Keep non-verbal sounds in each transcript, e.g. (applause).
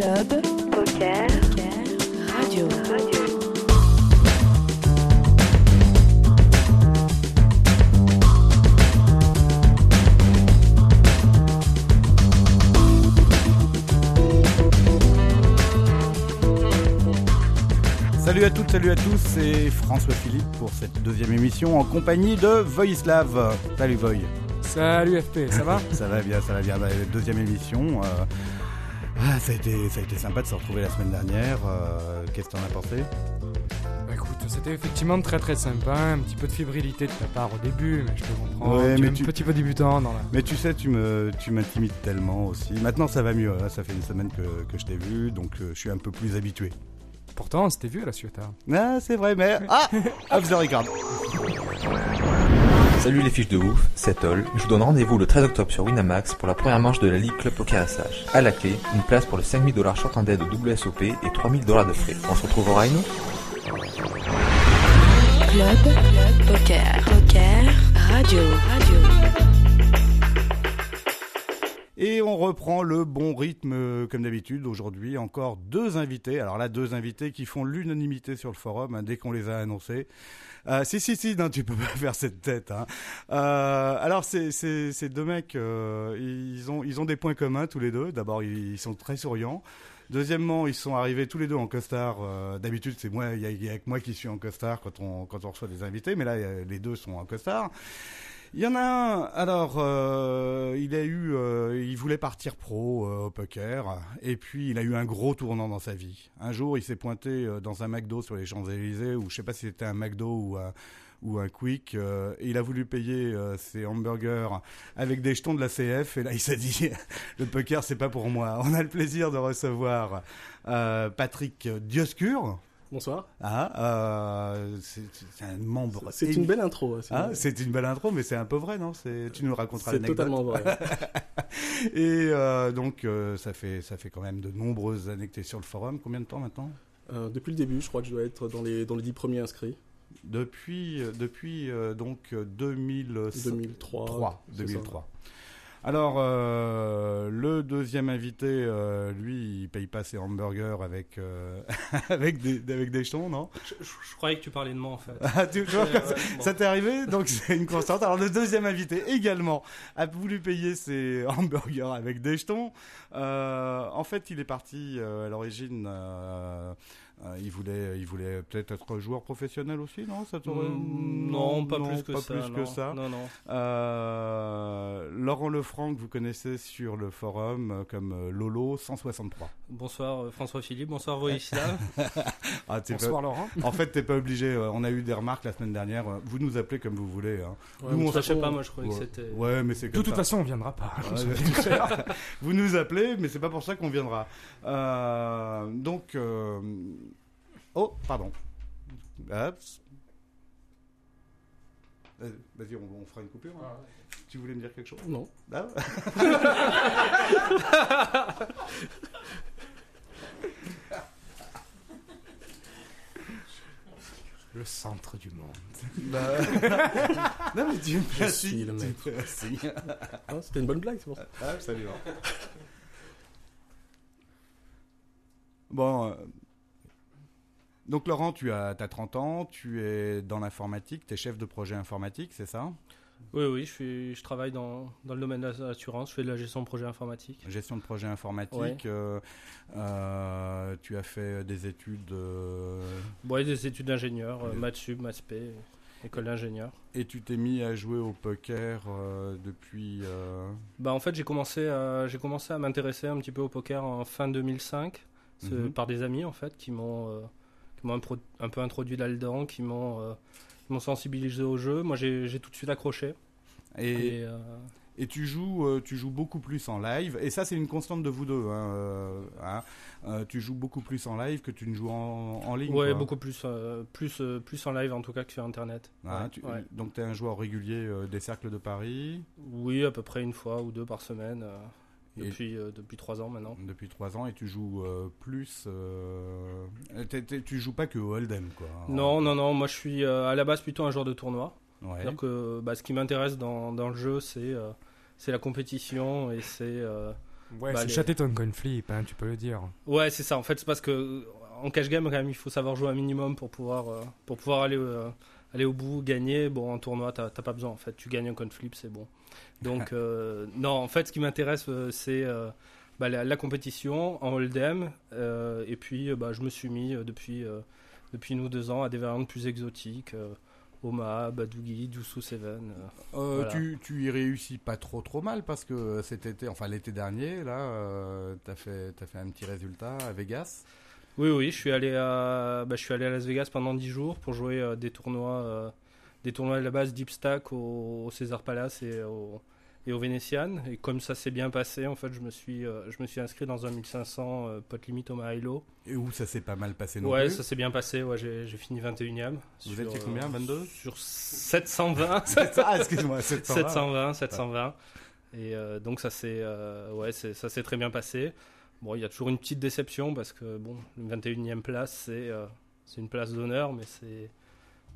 Club, Poker, radio. radio. Salut à toutes, salut à tous, c'est François Philippe pour cette deuxième émission en compagnie de Voislav. Salut Voy. Salut FP, ça va? Ça va bien, ça va bien. Bah, deuxième émission. euh, ah, ça, a été, ça a été sympa de se retrouver la semaine dernière. euh, Qu'est-ce que t'en as pensé? Bah écoute, c'était effectivement très très sympa, un petit peu de fébrilité de ta part au début, mais je peux comprendre. Ouais, tu mais es un tu- petit peu débutant dans la... Mais tu sais, tu me, tu m'intimides tellement aussi. Maintenant, ça va mieux. hein. Ça fait une semaine que, que je t'ai vu, donc euh, je suis un peu plus habitué. Pourtant, c'était vu à la Ciotat. Ah, c'est vrai, mais ah, off the record. Salut les fiches de ouf, c'est Toll. Je vous donne rendez-vous le 13 octobre sur Winamax pour la première manche de la Ligue Club Poker SH. À la clé, une place pour le 5000 dollars short en dead de WSOP et 3000 dollars de frais. On se retrouve au Rhino? Club, poker, poker, radio, radio. Et on reprend le bon rythme euh, comme d'habitude. Aujourd'hui, encore deux invités. Alors là, deux invités qui font l'unanimité sur le forum hein, dès qu'on les a annoncés. Euh, si, si, si, non, tu peux pas (laughs) faire cette tête. Hein. Euh, alors, c'est- ces deux mecs, euh, ils, ont, ils ont des points communs tous les deux. D'abord, ils, sont très souriants. Deuxièmement, ils sont arrivés tous les deux en costard. Euh, D'habitude, c'est moi, il y, a- que moi qui suis en costard quand on, quand on reçoit des invités, mais là, les deux sont en costard. Il y en a un, alors, euh, il a eu, euh, il voulait partir pro euh, au poker, et puis il a eu un gros tournant dans sa vie. Un jour, il s'est pointé dans un McDo sur les Champs-Élysées, ou je sais pas si c'était un McDo ou un, Quick, et il a voulu payer ses hamburgers avec des jetons de la CF, et là il s'est dit, (laughs) le poker c'est pas pour moi. On a le plaisir de recevoir Patrick Dioscure. Bonsoir. Ah, euh, c'est c'est un membre. C'est une belle intro. c'est Ah, une- c'est une belle intro, mais c'est un peu vrai, non? C'est- Tu nous raconteras C'est l'anecdote. totalement vrai. (laughs) Et euh, donc, euh, ça, fait, ça fait quand même de nombreuses années que tu es sur le forum. Combien de temps maintenant? Depuis le début, je crois que je dois être dans les, dans les 10 premiers inscrits. Depuis, depuis donc euh, 2003. 2003. 3, c'est ça. 2003. Alors, euh, le deuxième invité, euh, lui, il paye pas ses hamburgers avec, euh, (laughs) avec, des, avec des jetons, non? Je, je- je croyais que tu parlais de moi en fait. (laughs) Ah, tu- vois, Euh, bon. Ça t'est arrivé, donc c'est une constante. Alors le deuxième invité également a voulu payer ses hamburgers avec des jetons. Euh, en fait, il est parti euh, à l'origine. Euh, euh, il voulait, il voulait peut-être être joueur professionnel aussi, non? Ça t'aurait- Mm, non, pas plus que pas ça. plus non, que ça. Non, non. Euh, Laurent Lefranc, que vous connaissez sur le forum euh, comme euh, Lolo 163. Bonsoir François Philippe, bonsoir Voïslav. (laughs) Ah, t'es pas- Bonsoir Laurent. (laughs) En fait, t'es pas obligé. On a eu des remarques la semaine dernière. Vous nous appelez comme vous voulez. hein. Ouais, Nous, mais on façon, pas, moi je croyais Ouais. que c'était. Ouais, mais c'est De toute ça. façon, on viendra pas. Ouais, (laughs) vous nous appelez, mais c'est pas pour ça qu'on viendra. Euh, donc, euh, oh, pardon. Euh, Vas-y, on, on fera une coupure. hein. Tu voulais me dire quelque chose? Non. Ah. (laughs) Le centre du monde. Bah, (laughs) non, mais tu me Je fais un suis signe, le tu me maître. fais un signe. Ah, C'était une bonne blague, c'est pour ça. Ah, salut. Bon. Donc, Laurent, tu as, as 30 ans, tu es dans l'informatique, tu es chef de projet informatique, c'est ça? Oui, oui, je, suis, je travaille dans, dans le domaine de l'assurance, je fais de la gestion de projet informatique. Gestion de projet informatique. Ouais. euh, euh, tu as fait des études euh, Ouais, des études d'ingénieur, maths sup, maths spé, école d'ingénieur. et tu t'es mis à jouer au poker depuis. Bah en fait j'ai commencé à j'ai commencé à m'intéresser un petit peu au poker en fin 2005 c'est Mhm. par des amis en fait qui m'ont qui m'ont un, peu introduit là-dedans qui m'ont euh, qui m'ont sensibilisé au jeu moi j'ai tout de suite accroché et, et euh, et tu joues, euh, tu joues beaucoup plus en live. Et ça, c'est une constante de vous deux. hein, hein. Euh, tu joues beaucoup plus en live que tu ne joues en, en ligne. ouais quoi. beaucoup plus euh, plus euh, plus en live en tout cas que sur internet Ouais, tu- ouais. Donc, tu es un joueur régulier des cercles de Paris? Oui à peu près une fois ou deux par semaine depuis euh, depuis trois ans maintenant depuis trois ans et tu joues euh, plus. euh, tu joues pas que au Hold'em, quoi. non non non moi je suis euh, à la base plutôt un joueur de tournoi Ouais. Que bah, ce qui m'intéresse dans, dans le jeu, c'est euh, c'est la compétition et c'est euh, Ouais, Bah, c'est les- châter ton coin flip, hein, tu peux le dire. Ouais, c'est ça. En fait, c'est parce que en cash game, quand même, il faut savoir jouer un minimum pour pouvoir, euh, pour pouvoir aller, euh, aller au bout, gagner. Bon, en tournoi, t'as pas besoin. En fait, tu gagnes un coin flip, c'est bon. Donc, (laughs) euh, non, en fait, ce qui m'intéresse, euh, c'est euh, bah, la, la compétition en hold'em. euh, et puis, bah, je me suis mis depuis, depuis nous deux ans à des variantes plus exotiques. Omaha, Badoogie, Dusu Seven. euh. Voilà. tu, tu y réussis pas trop trop mal parce que cet été, enfin l'été dernier, là, euh, t'as fait, t'as fait un petit résultat à Vegas. Oui, oui, je suis allé à, bah, je suis allé à Las Vegas pendant 10 jours pour jouer euh, des tournois, euh, des tournois à la base Deep Stack au, au César Palace et au, et au Venetian. Et comme ça s'est bien passé, en fait, je me suis, euh, je me suis inscrit dans un 1500 euh, pot limit au Hilo. Et où ça s'est pas mal passé non Ouais, plus. ça s'est bien passé. Ouais, j'ai j'ai fini 21e. Vous Sur, étiez combien, euh, 22 Sur 720. (laughs) ah, excuse-moi, 720. 720, 720. Et euh, donc ça s'est euh, ouais, c'est- ça s'est très bien passé. Bon, il y a toujours une petite déception parce que bon, une 21e place, c'est euh, c'est une place d'honneur, mais c'est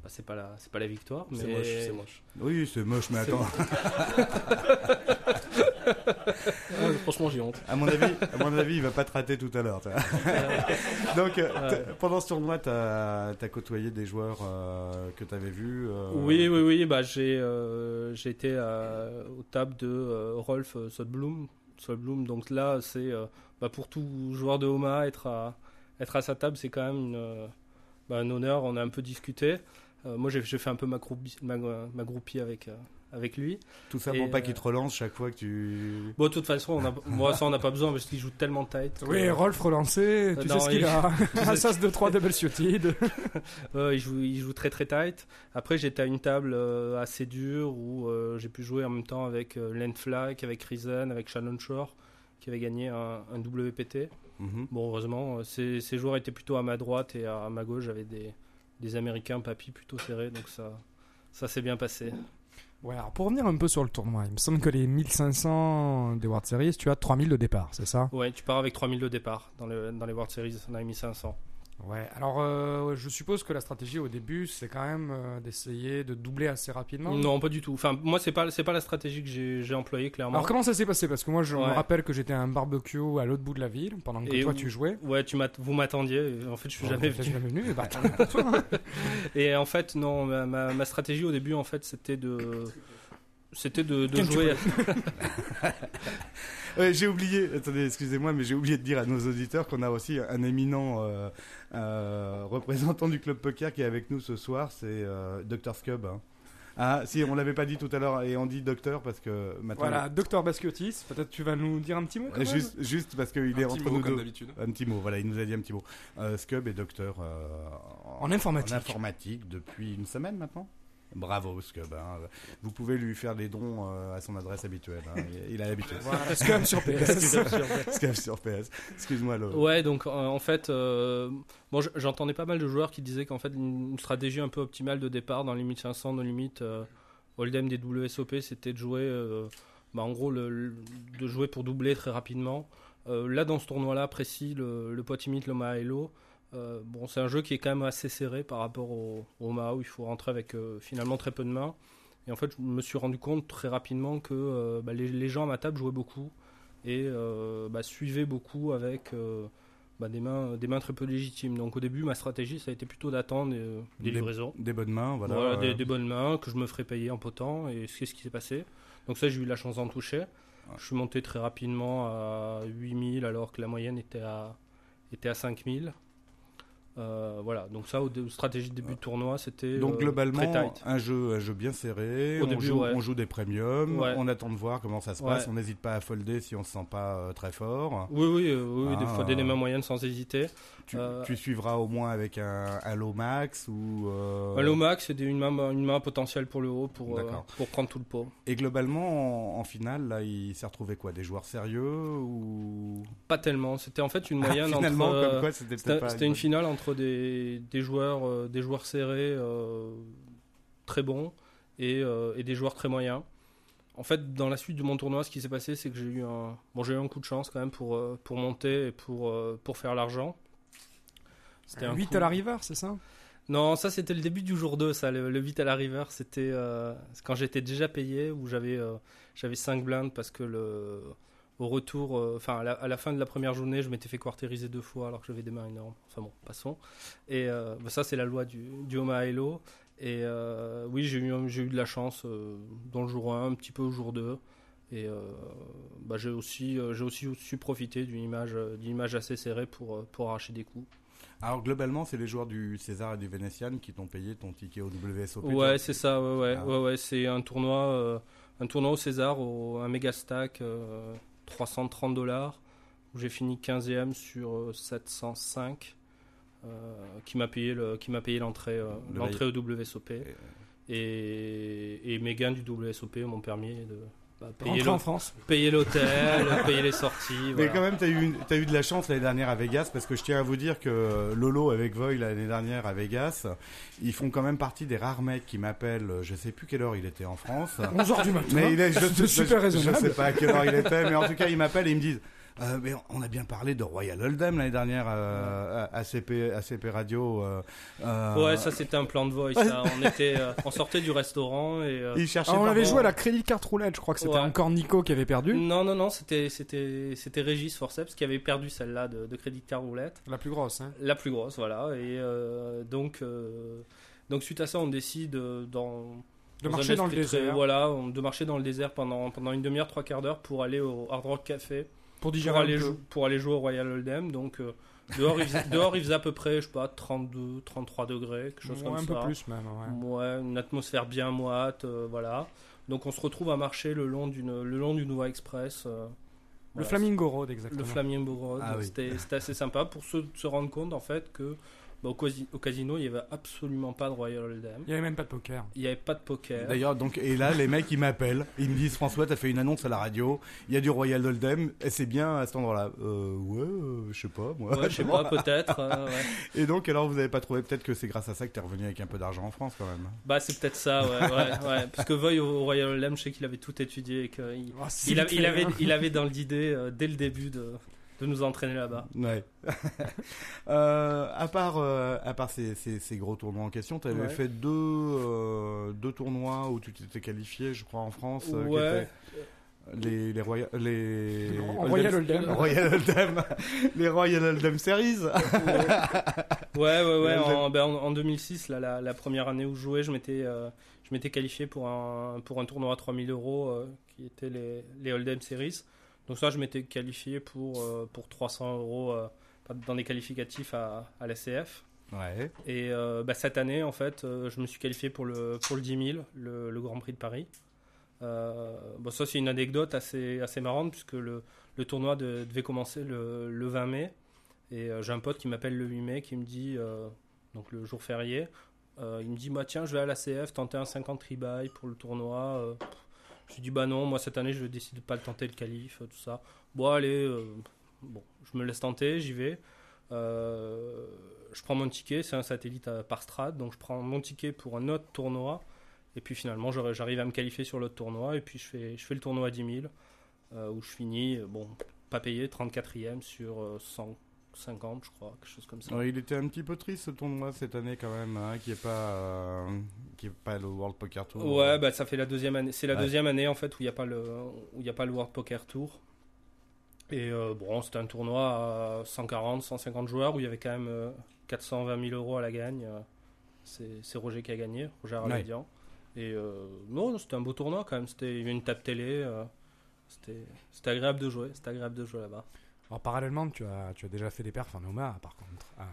bah, c'est pas la c'est pas la victoire. C'est mais- moche, c'est moche. Oui, c'est moche, mais C'est attends. Ah, (laughs) franchement, j'ai honte. À mon avis, à mon avis, il va pas te rater tout à l'heure. (laughs) Donc, euh, pendant ce tournoi, t'as as côtoyé des joueurs euh, que t'avais vus. euh, Oui, oui, oui. Bah, j'ai euh, été aux tables de euh, Rolf Sodblom. Sodblom. Donc là, c'est euh, bah, pour tout joueur de Homa, être à, être à sa table, c'est quand même une, euh, bah, un honneur. On a un peu discuté. Euh, moi, j'ai fait un peu ma, groupie- ma, ma groupie avec, euh, avec lui. Tout ça pour pas euh, qu'il te relance chaque fois que tu. Bon, de toute façon, on a, moi, ça, on n'a pas besoin parce qu'il joue tellement tight. que- Oui, Rolf relancé, tu non, sais ce qu'il il- a. Assas (laughs) de 3 double suited. Euh, (laughs) il, joue, il joue très très tight. Après, j'étais à une table euh, assez dure où euh, j'ai pu jouer en même temps avec euh, Len Flack, avec Risen, avec Shannon Shore, qui avait gagné un, un WPT. Mhm. Bon, heureusement, euh, ces, ces joueurs étaient plutôt à ma droite et à, ma gauche, j'avais des, des Américains papy plutôt serrés, donc ça, ça s'est bien passé. Ouais, alors pour revenir un peu sur le tournoi, il me semble que les 1500 des World Series, tu as 3000 de départ, c'est ça? Ouais, tu pars avec 3000 de départ dans, le, dans les World Series, on a mis 500. Ouais, alors euh, je suppose que la stratégie au début, c'est quand même euh, d'essayer de doubler assez rapidement. Non, pas du tout. Enfin, moi, c'est pas, c'est pas la stratégie que j'ai employée, clairement. Alors comment ça s'est passé? Parce que moi je me rappelle que j'étais à un barbecue à l'autre bout de la ville pendant que Et toi tu jouais. Ouais, tu vous m'attendiez. En fait, je suis Oh, jamais venu. jamais venu? Bah, (laughs) hein. Et en fait, non, ma, ma- ma stratégie au début, en fait, c'était de, c'était de, de jouer. (laughs) Ouais, j'ai oublié, attendez, excusez-moi, mais j'ai oublié de dire à nos auditeurs qu'on a aussi un éminent euh, euh, représentant du club poker qui est avec nous ce soir, c'est euh, Dr Scub. hein. Ah, si, on l'avait pas dit tout à l'heure, et on dit docteur parce que maintenant. Voilà, Docteur Basquiotis, peut-être tu vas nous dire un petit mot quand même Juste, juste parce qu'il est Un petit entre mot, nous comme deux. d'habitude. Un petit mot, voilà, il nous a dit un petit mot. Euh, Scub est docteur euh, En informatique. en informatique depuis une semaine maintenant. Bravo Scub. hein. Vous pouvez lui faire des dons euh, à son adresse habituelle. hein. Il- Il a l'habitude. Voilà, Scum sur (laughs) PS. Scub sur PS. Excuse-moi, Lo. Ouais, donc euh, en fait, euh, j- j'entendais pas mal de joueurs qui disaient qu'en fait une stratégie un peu optimale de départ dans les 1500, nos limites euh, Hold'em des WSOP, c'était de jouer, euh, bah, en gros, le, le- de jouer pour doubler très rapidement. Euh, là, dans ce tournoi-là précis, le, le pot limit, le Maelo, euh, bon, c'est un jeu qui est quand même assez serré par rapport au, où il faut rentrer avec euh, finalement très peu de mains. Et en fait, je me suis rendu compte très rapidement que euh, bah, les, les gens à ma table jouaient beaucoup et euh, bah, suivaient beaucoup avec euh, bah, des, mains, des mains très peu légitimes. Donc au début, ma stratégie, ça a été plutôt d'attendre des Des- livraisons. Des bonnes mains, voilà. Voilà, des, des bonnes mains que je me ferais payer en potant et c'est ce qui s'est passé. Donc ça, j'ai eu la chance d'en toucher. Je suis monté très rapidement à 8000 alors que la moyenne était à, était à 5000. Euh, voilà, donc ça, au dé- stratégie de début de tournoi, c'était Donc euh, globalement, très tight. un jeu, un jeu bien serré. Au on, début, joue, ouais. on joue des premiums. Ouais. On attend de voir comment ça se Ouais. passe. On n'hésite pas à folder si on se sent pas euh, très fort. Oui, oui, oui, oui, des Ah. fois des mains moyennes sans hésiter. Tu, tu suivras au moins avec un, un low max ou. Un low max, c'est une main, une main potentielle pour le haut pour, pour prendre tout le pot. Et globalement, en, en finale, là, il s'est retrouvé quoi? Des joueurs sérieux ou? Pas tellement. C'était en fait une moyenne Ah, Finalement, entre. c'était une finale entre des, des joueurs, euh, des joueurs serrés euh, très bons et, euh, et des joueurs très moyens. En fait, dans la suite de mon tournoi, ce qui s'est passé, c'est que j'ai eu un, bon, j'ai eu un coup de chance quand même pour, pour monter et pour, pour faire l'argent. C'était un 8 coup- à la river, c'est ça? Non, ça c'était le début du jour 2, ça, le, le 8 à la river. C'était quand j'étais déjà payé, où j'avais j'avais 5 blindes parce que le, au retour, euh, enfin à, la, à la fin de la première journée, je m'étais fait quartériser deux fois alors que j'avais des mains énormes. Enfin bon, passons. Et euh, bah, ça, c'est la loi du, du Homa Hello. Et euh, oui, j'ai eu, j'ai eu de la chance dans le jour 1, un petit peu au jour 2. Et bah, j'ai aussi, j'ai aussi su profiter d'une image, d'une image assez serrée pour, pour arracher des coups. Alors globalement, c'est les joueurs du César et du Vénitian qui t'ont payé ton ticket au WSOP. Ouais, c'est ça. Ouais, ouais, Ah. ouais, ouais, c'est un tournoi, un tournoi au César, au, un méga stack, 330 dollars, où j'ai fini 15e sur euh, 705, euh, qui m'a payé le, qui m'a payé l'entrée, euh, Le l'entrée au WSOP. Et, euh, Et, et mes gains du WSOP m'ont permis de bah, payer, Rentrer l'hô- en France. payer l'hôtel, (laughs) payer les sorties. Mais quand même, t'as eu, une- eu de la chance l'année dernière à Vegas parce que je tiens à vous dire que Lolo avec Voy l'année dernière à Vegas, ils font quand même partie des rares mecs qui m'appellent. Je sais plus quelle heure il était en France. (laughs) 11h du matin. Mais il est, je, C'est je- super je- raisonnable. Je sais pas à quelle heure il était, mais en tout cas, ils m'appellent et ils me disent. Euh, mais on a bien parlé de Royal Hold'em l'année dernière euh, à ACP, ACP Radio. euh, euh, Ouais, ça c'était un plan de voice. ça. On était, euh, on sortait du restaurant et. euh, Ils cherchaient. Ah, on avait joué à la Credit Card Roulette, je crois que c'était Ouais. encore Nico qui avait perdu. Non, non, non, c'était, c'était, c'était Régis Forceps qui avait perdu celle-là de, de Crédit Card Roulette. La plus grosse, hein. La plus grosse, voilà. Et euh, donc, euh, donc, suite à ça, on décide euh, dans. De marcher dans le très- désert. voilà, de marcher dans le désert pendant, pendant une demi-heure, trois quarts d'heure pour aller au Hard Rock Café. Pour digérer Pour un aller, peu. jou- pour aller jouer au Royal Hold'em. Donc, euh, dehors, il faisait, dehors, il faisait à peu près, je sais pas, 32, 33 degrés, quelque chose Ouais, comme un ça. peu plus même, ouais. Ouais, une atmosphère bien moite, euh, voilà. Donc on se retrouve à marcher le long, d'une, le long du Nova Express. euh, Le voilà, Flamingo Road, exactement. Le Flamingo Road. Ah oui. c'était, c'était assez sympa pour se, se rendre compte en fait que bah, au, quasi- au casino il n'y avait absolument pas de Royal Hold'em. Il y avait même pas de poker. Il n'y avait pas de poker. D'ailleurs, donc, et là, les mecs, ils m'appellent. Ils me disent, François, t'as fait une annonce à la radio. Il y a du Royal Hold'em. Et c'est bien à cet endroit-là. Euh, ouais, euh, je sais pas, moi. Ouais, je sais pas, peut-être. euh, ouais. (laughs) Et donc, alors, vous avez pas trouvé peut-être que c'est grâce à ça que t'es revenu avec un peu d'argent en France, quand même. Bah c'est peut-être ça, ouais, ouais, ouais. Parce que Voy au Royal Hold'em, je sais qu'il avait tout étudié et qu'il Oh, avait, il avait dans l'idée euh, dès le début de, de nous entraîner là-bas. Ouais. (laughs) euh, à part, euh, à part ces, ces, ces gros tournois en question, tu avais Ouais. fait deux, euh, deux tournois où tu t'étais qualifié, je crois, en France. Ouais. Les, les, Roya- (laughs) les Royal Hold'em. Royal Hold'em. les Royal Hold'em Series. Ouais, ouais, ouais. En, ben, en, en 2006, là, la, la première année où je jouais, je m'étais, euh, je m'étais qualifié pour un, pour un tournoi à 3000 euros qui était les, les Hold'em Series. Donc ça, je m'étais qualifié pour, euh, pour 300 euros euh, dans des qualificatifs à, à la CF. Ouais. Et euh, bah, cette année, en fait, je me suis qualifié pour le, pour le 10 000, le, le Grand Prix de Paris. Bon, ça, c'est une anecdote assez, assez marrante puisque le, le tournoi de- devait commencer le, le 20 mai. Et j'ai un pote qui m'appelle le 8 mai qui me dit, donc le jour férié, il me dit bah, Tiens, je vais à la CF tenter un 50 rebuy pour le tournoi. Je me suis dit, bah non, moi cette année, je décide de pas le tenter le calife, tout ça. Bon, allez, euh, bon, je me laisse tenter, j'y vais. Euh, je prends mon ticket, c'est un satellite à, par strade, donc je prends mon ticket pour un autre tournoi. Et puis finalement, j'arrive à me qualifier sur l'autre tournoi, et puis je fais, le tournoi à 10 000, où je finis, bon, pas payé, 34e sur 100. 50, je crois, quelque chose comme ça. Il était un petit peu triste ce tournoi cette année quand même, hein, qui est pas euh, qui est pas le World Poker Tour. Ouais, bah ça fait la deuxième année, c'est la deuxième année en fait où il n'y a pas le où il a pas le World Poker Tour. Et euh, bon, c'était un tournoi à 140, 150 joueurs où il y avait quand même euh, 420 000 euros à la gagne. C'est Roger qui a gagné, Roger Arlédian. Et non, c'était un beau tournoi quand même. C'était il y avait une table télé. c'était agréable de jouer. C'était agréable de jouer là-bas. Alors, parallèlement, tu as, tu as déjà fait des perfs en Omaha, par contre, à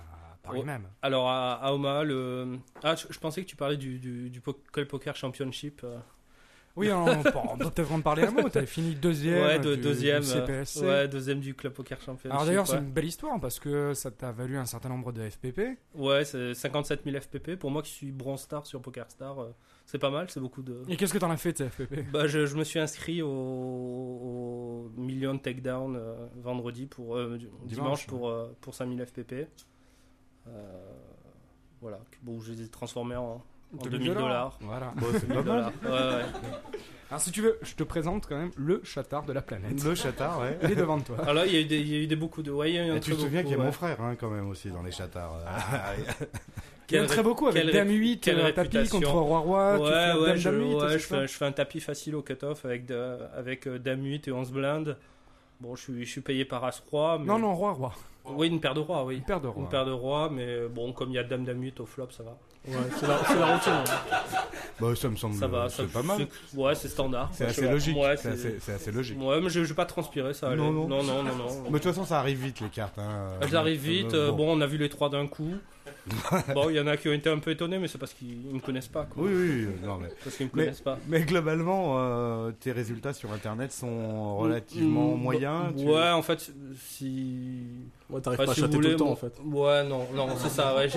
Paris Ouais. même. Alors à, à Omaha, le ah, je, je pensais que tu parlais du du, du Poker Championship. euh, Oui, on, (laughs) on peut peut-être en parler un mot. Tu fini deuxième. ouais, de, du- deuxième. du euh, CPSC. ouais, deuxième du Club Poker Championship. Alors d'ailleurs, c'est une belle histoire parce que ça t'a valu un certain nombre de FPP. Ouais, c'est 57 000 FPP. Pour moi qui suis bronze star sur PokerStar, euh, c'est pas mal, c'est beaucoup de. Et qu'est-ce que t'en as fait de ces FPP Bah, je, je me suis inscrit au, au million de takedown euh, vendredi pour euh, dimanche, Dimanche, pour euh, pour 5000 FPP. Euh, voilà, bon, je les ai transformés en, en 2000 dollars. Voilà. Bon, c'est (laughs) pas mal. Ouais, ouais. (laughs) Alors si tu veux, je te présente quand même le chatard de la planète. Le chatard, ouais. Il est devant toi. Alors là, il y a eu des, il y a eu des beaucoup de. Ouais, il y a eu un Et tu te souviens qu'il y a ouais. mon frère hein, quand même aussi dans les chatards. Ah, oui. (laughs) Il y en a très beaucoup avec Dame ré- 8, quelle euh, tapis contre Roi Roi. tu fais Ouais, ouais, Dame je, Dame 8, ouais, c'est je, fais, je fais un tapis facile au cut-off avec, de- avec euh, Dame 8 et 11 blindes. Bon, je suis, je suis payé par As-Roi. Mais... Non, non, roi, roi. Oui, une paire de rois, oui. Une paire de rois. Une paire de rois, mais bon, comme il y a Dame Dame 8 au flop, ça va. Ouais, (laughs) c'est la, c'est la routine. hein. Bah, ça me semble Ça va, c'est ça- pas mal. Ouais, c'est standard. C'est assez logique. Ouais, c'est assez, c'est assez logique. Ouais, mais je, je vais pas transpirer, ça. Non, non. non, non, non, non. Mais de toute façon, ça arrive vite les cartes. Hein. Elles arrivent vite. Euh, euh, bon, on a vu les trois d'un coup. (laughs) bon, il y en a qui ont été un peu étonnés, mais c'est parce qu'ils ils me connaissent pas. Quoi. Oui, oui, non, mais, Parce qu'ils me Mais- connaissent pas. mais globalement, euh, tes résultats sur Internet sont relativement Mm, moyens. tu- Ouais, en fait, si. Ouais, t'arrives Enfin, pas à si vous chatter tout voulez, le temps en fait. Ouais, non, non, c'est ça. Ouais,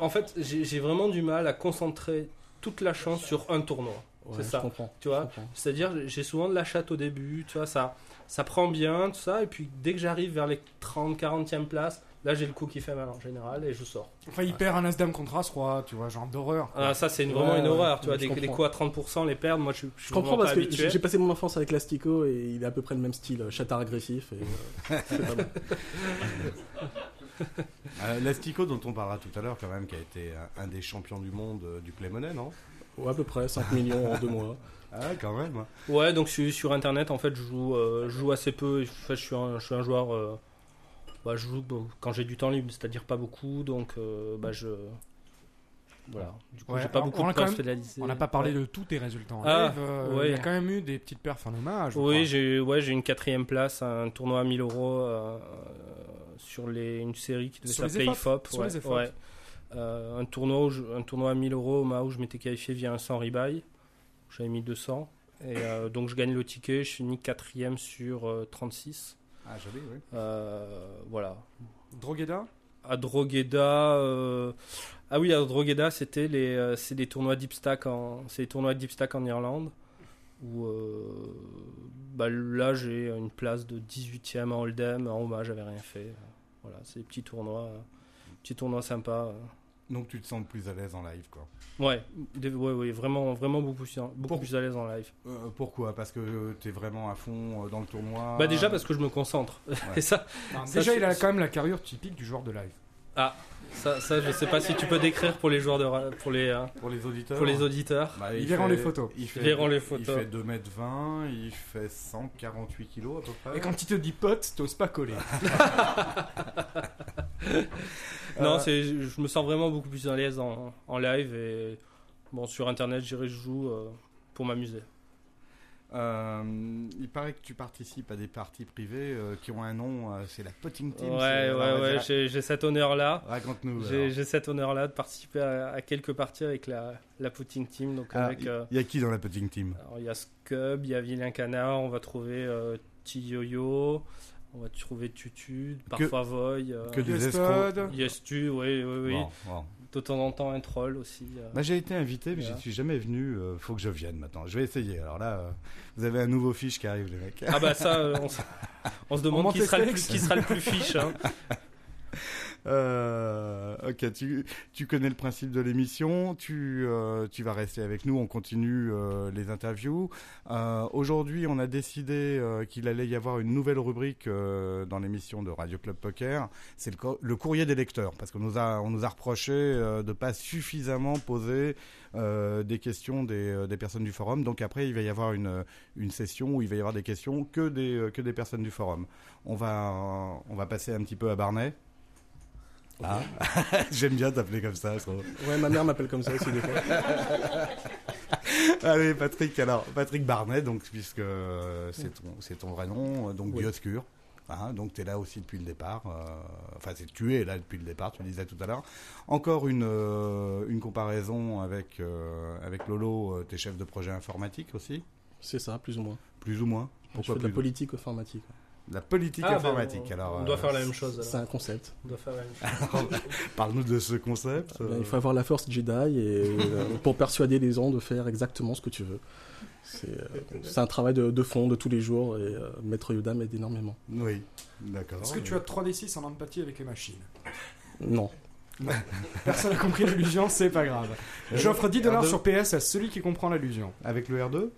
en fait, j'ai vraiment du mal à concentrer toute la chance sur un tournoi. Ouais, c'est ça. comprends. Tu vois je comprends. C'est-à-dire, j'ai souvent de la chatte au début, tu vois, ça, ça prend bien, tout ça, et puis dès que j'arrive vers les 30, 40e places, là j'ai le coup qui fait mal en général, et je sors. Enfin, il perd un As-Dame contre As-Roi, tu vois, genre d'horreur. Ah, ça, c'est Ouais, vraiment une horreur, tu vois, des, comprends. coups à 30%, les perdre, moi je, je suis Je comprends parce que j'ai passé mon enfance avec l'Astico et il est à peu près le même style, euh, chatard agressif. Et, euh, c'est pas mal. (laughs) Euh, L'Astico, dont on parlera tout à l'heure, quand même, qui a été un, des champions du monde euh, du Play Money, non? Ouais, à peu près 5 millions en deux mois. (laughs) Ah, quand même. hein. Ouais, donc je suis sur internet, en fait, je joue, euh, je joue assez peu, en fait, je suis un, je suis un joueur, euh, bah, je joue quand j'ai du temps libre, c'est-à-dire pas beaucoup, donc euh, bah, je. Voilà, du coup, Ouais, j'ai pas beaucoup on de fidélisés. On n'a pas parlé Ouais. de tous tes résultats en Ah, live. euh, ouais. Il y a quand même eu des petites perfs en hommage. Oui, j'ai ouais, j'ai une quatrième place, à un tournoi à 1000 euros euh, sur les, une série qui devait s'appeler IFOP. un, tournoi je- un tournoi à 1000 euros au où je m'étais qualifié via un 100 rebuy. J'avais mis 200. Et donc je gagne le ticket, je finis quatrième sur euh, 36. Ah, joli, oui. Euh, voilà. Drogheda? À Drogheda, euh, ah oui, à Drogheda, c'était les, euh, c'est des tournois deep stack en, c'est des tournois deep stack en Irlande où, euh, bah là, j'ai une place de 18e en Hold'em, en hommage, j'avais rien fait. Voilà, c'est des petits tournois, euh, petits tournois sympas. Euh. Donc tu te sens plus à l'aise en live, quoi. Ouais, ouais, ouais, vraiment, vraiment beaucoup, plus- beaucoup Pour- plus à l'aise en live. Euh, pourquoi? Parce que tu es vraiment à fond euh, dans le tournoi? Bah déjà parce que je me concentre. (laughs) Et ça, Non, Ça, Déjà, il a quand même la carrure typique du joueur de live. ça, ça, je sais pas si tu peux décrire pour les joueurs de, pour les, euh, Pour les auditeurs pour les auditeurs. Bah, Ils il verront les photos. Il fait, verront les Il photos. fait 2m20, il fait 148 kilos à peu près. Et quand il te dit pote, t'oses pas coller. (laughs) (laughs) Non, Euh, c'est, je me sens vraiment beaucoup plus à l'aise en, en live et bon sur internet, je dirais, je joue euh, pour m'amuser. Euh, il paraît que tu participes à des parties privées euh, qui ont un nom, euh, c'est la Potting Team. Ouais, ouais, ouais, j'ai, cet honneur-là. Raconte-nous. J'ai, cet honneur-là de participer à, à quelques parties avec la, la putting team. Donc Ah, avec, il euh, y a qui dans la Potting Team? il y a Scub, il y a Vilain Canard, on va trouver T-Yo-Yo, on va trouver Tutu, parfois Voy, euh, Que des Yes, escrocs. Yes Tu, oui, oui, oui. Bon, bon. De temps en temps un troll aussi. euh. Bah, j'ai été invité, mais je suis jamais venu. euh, faut que je vienne maintenant. Je vais essayer. Alors là, euh, vous avez un nouveau fiche qui arrive, les mecs. Ah bah ça, euh, on, se, on se (laughs) demande monte qui sera, le plus, qui sera le plus fiche. hein. (laughs) Euh, ok, tu, connais le principe de l'émission, tu, euh, tu vas rester avec nous, on continue euh, les interviews. Aujourd'hui, on a décidé qu'il allait y avoir une nouvelle rubrique dans l'émission de Radio Club Poker, c'est le, co- le courrier des lecteurs, parce qu'on nous a, nous a reproché de pas suffisamment poser des questions des, des personnes du forum. Donc après, il va y avoir une, une session où il va y avoir des questions que des, que des personnes du forum. On va, on va passer un petit peu à Barnet. Ah. (laughs) J'aime bien t'appeler comme ça, je trouve. Ouais, ma mère m'appelle comme ça aussi des fois. (laughs) Allez, Patrick, alors, Patrick Barnet, donc, puisque euh, c'est ton, ton vrai nom, euh, donc Oui. Hein, donc tu es là aussi depuis le départ. euh, enfin, tu es là depuis le départ, tu le disais tout à l'heure. Encore une, euh, une comparaison avec, euh, avec Lolo, tu es chef de projet informatique aussi, C'est ça, plus ou moins. plus ou moins. je Pourquoi fais de la politique informatique. La politique Ah, bah, informatique. on, alors, on doit euh, faire la même chose. C'est un concept. On doit faire la même (laughs) chose. Parle-nous de ce concept. Ben, euh. il faut avoir la force Jedi et, euh, pour persuader les gens de faire exactement ce que tu veux. C'est euh, un travail de, de fond de tous les jours et euh, Maître Yoda m'aide énormément. Oui, d'accord. Est-ce que tu as 3d6 en empathie avec les machines? Non. Personne n'a compris l'allusion, c'est pas grave. J'offre 10 dollars R2. sur PS à celui qui comprend l'allusion. Avec le R2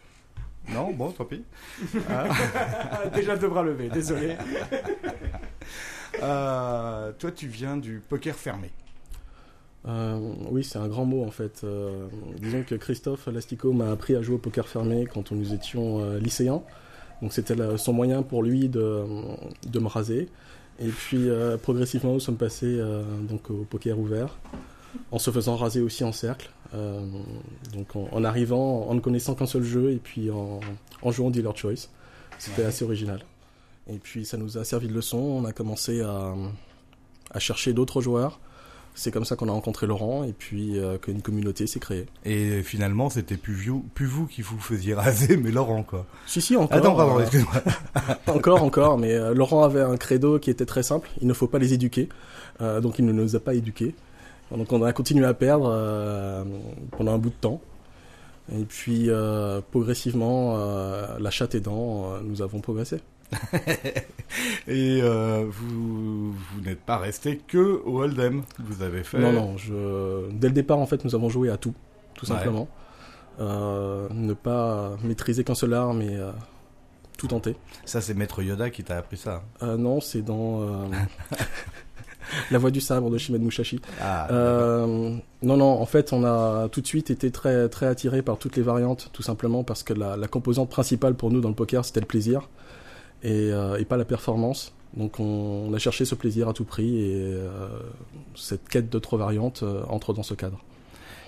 Non, bon, tant pis. (laughs) Déjà deux bras levés, désolé. (laughs) Euh, toi, tu viens du poker fermé. Euh, oui, c'est un grand mot en fait. Euh, disons que Christophe Lastico m'a appris à jouer au poker fermé quand nous étions euh, lycéens. Donc c'était son moyen pour lui de, de me raser. Et puis euh, progressivement, nous sommes passés euh, donc au poker ouvert, en se faisant raser aussi en cercle. Euh, donc en, en arrivant, en ne connaissant qu'un seul jeu, et puis en, en jouant Dealer Choice. C'était assez original. Et puis ça nous a servi de leçon. On a commencé à, à chercher d'autres joueurs. C'est comme ça qu'on a rencontré Laurent, et puis euh, qu'une communauté s'est créée. Et finalement, c'était plus vous, plus vous qui vous faisiez raser, mais Laurent, quoi. Si, si, encore. Attends, pardon, euh, excuse-moi. (laughs) Encore, encore, mais euh, Laurent avait un credo qui était très simple, il ne faut pas les éduquer, Euh, donc il ne nous a pas éduqués. Donc on a continué à perdre euh, pendant un bout de temps. Et puis euh, progressivement, euh, la chatte aidant, nous avons progressé. (laughs) Et vous, vous n'êtes pas resté que au Hold'em. Vous avez fait. Non, non, je... dès le départ, en fait, nous avons joué à tout, tout simplement. Ne pas maîtriser qu'un seul art, mais tout tenter. Ça, c'est Maître Yoda qui t'a appris ça. Euh, non, c'est dans (laughs) (laughs) La Voix du Sabre de Shimed Mushashi. Ah, Euh, non, non, en fait, on a tout de suite été très, très attiré par toutes les variantes, tout simplement parce que la, la composante principale pour nous dans le poker, c'était le plaisir et, euh, et pas la performance. Donc, on, on a cherché ce plaisir à tout prix et euh, cette quête d'autres variantes euh, entre dans ce cadre.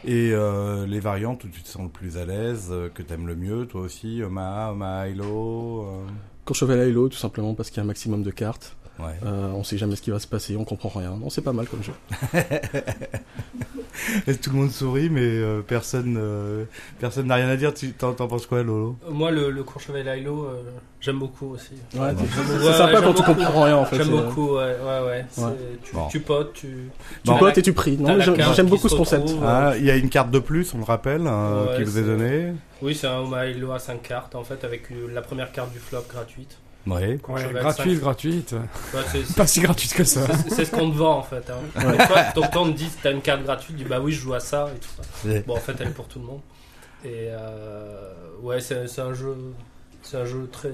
Et euh, les variantes où tu te sens le plus à l'aise, euh, que t'aimes le mieux, toi aussi, Omaha, Omaha Hilo. euh, Courchevel à Halo, tout simplement parce qu'il y a un maximum de cartes. Ouais. Euh, on sait jamais ce qui va se passer, on comprend rien. Non, c'est pas mal comme jeu. Et (laughs) tout le monde sourit, mais euh, personne, euh, personne n'a rien à dire. Tu t'en, penses quoi, Lolo? Moi, le, le Courchevel Hilo, euh, j'aime beaucoup aussi. Ouais, c'est Ouais, sympa ouais, quand tu comprends rien en fait. J'aime c'est- beaucoup, ouais, ouais. Tu, Bon. tu potes, tu. Tu Bon. potes et tu pries. J'aime beaucoup ce concept. Ah, il y a une carte de plus, on le rappelle, euh, Ouais, qui vous est donnée? Oui, c'est un Omaha Hilo à 5 cartes, en fait, avec euh, la première carte du flop gratuite. Ouais. Ouais, gratuite, 5. gratuite. Ouais, c'est- (laughs) c'est- Pas si gratuite que ça. c'est- c'est ce qu'on te vend, en fait. Hein. Ouais. Toi, donc, on te dit t'as une carte gratuite, tu dis bah oui, je joue à ça et tout ça. Ouais. Bon, en fait, elle est pour tout le monde. Et euh, ouais, c'est c'est un jeu. C'est un jeu très,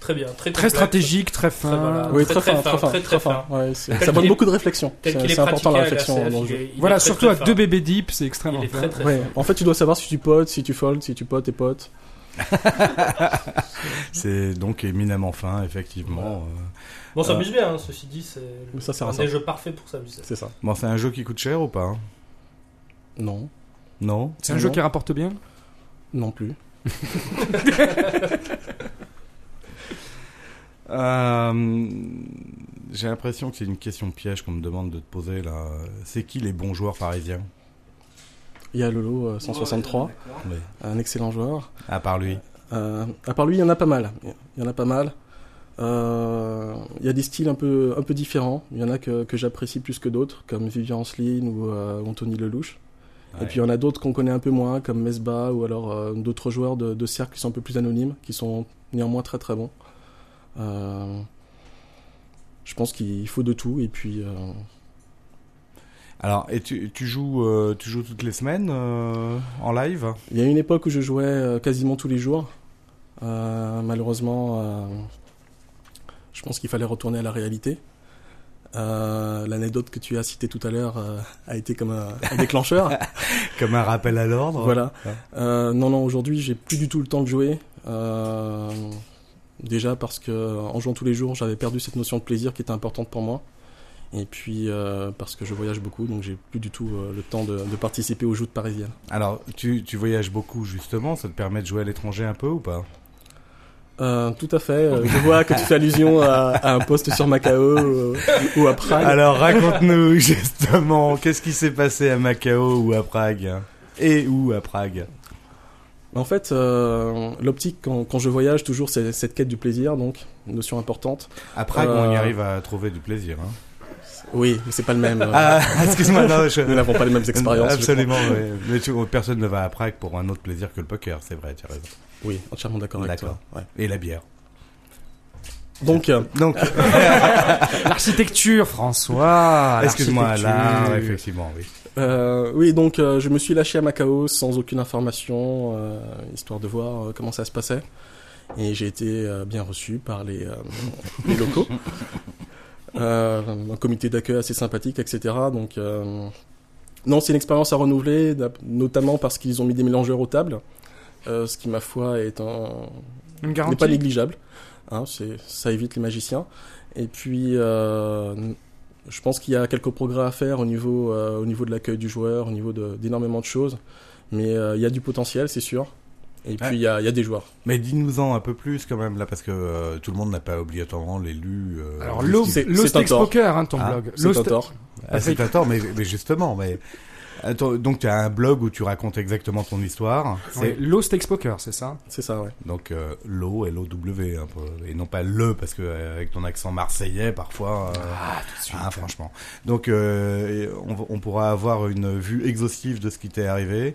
très bien, très, Très stratégique, très Très, fin. voilà. Oui, Très, très, très fin, fin, très fin, très, très très fin. Ouais, c'est- Tel ça demande beaucoup de réflexion. C'est important la réflexion dans le jeu. Voilà, très, surtout très à deux bébés deep, c'est extrêmement fin. très très Ouais. En fait, tu dois savoir si tu potes, si tu folds, si tu potes et potes. (laughs) C'est donc éminemment fin, effectivement. Euh. Bon, ça Euh, s'amuse bien, hein, ceci dit, c'est Mais ça sert à un ça. des jeux parfaits pour s'amuser. C'est ça. Bon, c'est un jeu qui coûte cher ou pas hein? Non, Non? C'est un jeu qui rapporte bien? Non plus. (laughs) Euh, J'ai l'impression que c'est une question piège qu'on me demande de te poser là. C'est qui les bons joueurs parisiens? Il y a Lolo euh, 163, Oui. un excellent joueur. À part lui. Euh, à part lui, il y en a pas mal. Il y en a pas mal. Euh, il y a des styles un peu, un peu différents. Il y en a que, que j'apprécie plus que d'autres, comme Vivian Anceline ou euh, Anthony Lelouch. Et puis il y en a d'autres qu'on connaît un peu moins, comme Mesba ou alors euh, d'autres joueurs de, de cercle qui sont un peu plus anonymes, qui sont néanmoins très très bons. Euh, je pense qu'il faut de tout et puis euh, Alors, et tu, tu joues, euh, tu joues toutes les semaines euh, en live? Il y a une époque où je jouais euh, quasiment tous les jours. Malheureusement, je pense qu'il fallait retourner à la réalité. Euh, L'anecdote que tu as citée tout à l'heure euh, a été comme un, un déclencheur. (laughs) Comme un rappel à l'ordre Voilà. Ouais. Euh, non, non, aujourd'hui, j'ai plus du tout le temps de jouer. Déjà parce que en jouant tous les jours, j'avais perdu cette notion de plaisir qui était importante pour moi. Et puis euh, parce que je voyage beaucoup, donc j'ai plus du tout euh, le temps de, de participer aux joutes parisiennes. Alors, tu, tu voyages beaucoup justement, ça te permet de jouer à l'étranger un peu ou pas? Euh, tout à fait. Euh, je vois que tu fais allusion à, à un poste sur Macao euh, ou à Prague. Alors, raconte-nous (laughs) justement, qu'est-ce qui s'est passé à Macao ou à Prague? Et où à Prague? En fait, euh, l'optique quand, quand je voyage, toujours, c'est cette quête du plaisir, donc notion importante. À Prague, on y Euh, arrive à trouver du plaisir. Hein. Oui, mais c'est pas le même. euh, Ah, (laughs) excuse-moi, non, je... Nous n'avons pas les mêmes expériences. Absolument, oui. Mais tu, personne ne va à Prague pour un autre plaisir que le poker, c'est vrai, tu as raison. Oui, entièrement d'accord avec D'accord. toi. ouais. Et la bière. Donc, euh, Donc, (laughs) (laughs) L'architecture, François. excuse-moi, là, effectivement, oui. Euh, oui, donc euh, je me suis lâché à Macao sans aucune information, euh, histoire de voir euh, comment ça se passait. Et j'ai été euh, bien reçu par les, euh, les locaux. Euh, un comité d'accueil assez sympathique, etc. Donc, euh, non, c'est une expérience à renouveler, notamment parce qu'ils ont mis des mélangeurs aux tables, euh, ce qui ma foi est n'est pas négligeable. Hein, ça évite les magiciens. Et puis, euh, je pense qu'il y a quelques progrès à faire au niveau, euh, au niveau de l'accueil du joueur, au niveau de- d'énormément de choses. Mais euh, il y a du potentiel, c'est sûr. Et puis, Ouais. il y, a, il y a des joueurs. Mais dis-nous-en un peu plus quand même là, parce que euh, tout le monde n'a pas obligatoirement les lus. euh, Alors, Lost, c'est- Lost un. Poker, hein, ton Ah, blog. C'est un tort. Ah, c'est à tort, mais, mais justement, mais Attends, donc tu as un blog où tu racontes exactement ton histoire. C'est Lost Ex Poker, c'est ça? C'est ça, ouais. donc euh, l'O L-O-W un peu, et non pas le parce que euh, avec ton accent marseillais parfois. euh, Ah, tout de suite. ah, franchement. Donc euh, on, on pourra avoir une vue exhaustive de ce qui t'est arrivé.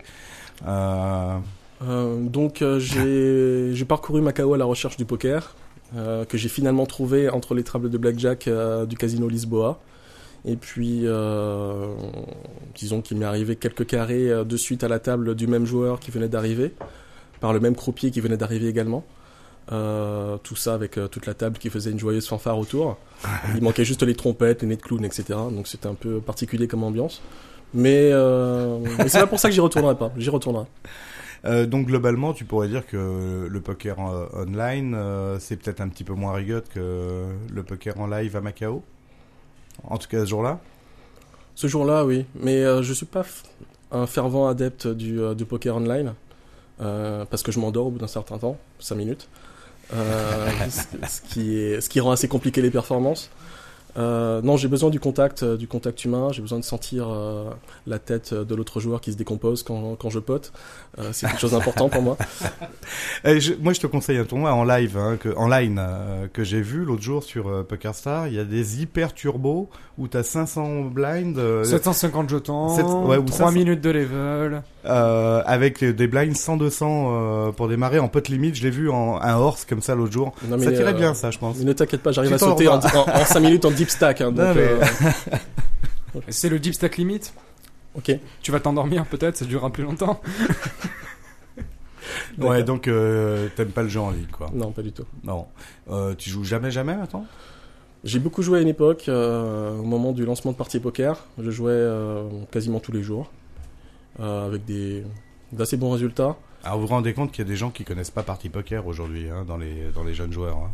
Euh, donc euh, j'ai j'ai parcouru Macao à la recherche du poker, euh, que j'ai finalement trouvé entre les tables de blackjack du casino Lisboa. Et puis, euh, disons qu'il m'est arrivé quelques carrés de suite à la table du même joueur qui venait d'arriver, par le même croupier qui venait d'arriver également. Euh, tout ça avec euh, toute la table qui faisait une joyeuse fanfare autour. (laughs) Il manquait juste les trompettes, les nez de clown, etc. Donc c'était un peu particulier comme ambiance. Mais, euh, mais c'est pas pour ça que j'y retournerai pas. J'y retournerai. Euh, donc globalement, tu pourrais dire que le poker online, euh, c'est peut-être un petit peu moins rigide que le poker en live à Macao. En tout cas, ce jour-là. Ce jour-là, oui. Mais euh, je suis pas un fervent adepte du, euh, du poker online. parce que je m'endors au bout d'un certain temps, 5 minutes. (laughs) Ce qui est, ce qui rend assez compliqué les performances. Euh, non, j'ai besoin du contact, euh, du contact humain. J'ai besoin de sentir euh, la tête de l'autre joueur qui se décompose quand, quand je pote. Euh, c'est quelque chose d'important pour moi. (laughs) Je- moi, je te conseille un tournoi en live, hein, que, en line, euh, que j'ai vu l'autre jour sur euh, PokerStar. Il y a des hyper turbos où t'as 500 blinds euh, 750 jetons, Sept- ouais, ou 3 500. minutes de level. euh, avec des blinds 100-200 euh, pour démarrer en pot limite. Je l'ai vu en un horse comme ça l'autre jour. Non, mais, ça tirait euh, bien, ça, je pense. Mais ne t'inquiète pas, j'arrive à sauter en, en, 5 minutes en deep stack. hein, donc, Non, mais- euh, (laughs) C'est le deep stack limit. ok. Tu vas t'endormir peut-être, ça durera plus longtemps. (laughs) Ouais, donc euh, t'aimes pas le jeu en ligne, quoi. Non, pas du tout. Non. Euh, tu joues jamais, jamais, maintenant? J'ai beaucoup joué à une époque, euh, au moment du lancement de parties poker. Je jouais euh, quasiment tous les jours, euh, avec des d'assez bons résultats. Alors vous vous rendez compte qu'il y a des gens qui connaissent pas Party Poker aujourd'hui hein, dans les dans les jeunes joueurs. hein.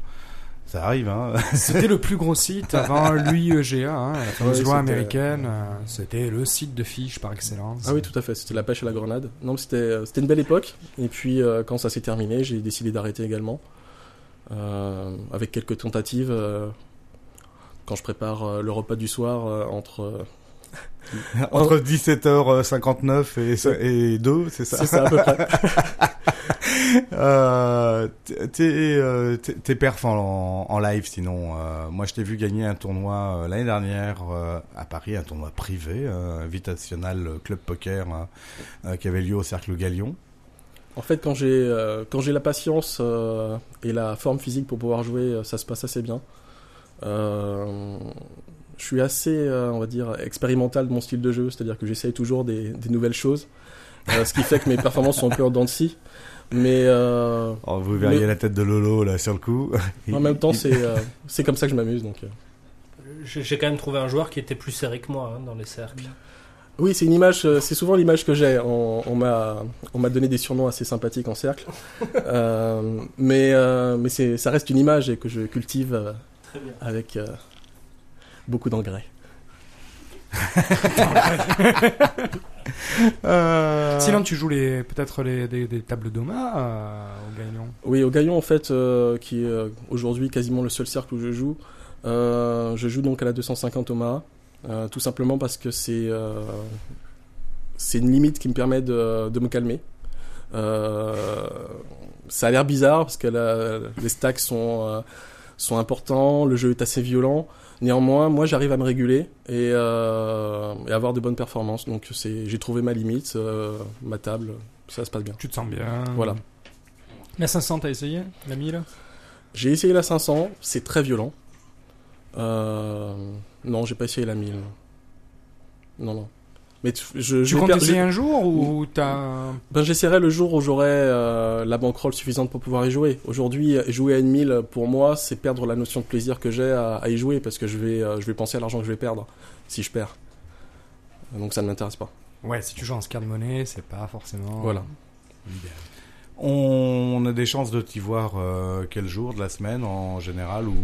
Ça arrive, hein. (laughs) C'était le plus gros site avant (laughs) l'UIEGA, hein, la fameuse Ouais, loi américaine. euh, C'était le site de fiches par excellence. Ah oui, tout à fait. C'était la pêche à la grenade. Non, c'était euh, c'était une belle époque. Et puis euh, quand ça s'est terminé, j'ai décidé d'arrêter également, Euh, avec quelques tentatives. euh, quand je prépare euh, le repas du soir euh, entre euh, Entre 17h59 et, et 2, c'est ça? C'est ça à peu près. (laughs) Euh, euh, t'es- perf en, live sinon. euh, moi je t'ai vu gagner un tournoi l'année dernière à Paris, un tournoi privé, Invitational Club Poker hein, qui avait lieu au Cercle Galion. En fait, quand j'ai quand j'ai la patience et la forme physique pour pouvoir jouer, ça se passe assez bien. Je suis assez, on va dire, expérimental de mon style de jeu, c'est-à-dire que j'essaye toujours des, nouvelles choses, ce qui fait que mes performances sont un peu en dents de scie. Mais euh, Oh, vous verriez Mais- la tête de Lolo là sur le coup. (laughs) en même temps, c'est euh, c'est comme ça que je m'amuse. Donc, euh. J'ai quand même trouvé un joueur qui était plus serré que moi hein, dans les cercles. oui, c'est une image, c'est souvent l'image que j'ai. On, on m'a on m'a donné des surnoms assez sympathiques en cercle, (laughs) Euh, mais euh, mais c'est ça reste une image et que je cultive euh, avec euh, beaucoup d'engrais. Euh, Sinon, tu joues les peut-être les des, des tables d'Oma euh, au gagnant. Oui, au Gaillon, en fait, euh, qui est euh, aujourd'hui quasiment le seul cercle où je joue, euh, je joue donc à la 250 Omaha, euh, tout simplement parce que c'est euh, c'est une limite qui me permet de, de me calmer. Euh, ça a l'air bizarre parce que la- les stacks sont, euh, sont importants, le jeu est assez violent. Néanmoins, moi j'arrive à me réguler et, euh, et avoir de bonnes performances. Donc c'est- j'ai trouvé ma limite, euh, ma table, ça se passe bien. Tu te sens bien. Voilà. La 500, t'as essayé La 1000 J'ai essayé la 500, c'est très violent. Euh, non, j'ai pas essayé la 1000. Non, non. Mais tu- je, Tu comptes essayer un jour ou t'as. ben, j'essaierai le jour où j'aurai euh, la bankroll suffisante pour pouvoir y jouer. Aujourd'hui, jouer à une 1000 pour moi, c'est perdre la notion de plaisir que j'ai à, à y jouer parce que je vais, euh, je vais penser à l'argent que je vais perdre si je perds. Donc ça ne m'intéresse pas. Ouais, si tu joues en scarred money, c'est pas forcément. Voilà. On a des chances de t'y voir euh, quel jour de la semaine en général ou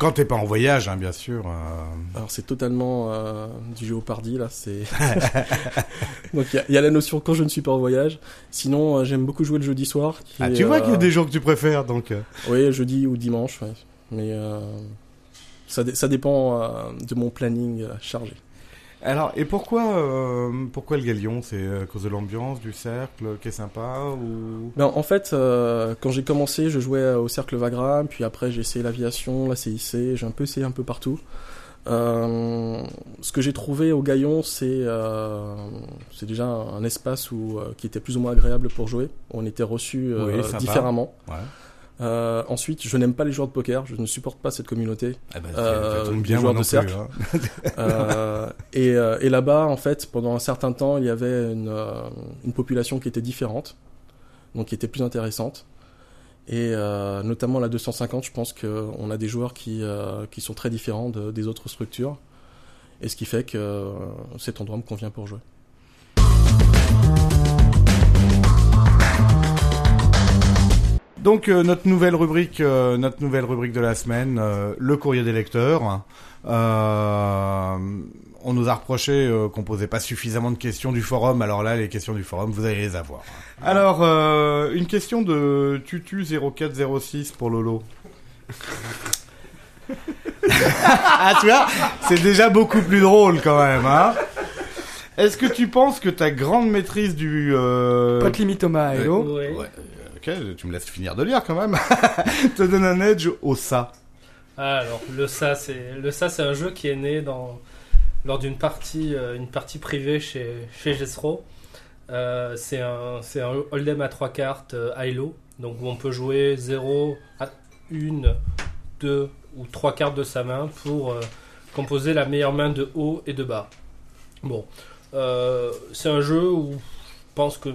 quand t'es pas en voyage, hein, bien sûr. euh. Alors c'est totalement euh, du Géopardy là. C'est (laughs) donc il y a- il y, a la notion quand je ne suis pas en voyage. Sinon euh, j'aime beaucoup jouer le jeudi soir. qui Ah, est, tu vois qu'il y a euh, des jours que tu préfères, donc. Oui, jeudi ou dimanche. ouais. Mais euh, ça, ça dépend de mon planning chargé. Alors, et pourquoi, euh, pourquoi le Galion? C'est à cause de l'ambiance, du cercle, qui est sympa ou? Ben, en fait, euh, quand j'ai commencé, je jouais au Cercle Vagram, puis après j'ai essayé l'aviation, la CIC, j'ai un peu essayé un peu partout. Euh, ce que j'ai trouvé au Gaillon, c'est euh, c'est déjà un, espace où, euh, qui était plus ou moins agréable pour jouer. On était reçus euh, Oui, différemment. Ouais. Euh, ensuite, je n'aime pas les joueurs de poker, je ne supporte pas cette communauté. Eh ben, Euh, tombe bien, joueurs de plus, cercle. hein. (laughs) Euh, et euh, et là-bas, en fait, pendant un certain temps, il y avait une, une population qui était différente, donc qui était plus intéressante. Et euh, notamment la 250, je pense qu'on a des joueurs qui, qui sont très différents de- des autres structures. Et ce qui fait que cet endroit me convient pour jouer. Donc euh, notre nouvelle rubrique, euh, notre nouvelle rubrique de la semaine, euh, le courrier des lecteurs. Euh, on nous a reproché euh, qu'on posait pas suffisamment de questions du forum. Alors là, les questions du forum, vous allez les avoir. Alors euh, une question de Tutu 0406 pour Lolo. ah tu vois, c'est déjà beaucoup plus drôle quand même. Hein Est-ce que tu penses que ta grande maîtrise du euh, Pas de limite Thomas, hello. Ouais. Tu me laisses finir de lire quand même. (laughs) te donne un edge au ça. Ah, alors le ça c'est le ça c'est un jeu qui est né dans lors d'une partie euh, une partie privée chez chez. Euh, c'est un c'est un hold'em à trois cartes euh, ILO donc on peut jouer 0 à 1 2 ou trois cartes de sa main pour composer la meilleure main de haut et de bas. Bon, c'est un jeu où je pense que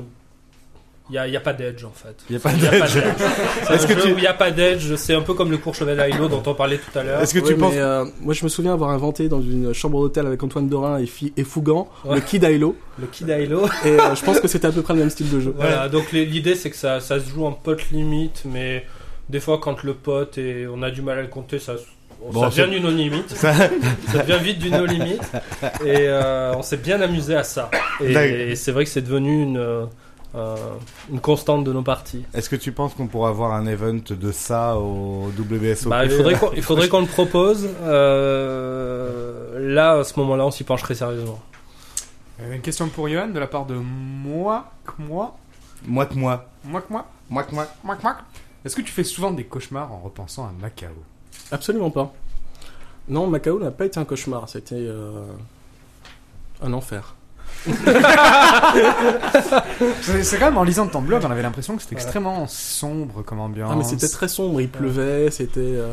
il y a, y a pas d'edge en fait. Il y a pas d'edge. (laughs) Est-ce un que jeu tu- où il n'y a pas d'edge. C'est un peu comme le Courchevel Hilo dont on parlait tout à l'heure. Est-ce que tu penses mais, euh, moi, je me souviens avoir inventé dans une chambre d'hôtel avec Antoine Dorin et, Fi- et Fougan Ouais. le Kid Hilo. Le Kid Hilo. Et euh, je pense que c'était à peu près le même style de jeu. Voilà, donc l'idée c'est que ça, ça se joue en pote limite, mais des fois quand le pote et on a du mal à le compter, ça, Bon, ça devient du no limite. ça ça devient vite du no limite. Et euh, on s'est bien amusé à ça. Et, et c'est vrai que c'est devenu une, une constante de nos parties. Est-ce que tu penses qu'on pourra avoir un event de ça au WSOP Bah, il faudrait qu'on il faudrait qu'on le propose. Euh, là, à ce moment-là, on s'y pencherait sérieusement. Euh, Une question pour Johan de la part de moi, que moi, Moi que moi. moi que moi, Moi que moi. moi que moi. Est-ce que tu fais souvent des cauchemars en repensant à Macao? Absolument pas. Non, Macao n'a pas été un cauchemar, c'était euh, un enfer. (laughs) C'est c'est quand même en lisant ton blog, on avait l'impression que c'était extrêmement sombre comme ambiance. Ah, mais c'était très sombre, il pleuvait, c'était. euh,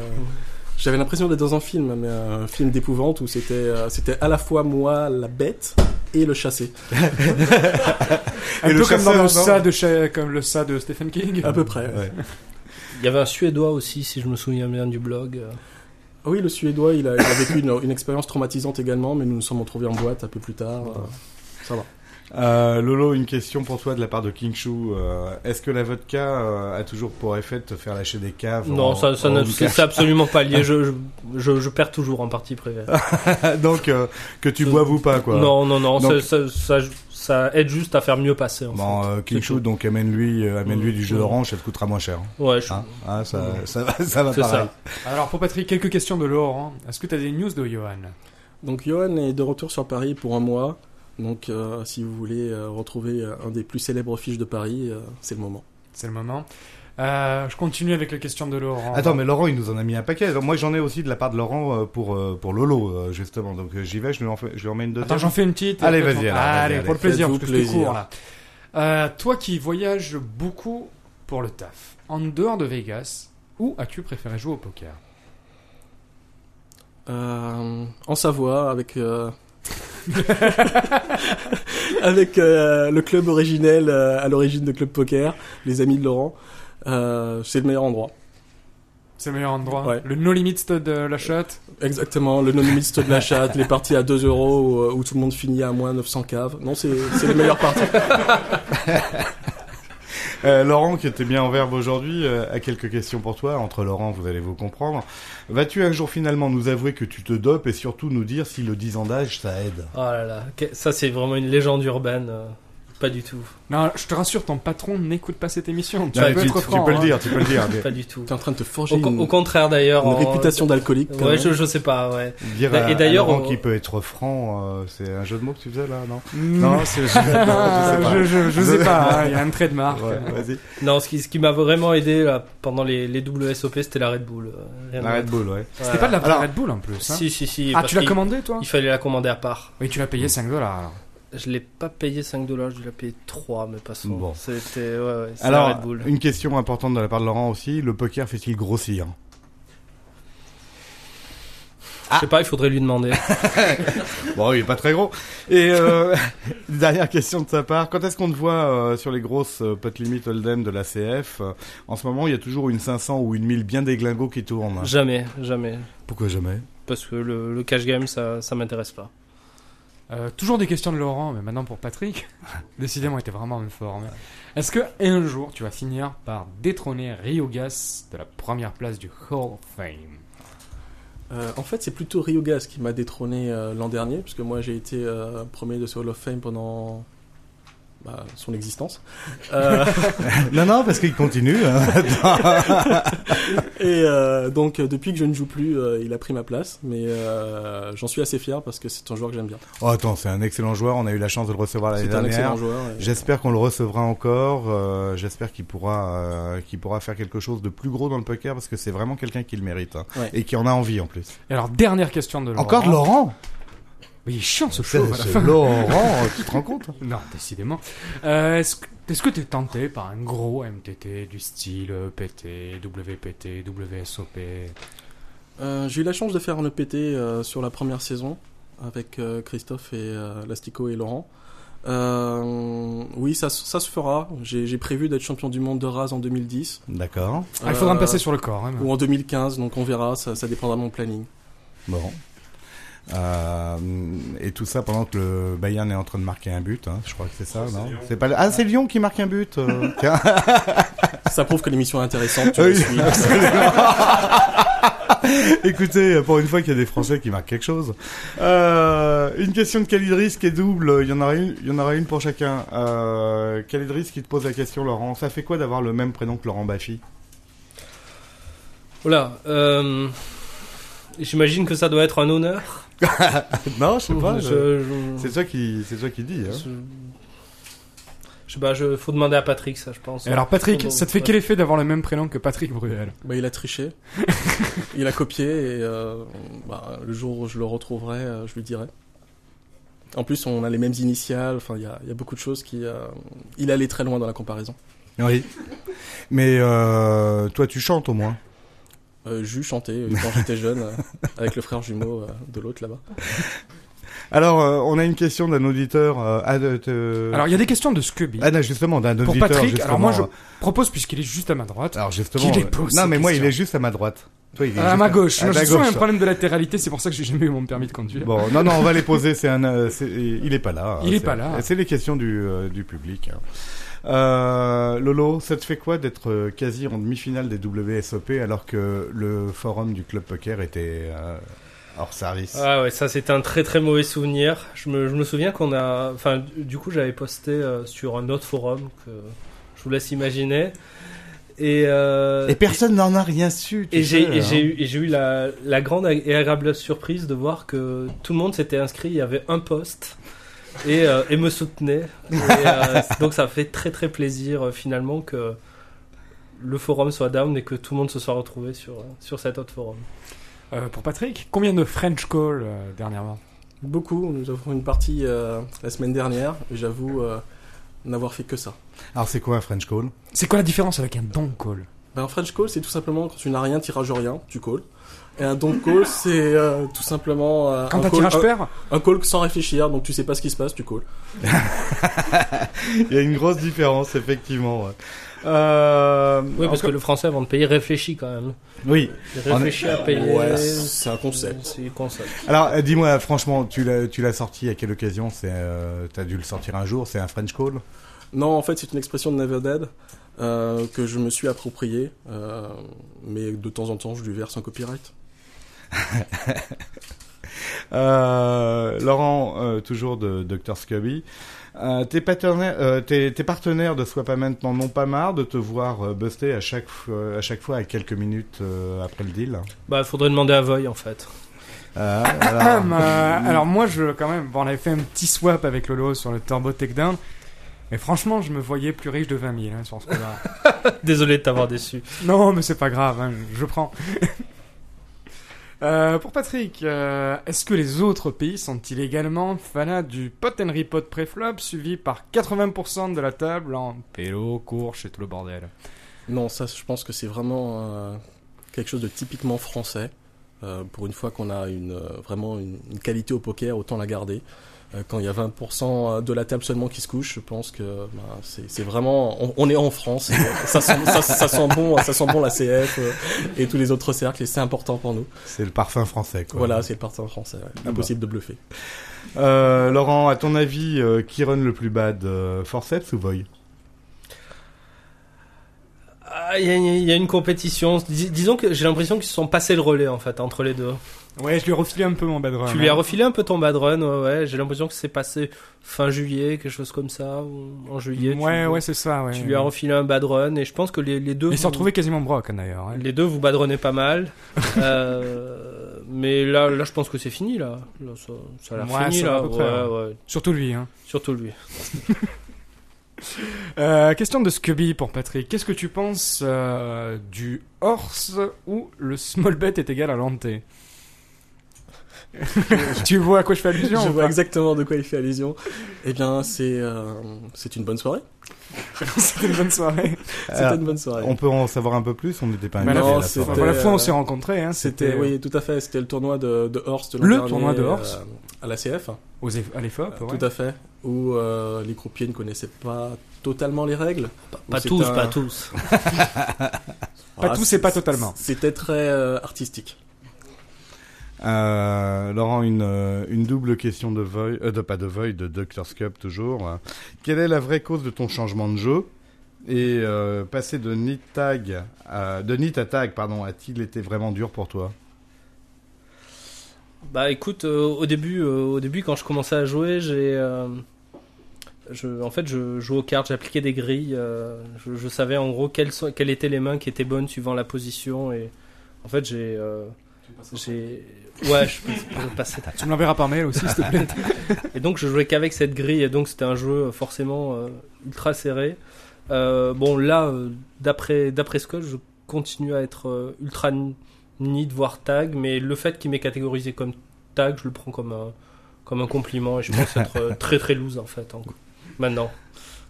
J'avais l'impression d'être dans un film, mais un film d'épouvante où c'était euh, c'était à la fois moi, la bête, et le chassé. (laughs) un Et le peu comme dans chasseur, le non ça de chez- comme le ça de Stephen King. À peu près. Ouais. Il y avait un Suédois aussi, si je me souviens bien du blog. Ah Oui, le Suédois, il a, il a vécu une, une expérience traumatisante également, mais nous nous sommes retrouvés en boîte un peu plus tard. euh, ça va. Euh, Lolo, une question pour toi de la part de King Shu. Euh, Est-ce que la vodka euh, a toujours pour effet de te faire lâcher des caves Non, en- ça, ça c'est absolument pas lié. Je, je, je, je perds toujours en partie privée. (laughs) Donc euh, que tu boives ou pas quoi. Non, non, non, Donc- ça, ça, ça, ça aide juste à faire mieux passer. En Bon, fait. euh, King donc amène-lui, euh, amène-lui du jus d'orange, ça te coûtera moins cher. Ouais, je- Hein Hein, ça, ça, va- ça va c'est pareil. ça. Alors pour Patrick, quelques questions de Laurent. Est-ce que tu as des news de Johan? Donc Johan est de retour sur Paris pour un mois. Donc euh, si vous voulez euh, retrouver euh, un des plus célèbres fiches de Paris, euh, c'est le moment. C'est le moment. Euh, je continue avec les questions de Laurent. Attends, mais Laurent, il nous en a mis un paquet. Alors, Moi, j'en ai aussi de la part de Laurent pour, pour Lolo, justement. Donc, j'y vais, je lui, en fais- je lui en mets une deuxième. Attends, j'en fais une petite. Allez, vas-y, Allez, allez. pour le plaisir, parce que c'est plaisir. court là. Euh, toi qui voyages beaucoup pour le taf, en dehors de Vegas, où as-tu préféré jouer au poker? Euh, en Savoie, avec euh, (laughs) avec euh, le club originel euh, à l'origine de Club Poker, les amis de Laurent. Euh, c'est le meilleur endroit. C'est le meilleur endroit. Ouais. Le No Limit de la shot. Exactement, le non-limite de la chatte, les parties à 2 euros où, où tout le monde finit à moins 900 caves. Non, c'est c'est les meilleures parties. (laughs) Euh, Laurent, qui était bien en verbe aujourd'hui, euh, a quelques questions pour toi. Entre Laurent, vous allez vous comprendre. Vas-tu un jour finalement nous avouer que tu te dopes et surtout nous dire si le 10 ans d'âge, ça aide? Oh là là, ça c'est vraiment une légende urbaine. Pas du tout. Non, je te rassure, ton patron n'écoute pas cette émission. Tu Non, mais peux tu, être tu franc, peux le hein. dire, tu peux le dire. Pas du tout. T'es en train de te forger Au, une, au contraire d'ailleurs. une en- réputation d'alcoolique. Ouais, je, je sais pas, ouais. Dire Et d'ailleurs, on- qui peut être franc, euh, c'est un jeu de mots que tu faisais là, non Mm. Non, c'est. je sais pas. (laughs) je, je, je sais pas, hein, il y a un trait de marque. Ouais, vas-y. Non, ce qui, ce qui m'a vraiment aidé là, pendant les, les WSOP, c'était la Red Bull. euh, rien La Red Bull, ouais. C'était pas de la Red Bull en plus. Hein. Si, si, si. ah, tu l'as qu'il- commandé toi? Il fallait la commander à part. Oui, tu l'as payé 5 dollars alors. Je l'ai pas payé 5 dollars, je l'ai payé 3, mais passons. Bon. C'était, ouais, ouais, la Alors, Red Bull. une question importante de la part de Laurent aussi. Le poker fait-il grossir? Je sais pas, il faudrait lui demander. (laughs) Bon, il est pas très gros. Et euh, (laughs) dernière question de sa part. Quand est-ce qu'on te voit euh, sur les grosses euh, pot limit hold'em de la CF euh, En ce moment, il y a toujours une 500 ou une 1000 bien déglingos qui tournent. jamais, jamais. Pourquoi jamais? Parce que le, le cash game, ça, ça m'intéresse pas. Euh, toujours des questions de Laurent, mais maintenant pour Patrick. (laughs) Décidément, il était vraiment en forme. Est-ce que un jour tu vas finir par détrôner Rio Gas de la première place du Hall of Fame? Euh, en fait, c'est plutôt Rio Gas qui m'a détrôné euh, l'an dernier, puisque moi j'ai été euh, premier de ce Hall of Fame pendant bah, son existence. (laughs) Euh, Non, non, parce qu'il continue. hein. et euh, donc, depuis que je ne joue plus, euh, il a pris ma place, mais euh, j'en suis assez fier parce que c'est un joueur que j'aime bien. oh, attends, c'est un excellent joueur. On a eu la chance de le recevoir l'année C'est un dernière. excellent joueur. et- J'espère qu'on le recevra encore. euh, J'espère qu'il pourra, euh, qu'il pourra faire quelque chose de plus gros dans le poker parce que c'est vraiment quelqu'un qui le mérite hein, Ouais. et qui en a envie en plus. Et alors, dernière question de Laurent. Encore de Laurent? Mais il est chiant ce C'est show à la c'est fin. Laurent, tu te rends compte (laughs) Non, décidément. Euh, Est-ce que est-ce que t'es tenté par un gros MTT du style E PT, WPT, WSOP Euh, j'ai eu la chance de faire un EPT euh, sur la première saison avec euh, Christophe et euh, Lastico et Laurent. Euh, oui, ça, se- ça se fera. J'ai j'ai prévu d'être champion du monde de Raz en 2010 D'accord. ah, Il faudra me Euh, passer sur le corps. hein, ou en 2015, donc on verra. Ça, ça dépendra de mon planning. Bon. Euh, et tout ça pendant que le Bayern est en train de marquer un but, hein, je crois que c'est ça, non C'est pas le- ah c'est Lyon qui marque un but. euh, (laughs) tiens. Ça prouve que l'émission est intéressante. Tu Oui, le suis. (laughs) Écoutez, pour une fois qu'il y a des Français qui marquent quelque chose. Euh, une question de Calidris qui est double. Il y en aura une, il y en aura une pour chacun. Euh, Calidris qui te pose la question, Laurent. Ça fait quoi d'avoir le même prénom que Laurent Baffy? Voilà. Euh, J'imagine que ça doit être un honneur. (laughs) Non, je sais pas. Je- C'est toi qui, c'est toi qui dis. Hein. je- Je sais pas, je, faut demander à Patrick, ça, je pense. Et alors, Patrick, Faut- ça te fait ouais. quel effet d'avoir le même prénom que Patrick Bruel? Bah, il a triché. (laughs) il a copié et euh, bah, le jour où je le retrouverai, euh, je lui dirai. En plus, on a les mêmes initiales. Enfin, il y a, il y a beaucoup de choses qui. euh, il allait très loin dans la comparaison. Oui. Mais euh, toi, tu chantes au moins. Euh, J'eus chanté euh, quand j'étais jeune euh, (laughs) avec le frère jumeau euh, de l'autre là-bas. Alors, euh, on a une question d'un auditeur. De- Alors, il y a des questions de Scubby. ah, non, justement, d'un Pour auditeur. Patrick, justement, alors moi, je propose, puisqu'il est juste à ma droite, Alors justement. Qu'il les pose non, ces mais moi, il questions. est juste à ma droite. Toi, il est à juste ma gauche. à Moi, ta j'ai souvent gauche. un problème de latéralité, c'est pour ça que j'ai jamais eu mon permis de conduire. Bon, non, non, on va les poser. C'est un, euh, (laughs) c'est- il est pas là. Il est C'est- pas là. C'est les questions du, euh, du public. hein. Euh, Lolo, ça te fait quoi d'être euh, quasi en demi-finale des WSOP alors que le forum du club poker était euh, hors service? Ah ouais, ça c'est un très très mauvais souvenir. Je me, je me souviens qu'on a. Enfin, du- coup, j'avais posté euh, sur un autre forum que je vous laisse imaginer. Et, euh, Et personne n'en a rien su. Et j'ai hein. eu, et j'ai eu la, la grande et agréable surprise de voir que tout le monde s'était inscrit, il y avait un poste et, euh, et me soutenait. Et, euh, donc ça fait très très plaisir euh, finalement que le forum soit down et que tout le monde se soit retrouvé sur, sur cet autre forum. Euh, pour Patrick, combien de French call euh, dernièrement? Beaucoup. Nous avons une partie euh, la semaine dernière. et J'avoue euh, n'avoir fait que ça. Alors c'est quoi un French Call? C'est quoi la différence avec un don call? Ben, un French call, c'est tout simplement quand tu n'as rien, tirage rien, tu call. Et un don't call, c'est euh, tout simplement euh, Quand un, call, tirage un, pair un call sans réfléchir, donc tu sais pas ce qui se passe, tu call. (laughs) Il y a une grosse différence, effectivement. ouais. Euh, Oui, parce que le français avant de payer réfléchit quand même. Oui. Réfléchit à payer. Ouais, c'est un concept. C'est un concept. Alors, dis-moi, franchement, tu l'as, tu sorti à quelle occasion? C'est, euh, t'as dû le sortir un jour. C'est un French Call? Non, en fait, c'est une expression de Never Dead. euh, que je me suis approprié, euh, mais de temps en temps, je lui verse un copyright. (laughs) Euh, Laurent, euh, toujours de Dr Scubby. Euh, tes, partenaires, tes, tes partenaires de Sois pas maintenant n'ont pas marre de te voir euh, buster à chaque, fois, à chaque fois à quelques minutes euh, après le deal? Bah, faudrait demander à Voy en fait. Ah, Ah, alors, (coughs) bah, alors moi, je quand même, bon, on avait fait un petit swap avec Lolo sur le Turbo Takedown. Mais franchement, je me voyais plus riche de 20 000 hein, sur ce coup-là. (laughs) Désolé de t'avoir déçu. non, mais c'est pas grave, hein, je prends. Euh, pour Patrick, euh, est-ce que les autres pays sont-ils également fanats du pot and repot pré-flop suivi par 80% de la table en pélo, courche et tout le bordel? Non, ça, je pense que c'est vraiment euh, quelque chose de typiquement français. Pour une fois qu'on a vraiment une qualité au poker, autant la garder. Euh, quand il y a 20% de la table seulement qui se couche, je pense que bah, c'est vraiment. On, on est en France, (laughs) ça, sent, ça, ça sent bon, ça sent bon la CF euh, et tous les autres cercles, et c'est important pour nous. c'est le parfum français. Quoi. Voilà, c'est le partenaire français. ouais. Impossible de bluffer. Euh, Laurent, à ton avis, euh, qui run le plus bad euh, Forceps ou Voy Ah, Il y, a- il y a une compétition. Dis- disons que j'ai l'impression qu'ils se sont passés le relais en fait entre les deux. Ouais, je lui ai refilé un peu mon bad run. Tu lui as hein. refilé un peu ton bad run, ouais, ouais. J'ai l'impression que c'est passé fin juillet, quelque chose comme ça, ou en juillet. tu- Ouais, ouais, c'est ça, ouais. Tu lui as refilé un bad run et je pense que les, les deux. Il s'est vous- retrouvé quasiment broc, hein, d'ailleurs. hein. Les deux vous badronnez pas mal. (laughs) Euh, mais là, là, je pense que c'est fini là. Là, ça, ça a l'air Ouais, fini là. à peu près, ouais. Surtout lui, hein. Surtout lui. (laughs) Euh, question de Scubby pour Patrick. Qu'est-ce que tu penses euh, du horse où le small bet est égal à l'anté (laughs) Tu vois à quoi je fais allusion Je vois pas exactement de quoi il fait allusion. Eh bien, c'est euh, c'est une bonne soirée. (laughs) C'était une bonne soirée. C'était Alors, une bonne soirée. On peut en savoir un peu plus On n'était pas invités non, la. Enfin, la fois où on euh, s'est rencontrés, hein, C'était, oui, tout à fait. C'était le tournoi de, de Horst Le dernier, tournoi de Horst. euh, à la CF. aux eff- à l'EFOP. ouais. Tout à fait. Où euh, les croupiers ne connaissaient pas totalement les règles. Pas tous, un- pas tous. (laughs) Pas tous et pas totalement. C'était très euh, artistique. Euh, Laurent, une, euh, une double question de Void, euh, de pas de Void, de Dr. Scup toujours. Quelle est la vraie cause de ton changement de jeu? Et euh, passer de nit tag, à, de nit à tag, pardon, a-t-il été vraiment dur pour toi? Bah écoute, euh, au début, euh, au début quand je commençais à jouer, j'ai, euh, je, en fait, je jouais aux cartes, j'appliquais des grilles, euh, je, je savais en gros quelles, étaient les mains qui étaient bonnes suivant la position et en fait j'ai, euh, j'ai, ouais, je peux, je peux passer. Tu me l'enverras par mail aussi, s'il te plaît. (laughs) Et donc je jouais qu'avec cette grille et donc c'était un jeu euh, forcément euh, ultra serré. Euh, bon là, euh, d'après d'après Scott, je continue à être euh, ultra nid voire tag, mais le fait qu'il m'ait catégorisé comme tag, je le prends comme un comme un compliment et je pense être euh, très très loose en fait. en- Maintenant,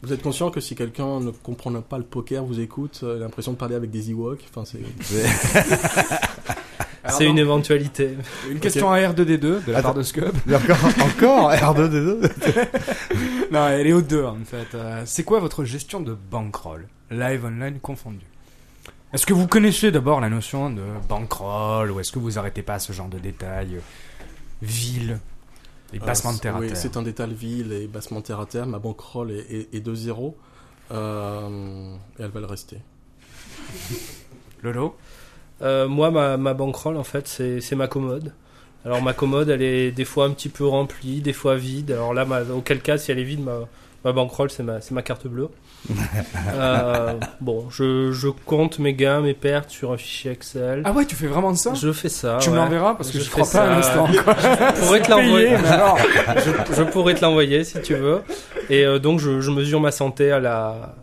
Vous êtes conscient que si quelqu'un ne comprend pas le poker, vous écoute, euh, l'impression de parler avec des Ewoks. Enfin, c'est. (laughs) C'est une éventualité. une question à R2D2 de la Attends. part de Scub. Encore, encore R2D2 (laughs) Non, elle est aux deux en fait. Euh, c'est quoi votre gestion de bankroll? Live, online confondu Est-ce que vous connaissez d'abord la notion de bankroll ou est-ce que vous arrêtez pas à ce genre de détails euh, Ville et bassement de Euh, terre à oui, terre? c'est un détail ville et bassement terre à terre. Ma bankroll est, est, est de zéro. Euh, et elle va le rester. Lolo? Euh, moi, ma, ma bankroll, en fait, c'est ma commode. Alors, ma commode, elle est des fois un petit peu remplie, des fois vide. Alors là, ma- auquel cas, si elle est vide, ma, ma bankroll, c'est ma, carte bleue. (laughs) Euh, bon, je, je compte mes gains, mes pertes sur un fichier Excel. Ah ouais, tu fais vraiment ça? Je fais ça. Tu me ouais. l'enverras parce que Je je, fais crois pas à ça. l'instant. (laughs) Je pourrais te Payé, l'envoyer. (laughs) je, je pourrais te l'envoyer si tu veux. Et euh, donc, je, je mesure ma santé à la,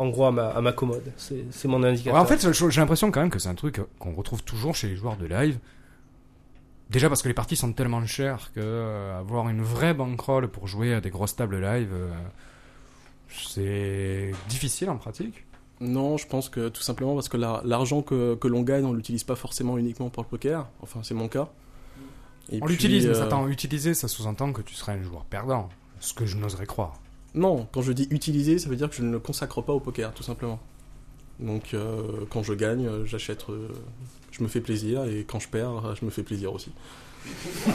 en gros, à ma, à ma commode. C'est mon indicateur. Ouais, en fait, j'ai l'impression quand même que c'est un truc qu'on retrouve toujours chez les joueurs de live. Déjà parce que les parties sont tellement chères que euh, avoir une vraie bankroll pour jouer à des grosses tables live, euh, c'est difficile en pratique. Non, je pense que tout simplement parce que la- l'argent que, que l'on gagne, on l'utilise pas forcément uniquement pour le poker. Enfin, c'est mon cas. Et on l'utilise, mais euh, utiliser, ça sous-entend que tu serais un joueur perdant. Ce que je n'oserais croire. Non, quand je dis utiliser, ça veut dire que je ne le consacre pas au poker, tout simplement. Donc, euh, quand je gagne, euh, j'achète, euh, je me fais plaisir, et quand je perds, je me fais plaisir aussi. (laughs)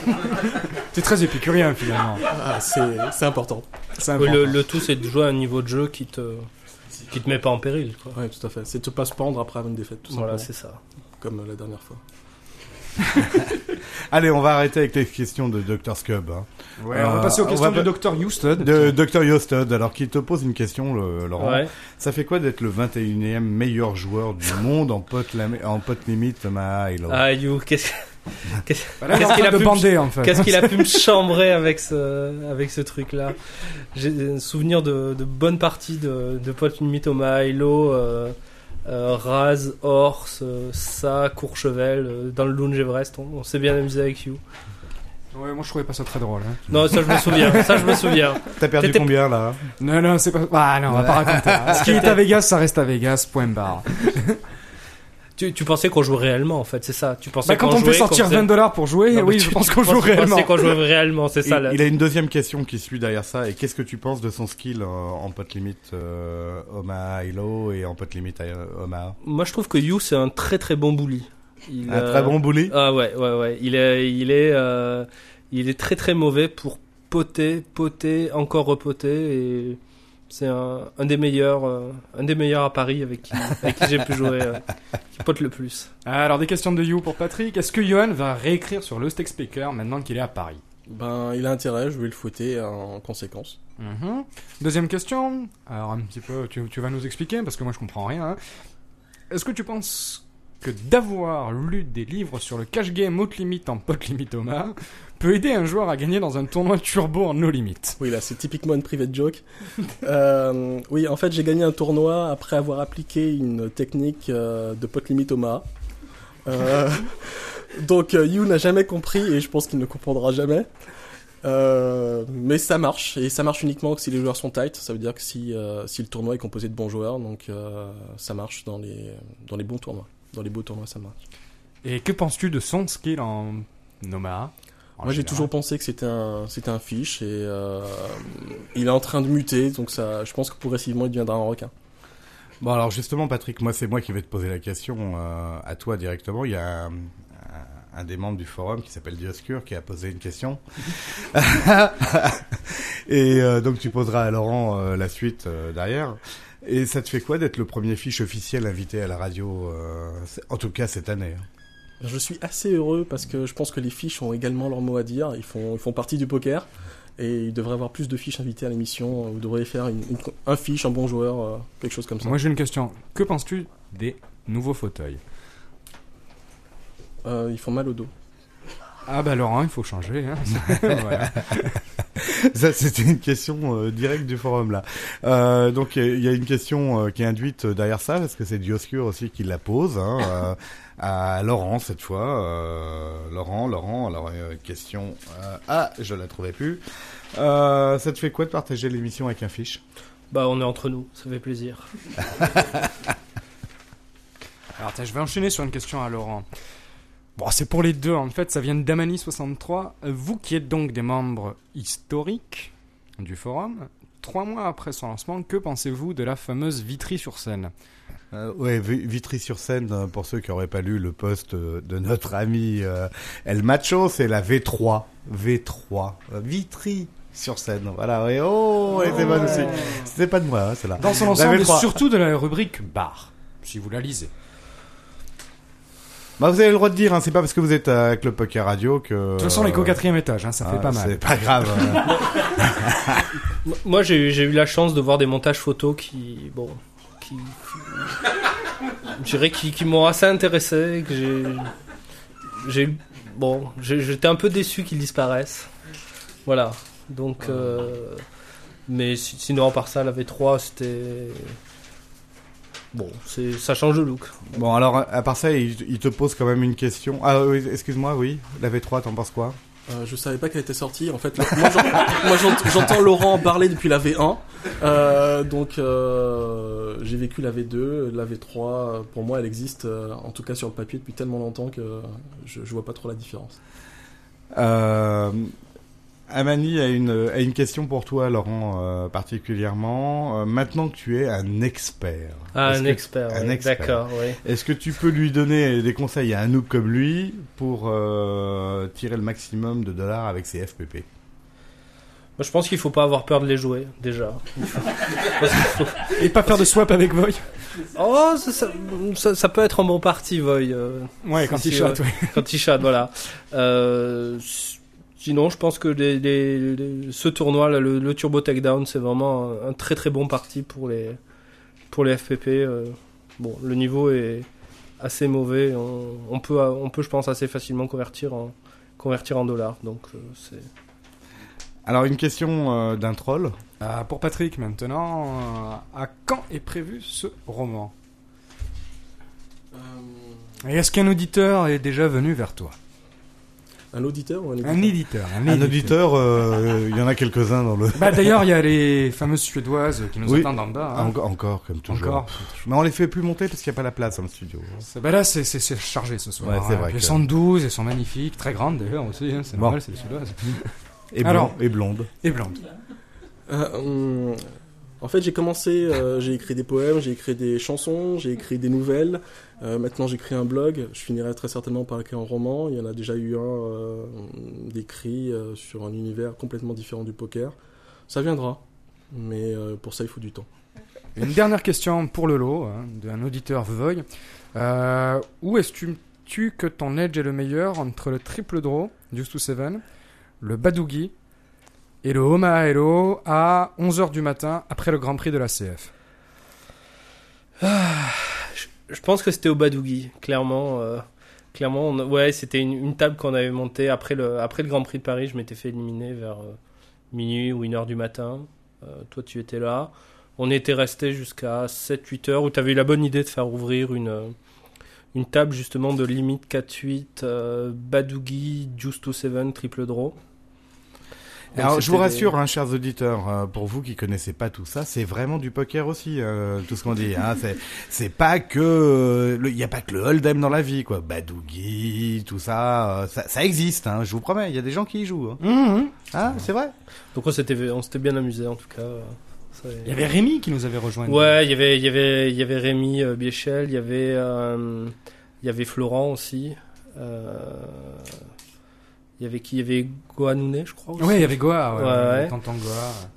T'es très épicurien finalement. Ah, c'est c'est important. C'est Oui, important. le, le tout, c'est de jouer à un niveau de jeu qui te, qui te met pas en péril. Quoi. Ouais, tout à fait. C'est de pas se pendre après une défaite, tout Voilà, c'est ça. Comme la dernière fois. (laughs) Allez, on va arrêter avec les questions de Dr. Scub. hein. Ouais, on va Euh, passer aux on questions va de Dr. Houston. De Dr. Yostud, alors qu'il te pose une question, le- Laurent. Ouais. Ça fait quoi d'être le 21e meilleur joueur du (laughs) monde en pote, lami- en pote limite Hilo Ah, You, qu'est-ce (laughs) qu'est-ce- Bah Qu'est-ce qu'il a pu- bander, en fait. qu'est-ce qu'il a pu me chambrer avec ce, avec ce truc-là? J'ai un souvenir de, de bonnes parties de, de potes limite euh, euh, Raz, Ors, euh, Sa, Courchevel, euh, dans le Lounge Everest. On, on s'est bien amusé avec You. Ouais, moi je trouvais pas ça très drôle. hein. Non, ça je me souviens. ça je me souviens. (laughs) T'as perdu T'étais- combien là? Non, non, c'est pas. Ah non, on va pas raconter. hein. (laughs) Ce qui est à Vegas, ça reste à Vegas, point barre. Tu, tu pensais qu'on jouait réellement en fait, c'est ça. Tu pensais Bah, quand on peut jouait, sortir qu'on faisait- 20 dollars pour jouer, Non, oui, tu- je pense (laughs) qu'on joue réellement. qu'on jouait réellement, c'est ça. il, là. il a une deuxième question qui suit derrière ça. Et qu'est-ce que tu penses de son skill euh, en pote limite euh, Omaha Hilo et en pote limite euh, Omaha Moi je trouve que You c'est un très très bon bully. Il, Un euh, très bon bully? Ah ouais, ouais, ouais. Il est, il est, euh, il est très très mauvais pour poter, poter, encore repoter et c'est un, un des meilleurs, euh, un des meilleurs à Paris avec qui, avec qui j'ai pu jouer, euh, qui pote le plus. Alors, des questions de You pour Patrick. Est-ce que Johan va réécrire sur le Steak Speaker maintenant qu'il est à Paris? Ben, il a intérêt, je vais le fouetter en conséquence. Mhm. Deuxième question. Alors, un petit peu, tu, tu vas nous expliquer parce que moi je comprends rien. hein. Est-ce que tu penses que d'avoir lu des livres sur le cash game haute limite en pot limite Omar peut aider un joueur à gagner dans un tournoi turbo en no limite Oui, là, c'est typiquement une private joke. (laughs) Euh, oui, en fait, j'ai gagné un tournoi après avoir appliqué une technique euh, de pot limite Omaha. Euh, (laughs) donc, euh, You n'a jamais compris et je pense qu'il ne comprendra jamais. Mais ça marche et ça marche uniquement que si les joueurs sont tight. Ça veut dire que si, si le tournoi est composé de bons joueurs, donc ça marche dans les, dans les bons tournois. Dans les beaux tournois, ça marche. Et que penses-tu de son skill en Omaha en Moi, j'ai toujours pensé que c'était un, c'était un fiche et euh, il est en train de muter, donc ça, je pense que progressivement, il deviendra un requin. Bon alors justement Patrick, moi c'est moi qui vais te poser la question euh, à toi directement. Il y a un, un- un des membres du forum qui s'appelle Dioscure qui a posé une question. (laughs) Et euh, donc tu poseras à Laurent euh, la suite euh, derrière. Et ça te fait quoi d'être le premier fiche officiel invité à la radio, euh, en tout cas cette année hein? Je suis assez heureux parce que je pense que les fiches ont également leur mot à dire. Ils font, ils font partie du poker et il devrait avoir plus de fiches invitées à l'émission. Vous devriez faire une- une- un fiche, un bon joueur, euh, quelque chose comme ça. Moi j'ai une question. Que penses-tu des nouveaux fauteuils? Euh, ils font mal au dos. Ah bah Laurent, il faut changer. Hein. (laughs) Voilà. Ça, c'était une question euh, directe du forum là. Euh, donc il y a une question euh, qui est induite derrière ça parce que c'est Dioscure aussi qui la pose hein, euh, à Laurent cette fois. Euh, Laurent, Laurent. Alors euh, question. euh, ah, je la trouvais plus. Euh, ça te fait quoi de partager l'émission avec un fiche? Bah on est entre nous, ça fait plaisir. (laughs) Alors je vais enchaîner sur une question à Laurent. Bon, c'est pour les deux, en fait, ça vient de Damani63. Euh, Vous qui êtes donc des membres historiques du forum, trois mois après son lancement, que pensez-vous de la fameuse Vitry sur scène? Euh, Ouais, Vi- Vitry-sur-Seine, euh, pour ceux qui n'auraient pas lu le post euh, de notre ami euh, El Macho, c'est la V3. V3. euh, Vitry sur scène. Voilà, ouais. Oh, bonne aussi. C'était pas de moi, hein, celle-là. Dans son La ensemble, et V3. surtout de la rubrique bar, si vous la lisez. Bah, vous avez le droit de dire, hein, c'est pas parce que vous êtes à Club Poker Radio que. De toute façon, les qu'au quatrième étage, hein, ça fait Ah, pas mal. C'est pas grave. hein. (laughs) Moi j'ai eu, j'ai eu la chance de voir des montages photos qui, bon, qui, je dirais qui, qui m'ont assez intéressé, que j'ai, j'ai, eu- bon, j'ai- j'étais un peu déçu qu'ils disparaissent. Voilà. Donc, euh, mais si- sinon à part ça, la V3 c'était, bon, c'est, ça change de look. bon, alors, à part ça, il, il te pose quand même une question. Ah oui, excuse-moi, oui. La V3, t'en penses quoi? Euh, je savais pas qu'elle était sortie. En fait, moi, j'en- (laughs) moi, j'ent- j'entends Laurent parler depuis la V1. Euh, donc, euh, j'ai vécu la V2, la V3. euh, Pour moi, elle existe, euh, en tout cas sur le papier, depuis tellement longtemps que je, je vois pas trop la différence. Amani a une, a une question pour toi, Laurent, euh, particulièrement. Euh, maintenant que tu es un expert. Ah, est-ce un que- expert, un expert. d'accord, oui. Est-ce que tu peux lui donner des conseils à un noob comme lui pour euh, tirer le maximum de dollars avec ses FPP Moi, je pense qu'il faut pas avoir peur de les jouer, déjà. Faut- Et pas faire de swap avec Voy Oh, ça, ça, ça- ça peut être un bon parti, Voy. euh, Ouais, quand il chatte, ouais. quand il chatte, voilà. Euh, sinon, je pense que les, les- les- ce tournoi, là, le, le Turbo Takedown, c'est vraiment un, un très très bon parti pour les, pour les FPP. euh. bon, le niveau est assez mauvais. On, on peut, on peut, je pense, assez facilement convertir en, convertir en dollars. Donc, euh, c'est. Alors une question euh, d'un troll. Euh, pour Patrick, maintenant, euh, à quand est prévu ce roman? Euh, Et est-ce qu'un auditeur est déjà venu vers toi? Un auditeur ou un éditeur Un éditeur. Un, Un auditeur, euh, il y en a quelques-uns dans le. Bah, D'ailleurs, il y a les fameuses suédoises qui nous Oui. attendent en bas. hein. Enco- encore, comme toujours. Encore. Mais on les fait plus monter parce qu'il n'y a pas la place dans le studio. Bah là, c'est chargé ce soir. Ouais, c'est hein. vrai Elles sont 12, elles sont magnifiques, très grandes d'ailleurs aussi. hein, C'est Bon. normal, c'est des suédoises. Et, blond- Alors. et blonde. Et blondes. Euh, en fait, j'ai commencé, euh, j'ai écrit des poèmes, j'ai écrit des chansons, j'ai écrit des nouvelles. Euh, maintenant, j'écris un blog. Je finirai très certainement par écrire un roman. Il y en a déjà eu un euh, d'écrit euh, sur un univers complètement différent du poker. Ça viendra, mais euh, pour ça, il faut du temps. Une dernière question pour le lot, hein, d'un auditeur Voy. Euh, où estimes-tu que ton edge est le meilleur entre le triple draw, Deuce to Seven, le Badougi et le Omaha Hello à 11h du matin après le Grand Prix de la CF Je pense que c'était au Badougi, clairement. euh, clairement, ouais, c'était une, une table qu'on avait montée après le, après le Grand Prix de Paris. Je m'étais fait éliminer vers euh, minuit ou 1 heure du matin. Euh, toi, tu étais là. On était resté jusqu'à 7-8 heures où tu avais eu la bonne idée de faire ouvrir une, une table justement de limite 4-8, euh, Badougi, Juice to 7, triple draw. Donc, Alors, je vous rassure, hein, chers auditeurs, euh, pour vous qui connaissez pas tout ça, c'est vraiment du poker aussi, euh, tout ce qu'on dit. Hein, c'est, c'est pas que, euh, il y a pas que le hold'em dans la vie, quoi. Badougi, tout ça, euh, ça, ça existe. Hein, je vous promets, il y a des gens qui y jouent. Hein, Hein, c'est vrai. Donc on s'était, on s'était bien amusé en tout cas. Il y avait Rémi qui nous avait rejoint. Ouais, il y avait, il y avait, il y avait Rémi euh, Biéchel, il y avait, euh, il y avait Florent aussi. Euh, il y avait qui? Il y avait Gohanouné, je crois. Ouais, il y avait Goa, ouais, Ouais, ouais, ouais. Goa.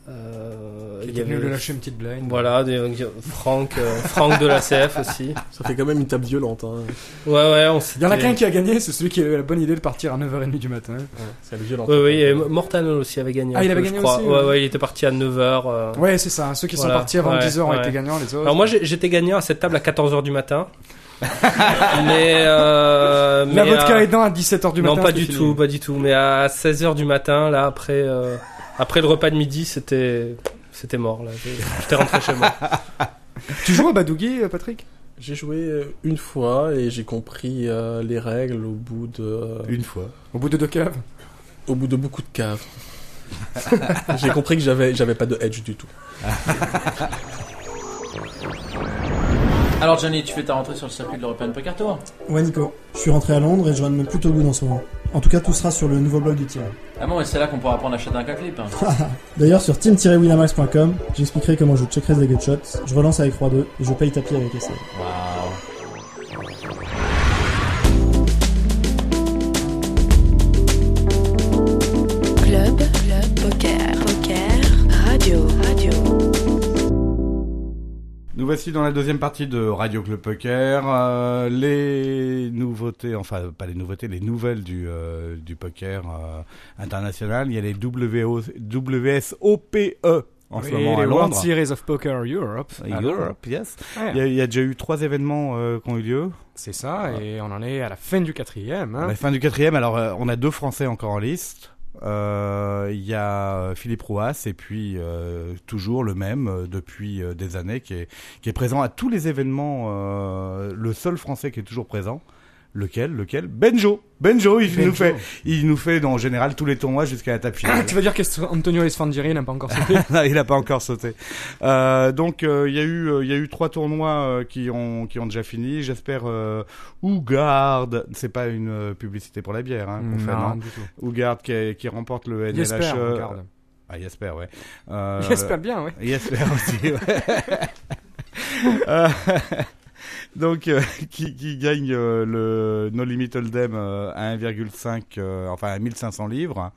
Euh, Qui il était y venu avait, lui lâcher une petite blind. voilà, des, Franck, euh, Franck de la CF aussi. Ça fait quand même une table violente. Hein. Ouais, ouais, on Il y en a qu'un qui a gagné, c'est celui qui a eu la bonne idée de partir à 9h30 du matin. C'est violent. Ouais, ouais, et Mortanel aussi avait gagné. Ah, il avait gagné je crois. aussi, Ouais, ouais. ouais, il était parti à 9h. Ouais, c'est ça. Ceux qui Voilà. sont partis avant Ouais, 10h ont ouais. été gagnants, les autres. Alors moi j'étais gagnant à cette table à 14h du matin. (laughs) mais euh, la mais, vodka euh, aidant à 17h du matin. non pas du fini. tout, pas du tout. Mais à 16h du matin, là après euh, après le repas de midi, c'était c'était mort là. J'étais rentré chez moi. (laughs) Tu joues à Badougi, euh, Patrick? J'ai joué euh, une fois et j'ai compris euh, les règles au bout de, Une fois. Au bout de deux caves? au bout de beaucoup de caves. (laughs) j'ai compris que j'avais, j'avais pas de edge du tout. Alors Johnny, tu fais ta rentrée sur le circuit de l'European Poker Tour Ouais Nico, je suis rentré à Londres et je run plutôt good en ce moment. En tout cas, tout sera sur le nouveau blog du team. Ah bon, et c'est là qu'on pourra apprendre à acheter un clip. (laughs) D'ailleurs, sur team-winamax.com, j'expliquerai comment je check raise les gut shots, je relance avec Roi 2 et je paye tapis avec essai. Waouh. Nous voici dans la deuxième partie de Radio Club Poker. Euh, les nouveautés, enfin pas les nouveautés, les nouvelles du, euh, du poker euh, international. Il y a les WO, WSOPE en ce moment à les World Londres. Series of Poker Europe. à. Europe, yes. Il y, a, il y a déjà eu trois événements euh, qui ont eu lieu. C'est ça, et on en est à la fin du quatrième. À Hein. la fin du quatrième, alors euh, on a deux Français encore en liste. Euh, Il y a Philippe Rouas et puis euh, toujours le même euh, depuis des années qui est, présent à tous les événements. le seul Français qui est toujours présent. Lequel Lequel? Benjo Benjo, il Benjo. nous fait, il nous fait en général tous les tournois jusqu'à la finale. (laughs) tu vas dire qu'Antonio Esfandieri n'a pas encore sauté? (laughs) Il a pas encore sauté. Euh, donc euh, il y a eu euh, il y a eu trois tournois qui ont qui ont déjà fini. J'espère euh, Ougard, c'est pas une publicité pour la bière hein, qu'on fait, non. Ougard qui, qui remporte le NLH. J'espère, regarde. Ah, Jesper, ouais. Euh, J'espère bien, ouais. Jesper aussi, ouais. (laughs) Donc, euh, (laughs) qui, qui gagne euh, le No Limit Hold'em euh, à 1,5, euh, enfin à 1500 livres.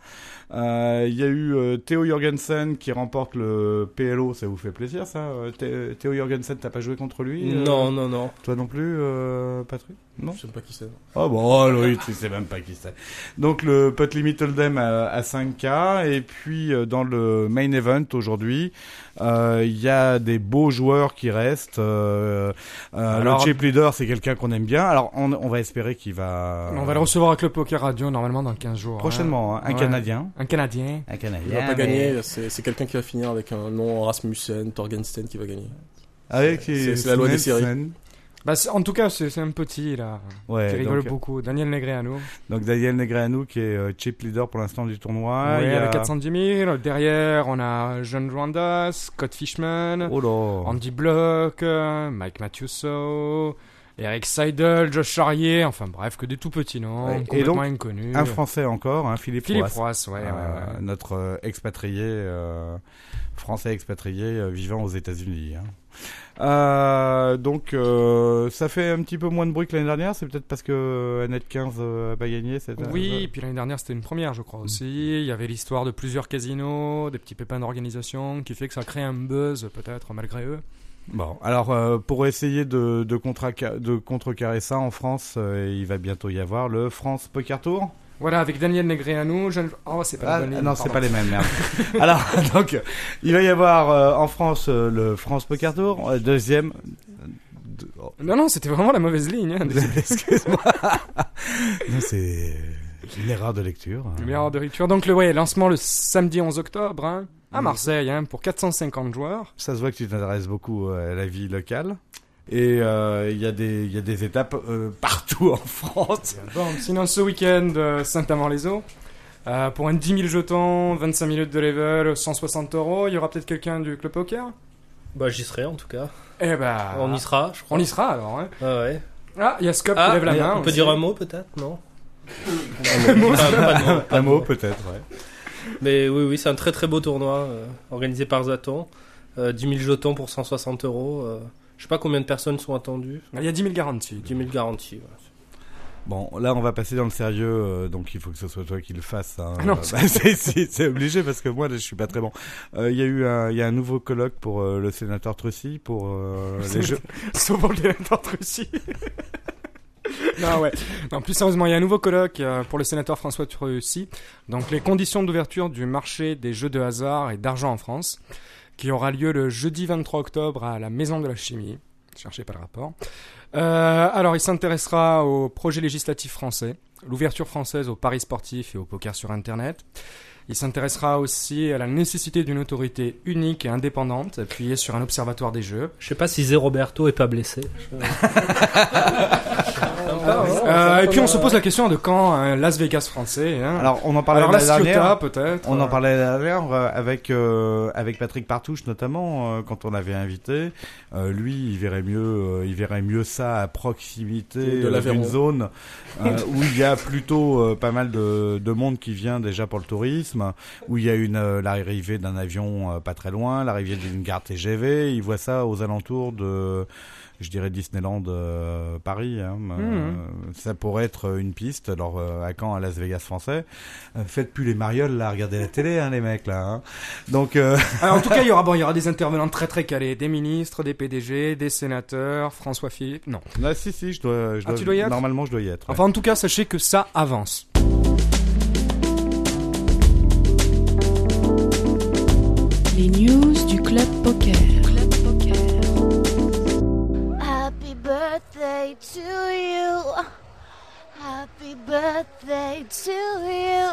Euh, Il y a eu euh, Theo Jorgensen qui remporte le PLO, ça vous fait plaisir ça euh, Theo Jorgensen, t'as pas joué contre lui euh, Non, non, non. Toi non plus, euh, Patrick? Non? Je sais pas qui c'est. Oh bon, Loïc, tu sais même pas qui c'est. Donc le Pot Limit Hold'em à, à 5K et puis euh, dans le main event aujourd'hui, euh, il y a des beaux joueurs qui restent. Euh, euh, Alors- le chip leader, c'est quelqu'un qu'on aime bien. Alors on, on va espérer qu'il va On va le recevoir à Club Poker Radio normalement dans 15 jours. prochainement. hein, un Ouais. Canadien, Un Canadien. un Canadien. Il va pas gagner, c'est c'est quelqu'un qui va finir avec un nom Rasmussen, Torgensten qui va gagner. Avec C'est- c'est la loi des séries. Bah, en tout cas, c'est un petit là Ouais, qui rigole donc, beaucoup. Daniel Negreanu. donc Daniel Negreanu qui est euh, chip leader pour l'instant du tournoi. ouais, Il y a- avec 410 000. Derrière, on a John Rwanda, Scott Fishman, Oh. Andy Block, euh, Mike Mathiuso, Eric Seidel, Josh Charrier. Enfin bref, que des tout petits noms, Ouais, et complètement donc, inconnus. Un Français encore, hein, Philippe, Philippe Roas. Ouais, Euh, ouais. notre euh, expatrié, euh, français expatrié vivant aux États-Unis. hein. Donc, ça fait un petit peu moins de bruit que l'année dernière. C'est peut-être parce que Annette 15 euh, a pas gagné. cette- Oui, et puis l'année dernière c'était une première, je crois aussi. Il y avait l'histoire de plusieurs casinos, des petits pépins d'organisation, qui fait que ça crée un buzz peut-être malgré eux. Bon, alors euh, pour essayer de, de, de contrecarrer ça en France, euh, il va bientôt y avoir le France Poker Tour. Voilà, avec Daniel Negreanu, Jeanne... Oh, c'est pas Ah, ligne, non, c'est pas les mêmes. Merde. (laughs) alors, donc, il va y avoir euh, en France le France Poker Tour, deuxième. de- oh, Non, non, c'était vraiment la mauvaise ligne. Hein. (laughs) Excuse-moi. (laughs) Non, c'est une erreur de lecture. Une erreur de lecture. Donc, le ouais, lancement le samedi 11 octobre, hein, à Marseille, hein, pour 450 joueurs. Ça se voit que tu t'intéresses beaucoup à la vie locale. Et euh, il y, a des- il y a des étapes euh, partout en France. (laughs) Bon, sinon, ce week-end, euh, Saint-Amand-les-Eaux. Euh, pour un 10 000 jetons, 25 minutes de level, 160 euros, il y aura peut-être quelqu'un du club poker? Bah, j'y serai en tout cas. Eh ben, On y sera, je crois. on y sera alors. Hein. Ah ouais. Ah, il y a Scop Ah, qui lève la main. on peut aussi. dire un mot peut-être Non? (laughs) Un mot, Pas- pas de mot, pas Un mot. peut-être, ouais. Mais oui, oui, c'est un très très beau tournoi euh, organisé par Zaton. Euh, 10 000 jetons pour 160 euros. euh, je sais pas combien de personnes sont attendues. Il y a 10 000 garanties. 10 000 garanties. ouais. Bon, là, on va passer dans le sérieux, euh, donc il faut que ce soit toi qui le fasses. Hein. Ah non, (laughs) bah, c'est obligé parce que moi, là, je suis pas très bon. Euh, Il y a eu un, il y a un nouveau colloque pour euh, le sénateur Trucy pour euh, (laughs) les jeux. Sauf pour les d'entre aussi. Non, ouais. Non, plus sérieusement, il y a un nouveau colloque euh, pour le sénateur François Trucy. Donc, les conditions d'ouverture du marché des jeux de hasard et d'argent en France, qui aura lieu le jeudi 23 octobre à la Maison de la Chimie. Cherchez pas le rapport. Euh, alors, il s'intéressera au projet législatif français, l'ouverture française aux paris sportifs et au poker sur Internet. Il s'intéressera aussi à la nécessité d'une autorité unique et indépendante, appuyée sur un observatoire des jeux. Je sais pas si Zé Roberto est pas blessé. (laughs) Euh, et puis on se pose la question de quand un Las Vegas français. Hein. Alors, on en parlait Alors la l'année dernière. Peut-être. On en euh, parlait la dernière euh, avec euh, avec Patrick Partouche notamment euh, quand on l'avait invité. Euh, lui, il verrait mieux euh, il verrait mieux ça à proximité d'une zone euh, où il y a plutôt euh, pas mal de, de monde qui vient déjà pour le tourisme, où il y a une euh, l'arrivée d'un avion euh, pas très loin, l'arrivée d'une gare TGV. Il voit ça aux alentours de je dirais Disneyland euh, Paris. Hein. Euh, ça pourrait être une piste. Alors euh, à quand à Las Vegas français Faites plus les marioles là, regardez la télé hein, les mecs là. Hein. Donc Alors, en tout cas, il y aura (laughs) bon, il y aura des intervenants très très calés, des ministres, des PDG, des sénateurs, François Philippe. Non. ah, si si, je dois, je Ah, tu dois y être normalement je dois y être. ouais. Enfin, en tout cas, sachez que ça avance. Les news du club poker. Club poker. Happy birthday to you. Happy birthday to you.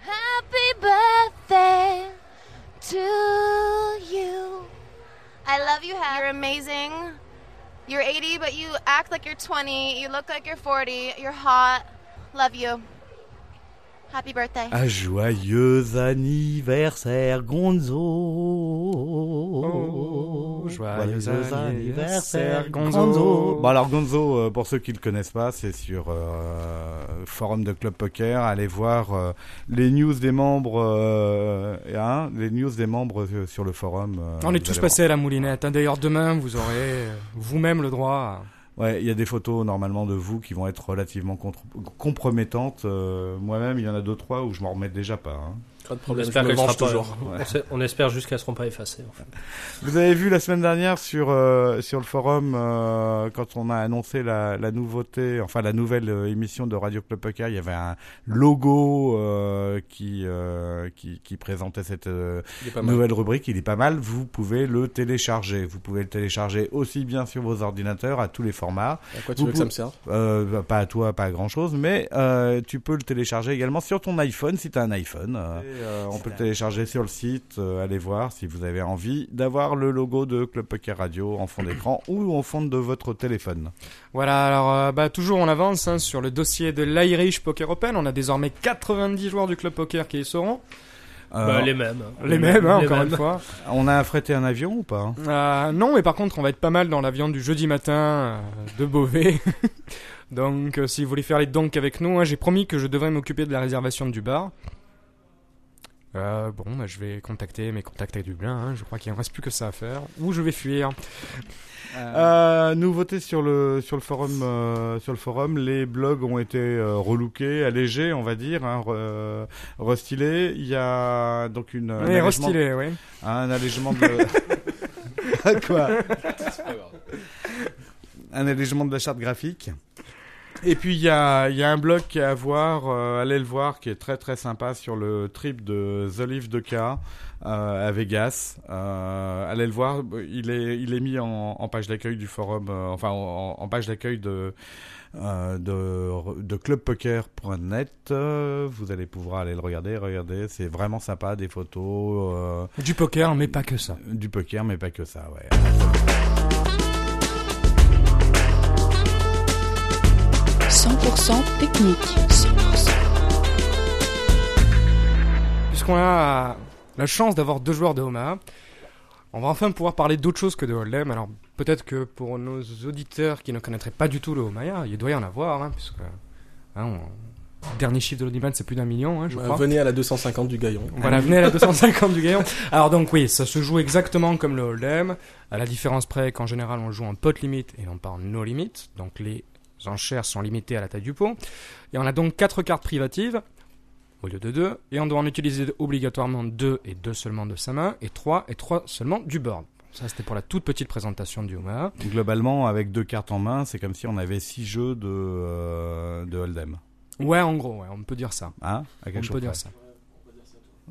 Happy birthday to you. I love you, Hap. You're amazing. You're 80, but you act like you're 20. You look like you're 40. You're hot. Love you. Happy birthday. Un joyeux anniversaire Gonzo. Oh, joyeux anniversaire, Gonzo. Bon alors Gonzo, euh, pour ceux qui le connaissent pas, c'est sur euh, forum de Club Poker, allez voir euh, les news des membres, euh, hein, les news des membres euh, sur le forum. euh, On est tous passés à la moulinette. hein. D'ailleurs, demain, vous aurez vous-même le droit. à-. Ouais, il y a des photos normalement de vous qui vont être relativement compromettantes. Euh, Moi-même, il y en a deux trois où je m'en remets déjà pas. hein. Pas de On problème, je espère me qu'elle sera pas. toujours. on sait- On espère juste qu'elles seront pas effacées. en fait. Vous avez vu la semaine dernière sur euh, sur le forum euh, quand on a annoncé la, la nouveauté, enfin la nouvelle euh, émission de Radio Club Poker, il y avait un logo euh, qui, euh, qui qui présentait cette euh, pas nouvelle rubrique. Il est pas mal. Vous pouvez le télécharger. Vous pouvez le télécharger aussi bien sur vos ordinateurs à tous les formats. À quoi tu Vous veux que ça me serve? Euh, pas à toi, pas à grand chose, mais euh, tu peux le télécharger également sur ton iPhone si tu as un iPhone. euh, et, euh, on peut le télécharger sur le site. euh, allez voir si vous avez envie d'avoir le logo de Club Poker Radio en fond d'écran ou en fond de votre téléphone. Voilà, alors euh, bah, toujours on avance hein, sur le dossier de l'Irish Poker Open. On a désormais 90 joueurs du club poker qui y seront. Euh, Bah, les mêmes. hein. Les mêmes, hein, Les encore mêmes. une fois. On a affrété un avion ou pas hein? Non, mais par contre, on va être pas mal dans l'avion du jeudi matin euh, de Beauvais. (laughs) Donc, euh, si vous voulez faire les donks avec nous, hein, j'ai promis que je devrais m'occuper de la réservation du bar. Euh, bon, bah, je vais contacter mes contacts à Dublin. hein, je crois qu'il ne reste plus que ça à faire. Ou je vais fuir. Euh, nouveauté sur le sur le forum euh, sur le forum, les blogs ont été euh, relookés, allégés, on va dire, hein, re- restylés. Il y a donc une un Oui, allègement- restylé, oui. un allègement de (laughs) (laughs) quoi? Un allègement de la charte graphique. Et puis il y a, il y a un blog à voir, euh, allez le voir, qui est très très sympa sur le trip de The Live de K euh, à Vegas. Euh, allez le voir, il est, il est mis en, en page d'accueil du forum, enfin en, en page d'accueil de, de, de clubpoker.net. Vous allez pouvoir aller le regarder, regardez, c'est vraiment sympa, des photos. Du poker, mais pas que ça. du poker, mais pas que ça, ouais. 100% technique. 100%. Puisqu'on a la chance d'avoir deux joueurs de Omaha, on va enfin pouvoir parler d'autre chose que de Hold'em. Alors peut-être que pour nos auditeurs qui ne connaîtraient pas du tout le Omaha, il doit y en avoir, hein, puisque hein, on- dernier chiffre de l'audimat c'est plus d'un million, hein, je Bah, crois. venez à la 250 du Gaillon. Voilà, venez à la 250 du Gaillon. Alors donc oui, ça se joue exactement comme le Hold'em, à la différence près qu'en général on le joue en pot limit et non pas en no limit. Donc les enchères sont limitées à la taille du pot. Et on a donc quatre cartes privatives au lieu de deux, et on doit en utiliser obligatoirement deux et deux seulement de sa main, et trois et trois seulement du board. Ça c'était pour la toute petite présentation du Omaha. Globalement, avec deux cartes en main, c'est comme si on avait six jeux de, euh, de Hold'em. Ouais, en gros, ouais, on peut dire ça. Hein à On chose peut dire ça.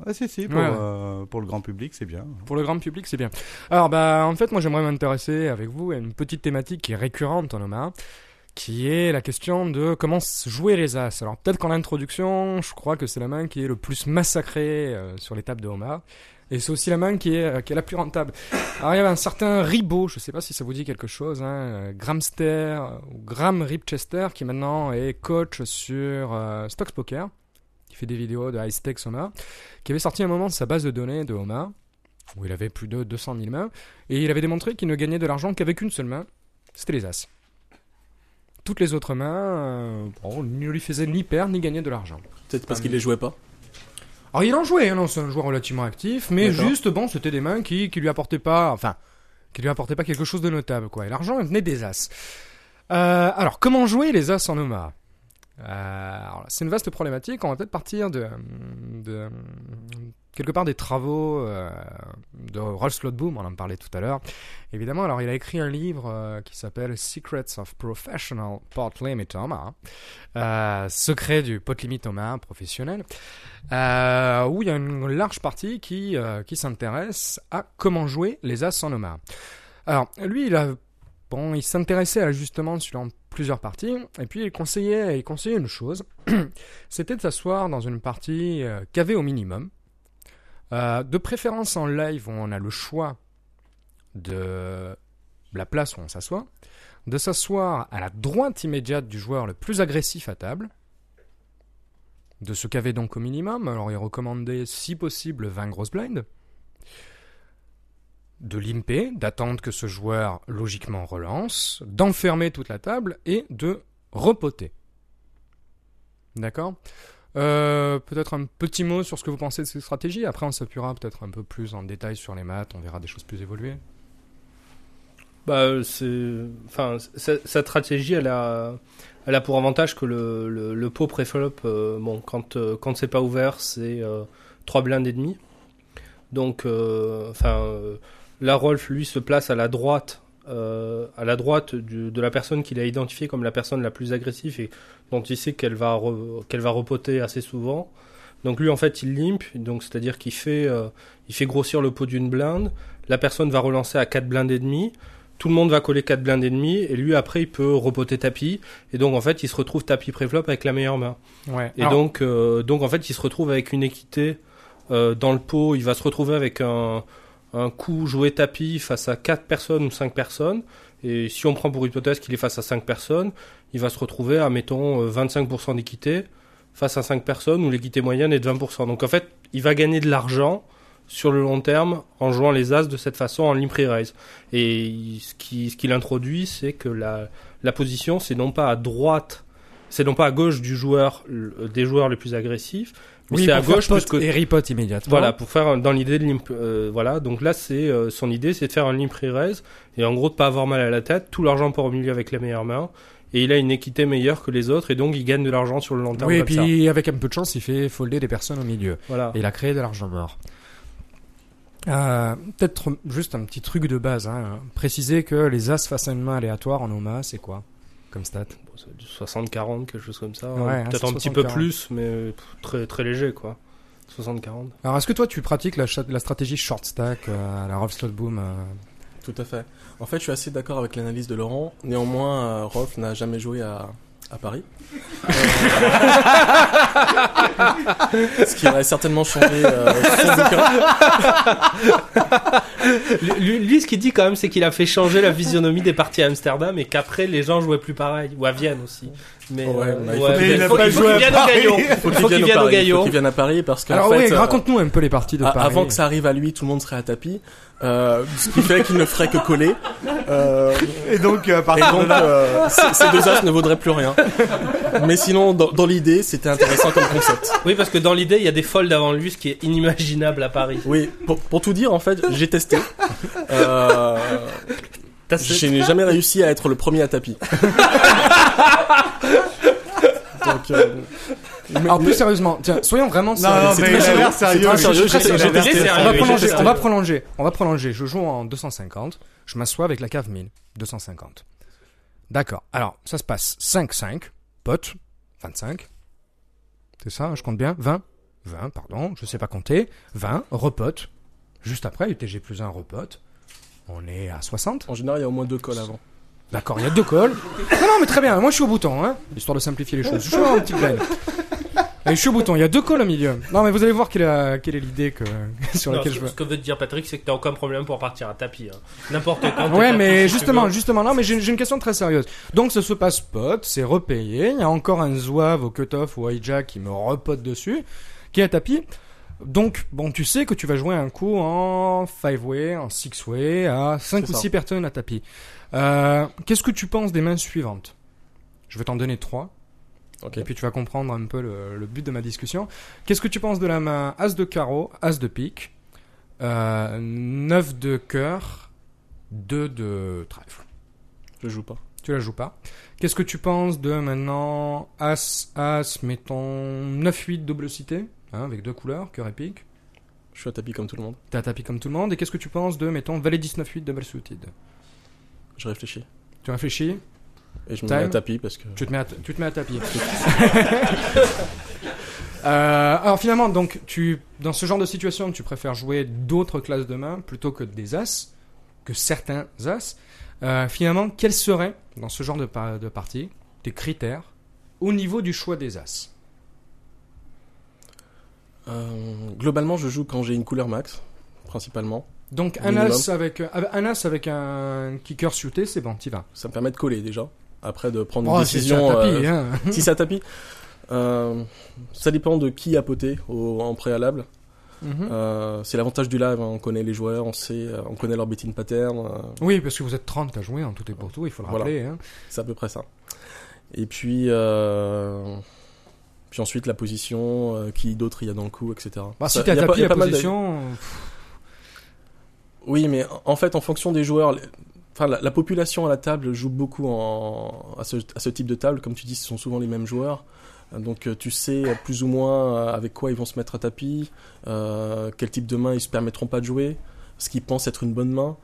Ouais, si, si, pour, Ouais, ouais. euh, pour le grand public, c'est bien. Pour le grand public, c'est bien. Alors, bah, en fait, moi, j'aimerais m'intéresser avec vous à une petite thématique qui est récurrente en Omaha, qui est la question de comment jouer les As. Alors, peut-être qu'en introduction, je crois que c'est la main qui est le plus massacrée euh, sur les tables de Omaha. Et c'est aussi la main qui est, euh, qui est la plus rentable. Alors, il y avait un certain Ribot, je sais pas si ça vous dit quelque chose, hein, euh, Gramster, ou Graham Ripchester, qui maintenant est coach sur euh, Stocks Poker, qui fait des vidéos de high stakes Omaha, qui avait sorti un moment sa base de données de Omaha, où il avait plus de 200 000 mains, et il avait démontré qu'il ne gagnait de l'argent qu'avec une seule main, c'était les As. Toutes les autres mains, euh, bon, ne lui faisaient ni perdre ni gagner de l'argent. Peut-être parce qu'il les jouait pas. Alors il en jouait, hein, non, c'est un joueur relativement actif, mais D'accord. juste, bon, c'était des mains qui, qui lui apportaient pas, enfin, qui lui apportaient pas quelque chose de notable, quoi. Et l'argent venait des As. Euh, alors, comment jouer les As en Omaha? Euh, alors, C'est une vaste problématique, on va peut-être partir de, de quelque part des travaux euh, de Rolf Slotboom, on en parlait tout à l'heure. Évidemment, alors il a écrit un livre euh, qui s'appelle Secrets of Professional Pot Limit Omaha, euh, Secret du pot limit Omaha professionnel, où il y a une large partie qui, qui s'intéresse à comment jouer les As en Omaha. Alors, lui, il a Bon, il s'intéressait à l'ajustement sur plusieurs parties, et puis il conseillait, il conseillait une chose, (clears throat) c'était de s'asseoir dans une partie euh, cavée au minimum, euh, de préférence en live où on a le choix de la place où on s'assoit, de s'asseoir à la droite immédiate du joueur le plus agressif à table, de se caver donc au minimum, alors il recommandait si possible 20 grosses blinds, de limper, d'attendre que ce joueur logiquement relance, d'enfermer toute la table et de repoter. D'accord? Euh, peut-être un petit mot sur ce que vous pensez de ces stratégies. Après, on s'appuiera peut-être un peu plus en détail sur les maths. On verra des choses plus évoluées. Bah, enfin, cette stratégie, elle a, elle a pour avantage que le, pot préflop, euh, bon, quand, euh, quand c'est pas ouvert, c'est euh, 3 blindes et demi. Donc, euh, enfin, euh, la Rolf, lui, se place à la droite, euh, à la droite de la personne qu'il a identifiée comme la personne la plus agressive dont il sait qu'elle va, qu'elle va repoter assez souvent. Donc lui, en fait, il limp, donc c'est-à-dire qu'il fait, euh, il fait grossir le pot d'une blinde. La personne va relancer à 4 blindes et demi. Tout le monde va coller 4 blindes et demi. Et lui, après, il peut repoter tapis. Et donc, en fait, il se retrouve tapis préflop avec la meilleure main. Ouais. Et Alors, donc, euh, donc, en fait, il se retrouve avec une équité euh, dans le pot. Il va se retrouver avec un, un coup joué tapis face à 4 personnes ou 5 personnes. Et si on prend pour hypothèse qu'il est face à 5 personnes, il va se retrouver à, mettons, euh, 25% d'équité face à 5 personnes où l'équité moyenne est de 20%. Donc, en fait, il va gagner de l'argent sur le long terme en jouant les as de cette façon en limp raise. Et ce qui ce qu'il introduit, c'est que la, la position, c'est non pas à droite, c'est non pas à gauche du joueur, des joueurs les plus agressifs, oui, c'est à gauche pot que et ripote immédiatement. voilà, pour faire un- dans l'idée de limp, euh, voilà. Donc là, c'est euh, son idée, c'est de faire un limp raise et en gros de pas avoir mal à la tête. Tout l'argent part au milieu avec la meilleure main et il a une équité meilleure que les autres et donc il gagne de l'argent sur le long terme. Oui, et ça. puis avec un peu de chance, il fait folder des personnes au milieu. voilà. Et il a créé de l'argent mort. Euh, Peut-être juste un petit truc de base. Hein. Préciser que les as face à une main aléatoire en OMA, c'est quoi? Comme stat Bon, c'est du 60-40, quelque chose comme ça. Ouais, hein, Peut-être un petit peu 60-40. plus, mais très très léger quoi. 60-40. Alors, est-ce que toi, tu pratiques la, stratégie short stack euh, à la Rolf Slot Boom euh, Tout à fait. En fait, je suis assez d'accord avec l'analyse de Laurent. Néanmoins, euh, Rolf n'a jamais joué à, à Paris. Euh, (laughs) Ce qui aurait certainement changé euh, son bouquin. Lui, lui, ce qu'il dit quand même, c'est qu'il a fait changer la physionomie des parties à Amsterdam et qu'après les gens jouaient plus pareil. Ou à Vienne aussi. Mais, Ouais, euh, mais il faut ouais, qu'il vienne il faut qu'il au Paris. gaillot. Faut Il faut qu'il vienne au. Il faut gaillot. qu'il vienne à Paris parce qu'en Alors, fait, oui, euh, raconte-nous un peu les parties de Paris. avant que ça arrive à lui, tout le monde serait à tapis. Euh, ce qui fait qu'il ne ferait que coller. Euh, Et donc, et euh, ces ces deux as ne vaudraient plus rien. Mais sinon, dans, dans l'idée, c'était intéressant comme concept. Oui, parce que dans l'idée, il y a des folds avant lui, ce qui est inimaginable à Paris. Oui, pour, pour tout dire, en fait, j'ai testé. Euh, je n'ai jamais réussi à être le premier à tapis. (laughs) Donc, euh, Alors, plus sérieusement, tiens, soyons vraiment non, sérieux. non, c'est mais très il a sérieux, l'air on va prolonger, on va prolonger, on va prolonger. Je joue en 250, je m'assois avec la cave 1000, 250. D'accord. Alors, ça se passe 5-5, pote, 25. C'est ça, je compte bien? 20 20, pardon, je sais pas compter. 20, repote. Juste après, UTG plus 1, repote. On est à 60. en général, il y a au moins deux cols avant. D'accord, il y a deux calls. Non, non, mais très bien. Moi, je suis au bouton, hein, histoire de simplifier les (laughs) choses. Je suis en petite blague. (laughs) Et je suis au bouton. Il y a deux calls au milieu. Non, mais vous allez voir quelle est, quelle est l'idée que (laughs) sur Non, laquelle ce, je veux. ce que veut dire Patrick, c'est que t'as aucun problème pour partir à tapis. hein. N'importe quand. t'es Ouais, tapis, mais si tu justement, veux. justement, non, mais j'ai j'ai une question très sérieuse. Donc, ça se passe pot, c'est repayé. Il y a encore un zouave au cutoff ou au hijack qui me repote dessus, qui est à tapis. Donc, bon, tu sais que tu vas jouer un coup en 5-way, en 6-way, à 5 C'est ou ça. 6 personnes à tapis. Euh, Qu'est-ce que tu penses des mains suivantes? Je vais t'en donner trois. Et puis tu vas comprendre un peu le, le but de ma discussion. Qu'est-ce que tu penses de la main As de carreau, As de pique, euh, 9 de cœur, 2 de trèfle. Je joue pas. Tu la joues pas. Qu'est-ce que tu penses de maintenant As, As, mettons 9-8 double cité, hein, avec deux couleurs, cœur et pique? Je suis à tapis comme tout le monde. T'as tapis comme tout le monde. Et qu'est-ce que tu penses de, mettons, Valet 19-8 double suited Je réfléchis. Tu réfléchis? Et je me mets à tapis parce que. Tu te mets à, tu te mets à tapis. (laughs) Euh, alors finalement, donc, tu, dans ce genre de situation, tu préfères jouer d'autres classes de main plutôt que des as, que certains as. Euh, finalement, quels seraient, dans ce genre de, de partie, tes critères au niveau du choix des as? Euh, globalement, je joue quand j'ai une couleur max, principalement. Donc un Minimum. as avec un as avec un kicker suité, c'est bon, t'y vas. Ça me permet de coller déjà. Après, de prendre une Oh, décision. c'est un tapis, euh, hein. (laughs) si ça tapis. Euh, ça dépend de qui a poté au, en préalable. Mhm. Euh, c'est l'avantage du live, hein. on connaît les joueurs, on sait, euh, on connaît leur betting pattern, euh, Oui, parce que vous êtes 30 à jouer en tout et pour tout, il faut le Voilà. rappeler. hein. c'est à peu près ça. Et puis, euh, Puis ensuite la position, euh, qui d'autre il y a dans le coup, etc. Bah, si Ça- pas- tapis, la pas mal de- position. Oui, mais en fait, en fonction des joueurs, enfin, la, la population à la table joue beaucoup en, à, ce, à ce type de table. Comme tu dis, ce sont souvent les mêmes joueurs. Euh, Donc euh, tu sais plus ou moins euh, avec quoi ils vont se mettre à tapis, euh, quel type de main ils se permettront pas de jouer, ce qu'ils pensent être une bonne main,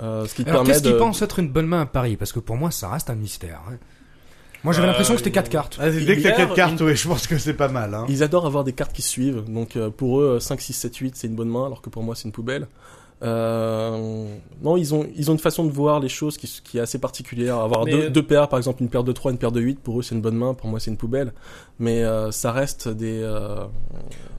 euh, ce qui te Alors, permet qu'est-ce qui de... pense être une bonne main à Paris? Parce que pour moi, ça reste un mystère. hein. Moi, j'avais Euh, l'impression que c'était 4 cartes. Ah, dès que t'as Hier, 4 cartes, ouais, je pense que c'est pas mal. Hein. Ils adorent avoir des cartes qui suivent. Donc pour eux, 5, 6, 7, 8, c'est une bonne main, alors que pour moi, c'est une poubelle. Euh, non, ils ont, ils ont une façon de voir les choses qui, qui est assez particulière. Avoir deux, deux paires, par exemple, une paire de 3, une paire de 8, pour eux, c'est une bonne main, pour moi, c'est une poubelle. Mais euh, ça reste des... euh,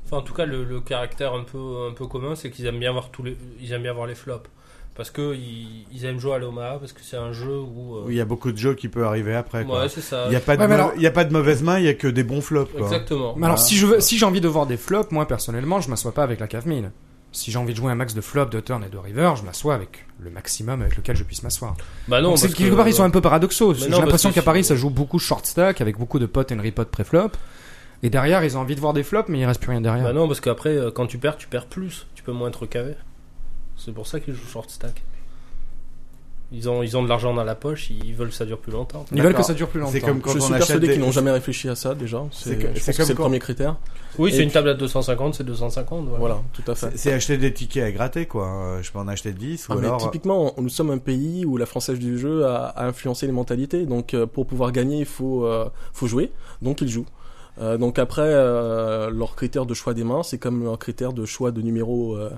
Enfin, en tout cas, le, le caractère un peu, un peu commun, c'est qu'ils aiment bien voir tous les, ils aiment bien voir les flops. Parce que ils, ils aiment jouer à l'Omaha, parce que c'est un jeu où. euh, Oui, il y a beaucoup de jeux qui peuvent arriver après. Quoi. ouais, c'est ça. Il n'y a, pas de Ouais, alors- il y a pas de mauvaise main, il y a que des bons flops. Quoi. Exactement. Mais alors, si je veux, si j'ai envie de voir des flops, moi personnellement, je m'assois pas avec la cave mine. Si j'ai envie de jouer un max de flops, de turn et de river, je m'assois avec le maximum avec lequel je puisse m'asseoir. Bah non, c'est quelque que- part, ils sont un peu paradoxaux. Mais J'ai l'impression qu'à Paris, ça joue beaucoup short stack avec beaucoup de potes and repot pré-flop. Et derrière, ils ont envie de voir des flops, mais il reste plus rien derrière. Bah non, parce qu'après, euh, quand tu perds, tu perds plus. Tu peux moins être cavé. C'est pour ça qu'ils jouent short stack. Ils ont, ils ont de l'argent dans la poche, ils veulent que ça dure plus longtemps. ils veulent que ça dure plus longtemps. C'est comme quand je on suis persuadé des... qu'ils n'ont jamais réfléchi à ça, déjà. C'est c'est le quand- premier critère. Oui, c'est une puis- table à 250, c'est 250. Voilà. Voilà, tout à fait. C'est- acheter des tickets à gratter, quoi. Je peux en acheter 10 ou Ah, mais alors... typiquement, nous sommes un pays où la française du jeu a, a influencé les mentalités. Donc, euh, pour pouvoir gagner, il faut, euh, faut jouer. Donc, ils jouent. Euh, donc après, euh, leur critère de choix des mains, c'est comme leur critère de choix de numéro euh,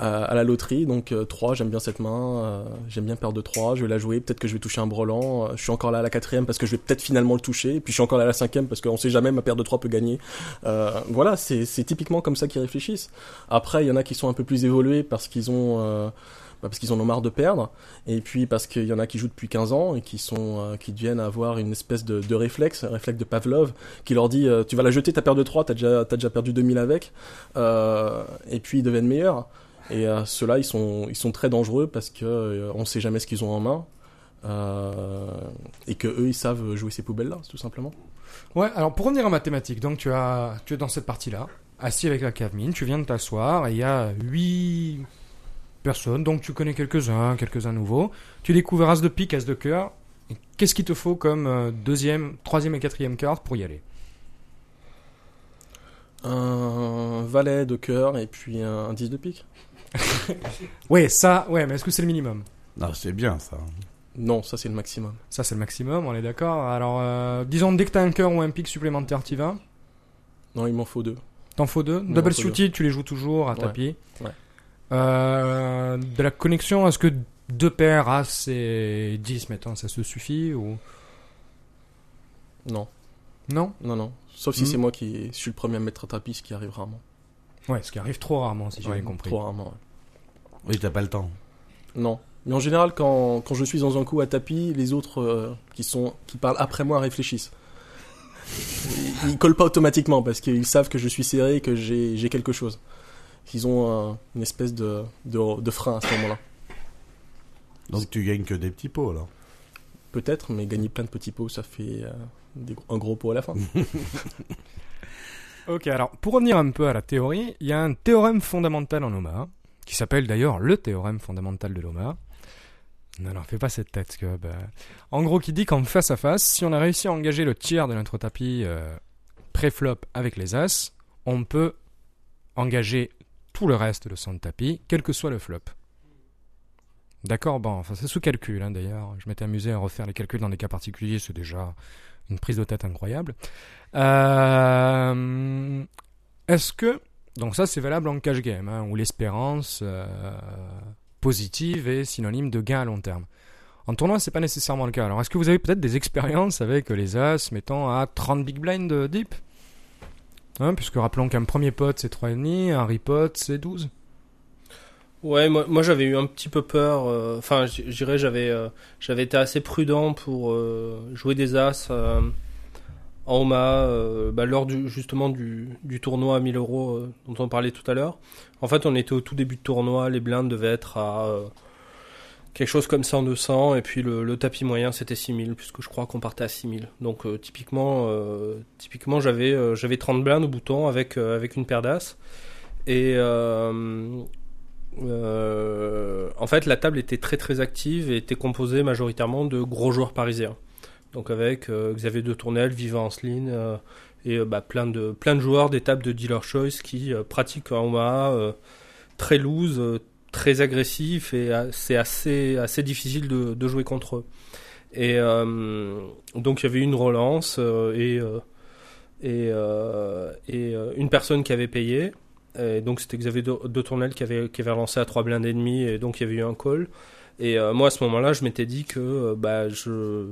à, à la loterie. Donc 3, j'aime bien cette main, euh, j'aime bien paire de 3, je vais la jouer, peut-être que je vais toucher un brelan, euh, je suis encore là à la quatrième parce que je vais peut-être finalement le toucher, et puis je suis encore là à la cinquième parce qu'on sait jamais, ma paire de 3 peut gagner. Euh, voilà, c'est typiquement comme ça qu'ils réfléchissent. Après, il y en a qui sont un peu plus évolués parce qu'ils ont... euh, bah, parce qu'ils en ont marre de perdre, et puis parce qu'il y en a qui jouent depuis 15 ans et qui sont euh, qui deviennent avoir une espèce de, de réflexe, un réflexe de Pavlov, qui leur dit euh, tu vas la jeter ta paire de 3, t'as déjà t'as déjà perdu 2000 avec, euh, et puis ils deviennent meilleurs. Et euh, ceux-là ils sont ils sont très dangereux parce que euh, on sait jamais ce qu'ils ont en main. euh, et que eux ils savent jouer ces poubelles là tout simplement Ouais, alors pour revenir en mathématiques, donc tu as, tu es dans cette partie-là, assis avec la cave mine, tu viens de t'asseoir, et il y a 8 personnes, donc tu connais quelques-uns, quelques-uns nouveaux. Tu découvres As de pique, As de cœur. Qu'est-ce qu'il te faut comme deuxième, troisième et quatrième carte pour y aller? Un valet de cœur et puis un, un 10 de pique Ouais, ça, ouais, mais est-ce que c'est le minimum? Non, c'est bien ça. non ça c'est le maximum Ça, c'est le maximum, on est d'accord. Alors, euh, disons, dès que t'as un cœur ou un pic supplémentaire, t'y vas? non il m'en faut deux T'en faut deux? Il Double suited, tu les joues toujours à Ouais. tapis. Ouais. Euh, de la connexion, est-ce que deux paires, As et 10, mettons, ça se suffit ou? Non Non? Non non sauf si Hmm. c'est moi qui suis le premier à me mettre à tapis ce qui arrive rarement Ouais, ce qui arrive trop rarement, si j'ai Ouais, bien compris. trop rarement ouais. Oui, t'as pas le temps. Non. Mais en général, quand, quand je suis dans un coup à tapis, les autres euh, qui, sont, qui parlent après moi réfléchissent. Ils, ils collent pas automatiquement parce qu'ils savent que je suis serré et que j'ai j'ai quelque chose. Ils ont euh, une espèce de, de, de frein à ce moment-là. Donc tu gagnes que des petits pots, alors. Peut-être, mais gagner plein de petits pots, ça fait euh, des un gros pot à la fin. (laughs) Ok, alors pour revenir un peu à la théorie, il y a un théorème fondamental en Omaha, qui s'appelle d'ailleurs le théorème fondamental de l'Omaha. Non, non, fais pas cette tête, bah, En gros, qui dit qu'en face à face, si on a réussi à engager le tiers de notre tapis euh, pré-flop avec les As, on peut engager tout le reste de son tapis, quel que soit le flop. D'accord, bon, enfin c'est sous calcul hein, d'ailleurs. Je m'étais amusé à refaire les calculs dans des cas particuliers, c'est déjà une prise de tête incroyable. Euh, Est-ce que donc ça c'est valable en cash game hein, où l'espérance euh, positive est synonyme de gain à long terme. En tournoi c'est pas nécessairement le cas. Alors est-ce que vous avez peut-être des expériences avec les as mettant à 30 big blind de deep? Hein, Puisque rappelons qu'un premier pot c'est 3,5, un repot c'est 12. Ouais, moi, moi j'avais eu un petit peu peur. euh, Enfin, je dirais j'avais euh, j'avais été assez prudent pour euh, jouer des as en Omaha euh, bah, lors du, justement du, du tournoi à 1000 euros dont on parlait tout à l'heure. En fait, on était au tout début de tournoi, les blindes devaient être à quelque chose comme ça en 200, et puis le, le tapis moyen c'était 6000, puisque je crois qu'on partait à 6000. Donc typiquement, typiquement j'avais j'avais 30 blindes au bouton avec, avec une paire d'as. Et euh, en fait, la table était très très active et était composée majoritairement de gros joueurs parisiens. Donc avec euh, Xavier de Tournelle, Vivant Anceline euh, et euh, bah, plein, de, plein de joueurs des tables de dealer choice qui pratiquent un euh, très loose, très agressif et c'est assez, assez difficile de, jouer contre eux. Et donc il y avait une relance et, une personne qui avait payé. Et donc c'était Xavier de, Tournelle qui avait, qui avait relancé à 3 blindes et demi et donc il y avait eu un call. Et euh, moi à ce moment-là je m'étais dit que euh, bah, je,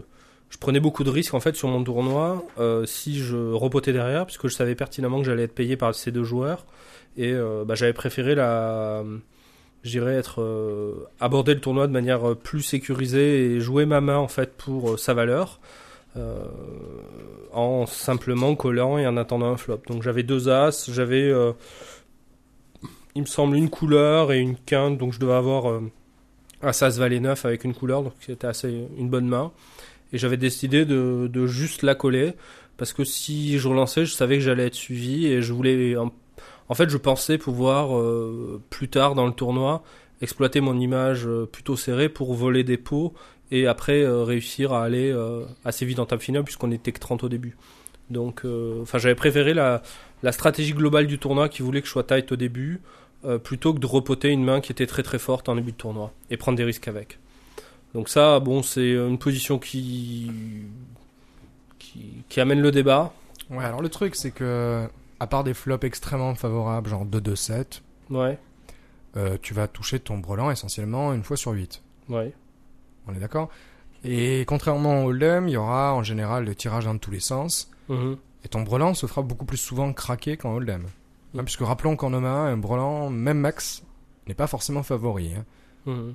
je prenais beaucoup de risques en fait sur mon tournoi euh, si je repotais derrière puisque je savais pertinemment que j'allais être payé par ces deux joueurs et bah, j'avais préféré la je dirais être aborder le tournoi de manière plus sécurisée et jouer ma main en fait pour sa valeur en simplement collant et en attendant un flop. Donc j'avais deux as, j'avais il me semble une couleur et une quinte donc je devais avoir euh, un as valet 9 avec une couleur donc c'était assez une bonne main. Et j'avais décidé de, juste la coller parce que si je relançais je savais que j'allais être suivi et je voulais en, fait je pensais pouvoir euh, plus tard dans le tournoi exploiter mon image euh, plutôt serrée pour voler des pots et après réussir à aller assez vite en table finale puisqu'on était que 30 au début. Donc enfin j'avais préféré la, la stratégie globale du tournoi qui voulait que je sois tight au début euh, plutôt que de repoter une main qui était très très forte en début de tournoi et prendre des risques avec donc ça bon c'est une position qui qui, qui amène le débat Ouais, alors le truc, c'est que, à part des flops extrêmement favorables, genre 2-2-7, ouais euh, tu vas toucher ton brelan essentiellement une fois sur 8. ouais On est d'accord? Et contrairement au Hold'em, il y aura en général le tirage dans tous les sens. Mhm. Et ton brelan se fera beaucoup plus souvent craquer qu'en Hold'em. Hein, puisque rappelons qu'en Omaha, un brelan, même max, n'est pas forcément favori. hein. Mhm.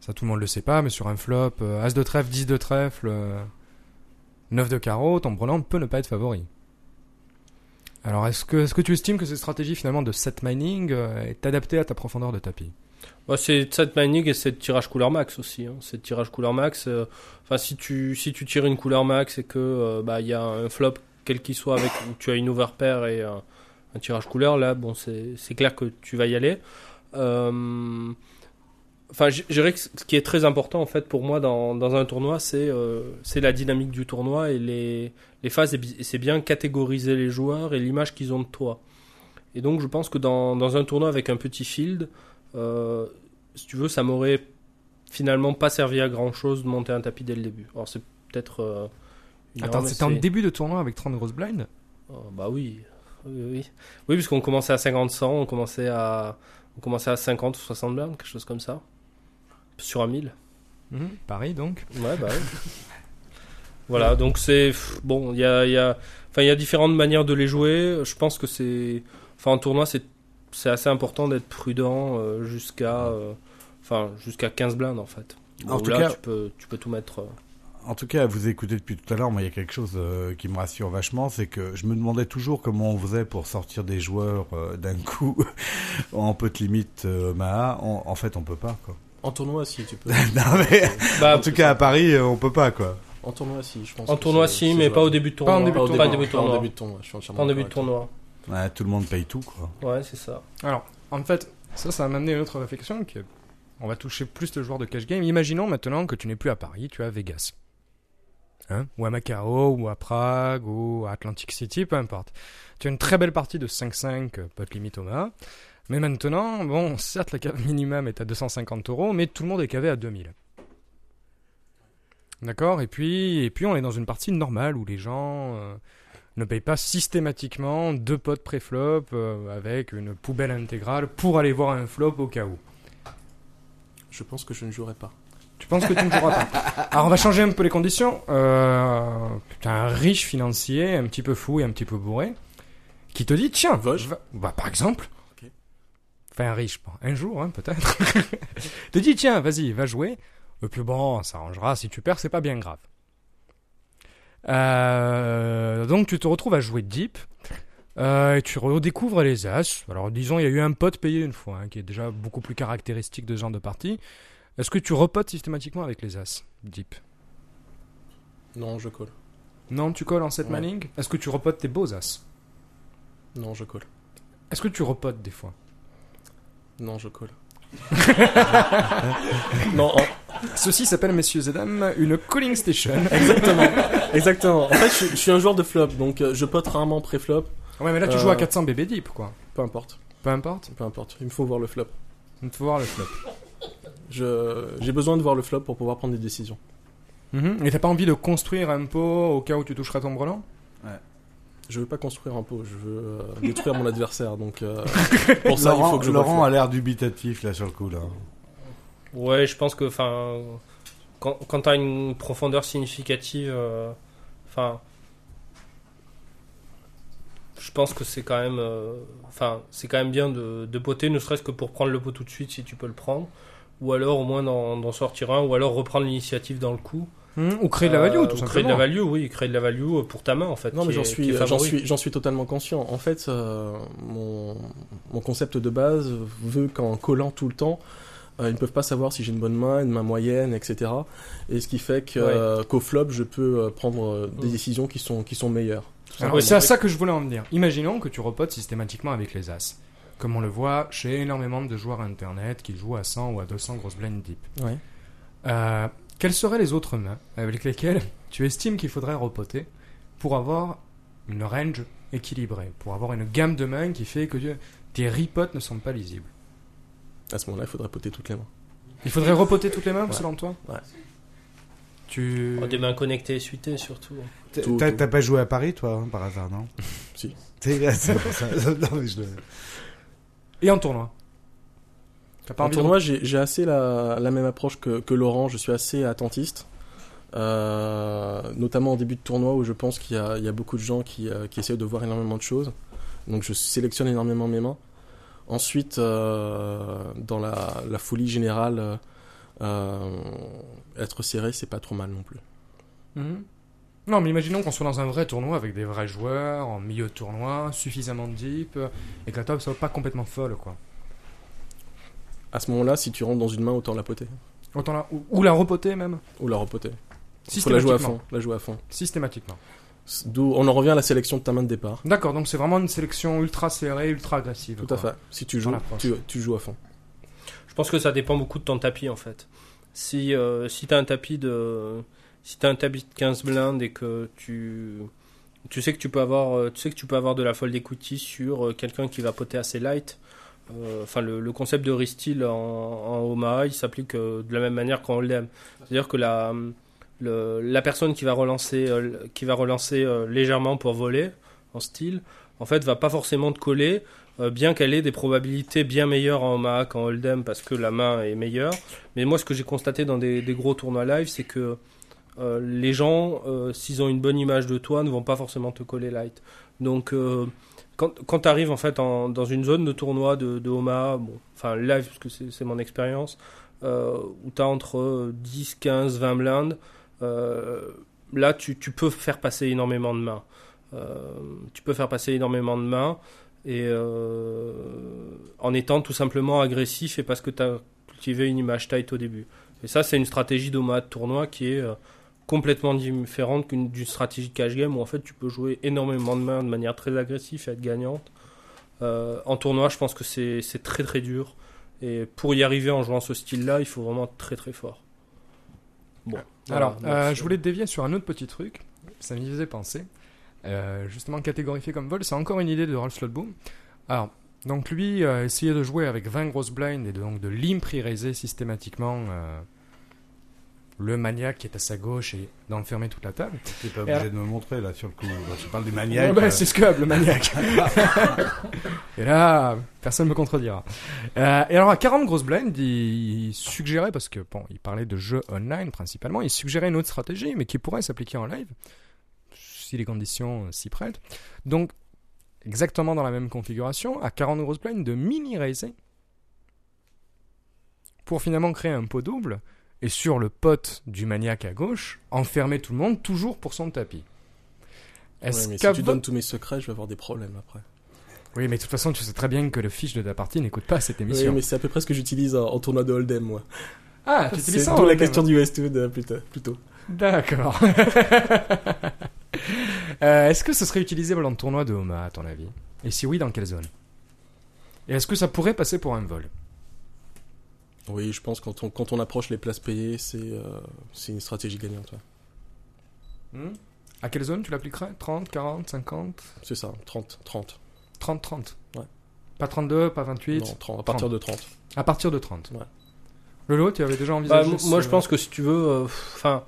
Ça, tout le monde le sait pas, mais sur un flop, euh, As de trèfle, 10 de trèfle, euh, 9 de carreau, ton brelan peut ne pas être favori. Alors, est-ce que, est-ce que tu estimes que cette stratégie finalement de set mining euh, est adaptée à ta profondeur de tapis? Bah, c'est cette mining et c'est tirage couleur max aussi. Hein. C'est tirage couleur max. euh, Enfin, si tu si tu tires une couleur max et que euh, bah il y a un flop quel qu'il soit avec où tu as une overpair et un, tirage couleur, là bon c'est clair que tu vas y aller. Euh, Enfin, je dirais que ce qui est très important en fait pour moi dans, dans un tournoi, c'est euh, la dynamique du tournoi et les, les phases. et C'est bien catégoriser les joueurs et l'image qu'ils ont de toi. Et donc, je pense que dans, dans un tournoi avec un petit field, euh, si tu veux, ça m'aurait finalement pas servi à grand chose de monter un tapis dès le début. Alors, c'est peut-être. Une Attends, c'était en début de tournoi avec 30 grosses blinds Oh, bah oui. Oui, oui. Oui, puisqu'on commençait à 50, 100, on commençait à, on commençait à 50 ou 60 blindes, quelque chose comme ça. Sur un 1000. Mhm, Pareil donc. Ouais, bah ouais. voilà, donc c'est. Bon, il y a, il y, a, enfin, il y a différentes manières de les jouer. Je pense que c'est. Enfin, en tournoi, c'est c'est assez important d'être prudent euh, jusqu'à. euh, Enfin, jusqu'à 15 blindes en fait. En Bon, tout là, cas- tu peux, tu peux tout mettre. euh, En tout cas, à vous écouter depuis tout à l'heure, moi, il y a quelque chose euh, qui me rassure vachement, c'est que je me demandais toujours comment on faisait pour sortir des joueurs euh, d'un coup (laughs) en peu de limite euh, Maha. En, en fait, on peut pas, quoi. En tournoi, si, tu peux. (laughs) non, mais, Bah, en tout cas, à Paris, on peut pas, quoi. En tournoi, si, je pense. en tournoi, si, mais pas au début de Pas tournoi. en début de Pas au tournoi. Pas en début de Pas en tournoi. début de tournoi, je suis entièrement Pas en début de tournoi. Ouais, tout le monde paye tout, quoi. Ouais, c'est ça. Alors, en fait, ça, ça m'a amené à une autre réflexion qui est- On va toucher plus de joueurs de cash game. Imaginons maintenant que tu n'es plus à Paris, tu es à Vegas. Hein ou à Macao, ou à Prague, ou à Atlantic City, peu importe. Tu as une très belle partie de 5-5, euh, pot limite Omaha. Mais maintenant, bon, certes, la cave minimum est à 250 euros, mais tout le monde est cavé à 2000. D'accord? Et puis, et puis, on est dans une partie normale où les gens euh, ne payent pas systématiquement deux potes pré-flop euh, avec une poubelle intégrale pour aller voir un flop au cas où. Je pense que je ne jouerai pas. Tu penses que tu ne joueras pas Alors on va changer un peu les conditions. Euh, T'as un riche financier, un petit peu fou et un petit peu bourré, qui te dit tiens, Vosges va- bah, par exemple. Ok. Enfin un riche, bon, un jour hein, peut-être. (laughs) te dit tiens, vas-y, va jouer. Et puis bon, ça arrangera. Si tu perds, c'est pas bien grave. Euh, donc tu te retrouves à jouer deep. Euh, et tu redécouvres les As. Alors disons, il y a eu un pote payé une fois, hein, qui est déjà beaucoup plus caractéristique de ce genre de partie. Est-ce que tu repotes systématiquement avec les As Deep Non, je colle. Non, tu colles en 7 Ouais. manning? Est-ce que tu repotes tes beaux As? Non, je colle. Est-ce que tu repotes des fois? Non, je colle. (laughs) non, en- Ceci s'appelle, messieurs et dames, une calling station. (laughs) exactement. exactement. En fait, je, suis- je suis un joueur de flop, donc euh, je pote rarement pré-flop. Ouais, mais là tu Euh, joues à 400 BB Deep, quoi. Peu importe. Peu importe? Peu importe. Il me faut voir le flop. Il faut voir le flop. Je, j'ai besoin de voir le flop pour pouvoir prendre des décisions. Mhm. Et t'as pas envie de construire un pot au cas où tu toucheras ton brelan? Je veux pas construire un pot, je veux euh, détruire mon adversaire. Donc euh, (laughs) pour ça, Laurent, il faut que je Laurent a l'air dubitatif là sur le coup là. Ouais, je pense que enfin quand, quand t'as une profondeur significative, euh, enfin, je pense que c'est quand même, euh, enfin, c'est quand même bien de, de poter, ne serait-ce que pour prendre le pot tout de suite si tu peux le prendre, ou alors au moins d'en sortir un, ou alors reprendre l'initiative dans le coup. Mhm. Ou créer de la value, Euh, tout ou simplement. Créer de la value, oui, créer de la value pour ta main en fait. Non, mais j'en suis, j'en favori. suis, j'en suis totalement conscient. En fait, euh, mon, mon concept de base veut qu'en collant tout le temps, euh, ils ne peuvent pas savoir si j'ai une bonne main, une main moyenne, etc. Et ce qui fait que, euh, qu'au flop, je peux euh, prendre euh, des Mm. décisions qui sont, qui sont meilleures. Simplement. c'est à ça que je voulais en venir. Imaginons que tu repotes systématiquement avec les As. Comme on le voit chez énormément de joueurs internet qui jouent à 100 ou à 200 grosses blind deep. Ouais. Euh, quelles seraient les autres mains avec lesquelles tu estimes qu'il faudrait repoter pour avoir une range équilibrée, pour avoir une gamme de mains qui fait que tu- tes ripotes ne sont pas lisibles? À ce moment-là, il faudrait poter toutes les mains. Il faudrait repoter toutes les mains Ouais. selon toi? Ouais. Tu... Oh, des mains connectées et suitées surtout. Tout, T'as pas joué à Paris toi hein, par hasard non? (laughs) Si. C'est c'est pour ça. (laughs) Non, mais je Et en tournoi pas En tournoi, j'ai assez la, la même approche que, que Laurent. Je suis assez attentiste. Euh, notamment en début de tournoi où je pense qu'il y, y a beaucoup de gens qui, euh, qui essaient de voir énormément de choses. Donc je sélectionne énormément mes mains. Ensuite, euh, dans la, la folie générale, euh, être serré, c'est pas trop mal non plus. Mhm. Non, mais imaginons qu'on soit dans un vrai tournoi avec des vrais joueurs, en milieu de tournoi, suffisamment deep, euh, et que la table soit pas complètement folle, quoi. À ce moment-là, si tu rentres dans une main, autant la poter. Autant la... ou, ou la repoter même. Ou la repoter. Faut la jouer à Systématiquement. fond. La jouer à fond. Systématiquement. D'où on en revient à la sélection de ta main de départ. D'accord, donc c'est vraiment une sélection ultra serrée, ultra agressive. Tout quoi. à fait. Si tu joues, tu, tu joues à fond. Je pense que ça dépend beaucoup de ton tapis en fait. Si, euh, si tu as un tapis de si t'as un tapis de 15 blindes et que tu tu sais que tu peux avoir euh, tu sais que tu peux avoir de la fold equity sur euh, quelqu'un qui va poter assez light. euh, Enfin, le, concept de restyle en, en Omaha, il s'applique de la même manière qu'en Hold'em. C'est-à-dire que la, la personne qui va relancer, qui va relancer légèrement pour voler en style, en fait, va pas forcément te coller, bien qu'elle ait des probabilités bien meilleures en Omaha qu'en Hold'em parce que la main est meilleure. Mais moi, ce que j'ai constaté dans des gros tournois live, c'est que euh, les gens, euh, s'ils ont une bonne image de toi, ne vont pas forcément te coller light. Donc, euh, quand, tu arrives en fait dans une zone de tournoi de, de Omaha, bon, enfin live, parce que c'est mon expérience, où tu as entre 10, 15, 20 blindes, là, tu, peux faire passer énormément de mains. Tu peux faire passer énormément de mains et en étant tout simplement agressif et parce que tu as cultivé une image tight au début. Et ça, c'est une stratégie d'Omaha de tournoi qui est complètement différente qu'une d'une stratégie de cash game où en fait tu peux jouer énormément de mains de manière très agressive et être gagnante. Euh, en tournoi, je pense que c'est très très dur. Et pour y arriver en jouant ce style-là, il faut vraiment être très très fort. Bon. Alors, voilà, euh, je voulais te dévier sur un autre petit truc. Ça m'y faisait penser. Euh, justement, catégorifié comme vol, c'est encore une idée de Rolf Slotboom. Alors, donc lui, essayer de jouer avec 20 grosses blinds et de, donc de l'impriser systématiquement le maniaque qui est à sa gauche et d'enfermer toute la table. T'es pas obligé alors- de me montrer là sur le coup. Je parle du Ouais, maniaque. bah, euh, c'est Scub, le maniaque. (laughs) et là, personne ne me contredira. Euh, et alors, à 40 grosses blinds, il, suggérait, parce que bon, il parlait de jeux online principalement, il suggérait une autre stratégie, mais qui pourrait s'appliquer en live, si les conditions euh, s'y prêtent. Donc, exactement dans la même configuration, à 40 grosses blinds, de mini-raiser, pour finalement créer un pot double, et sur le pote du maniaque à gauche, enfermer tout le monde, toujours pour son tapis. Ouais, Est-ce mais si tu donnes tous mes secrets, je vais avoir des problèmes après. oui, mais de toute façon, tu sais très bien que le fiche de ta partie n'écoute pas cette Oui, émission. mais c'est à peu près ce que j'utilise en, en tournoi de Hold'em, moi. Ah, tu utilises ça en la question du Westwood euh, plutôt. plutôt. D'accord. (laughs) Euh, est-ce que ce serait utilisable en tournoi de Homa, à ton avis? Et si oui, dans quelle zone? Et est-ce que ça pourrait passer pour un vol? Oui, je pense que quand on, quand on approche les places payées, c'est euh, c'est une stratégie gagnante. ouais. À quelle zone tu l'appliquerais? 30, 40, 50 C'est ça, 30. 30. 30, 30 Ouais. Pas 32, pas 28 Non, 30, à partir de 30. À partir de 30 Ouais. Lolo, tu avais déjà Bah, envisagé m- ce- moi, je pense que si tu veux, euh, enfin,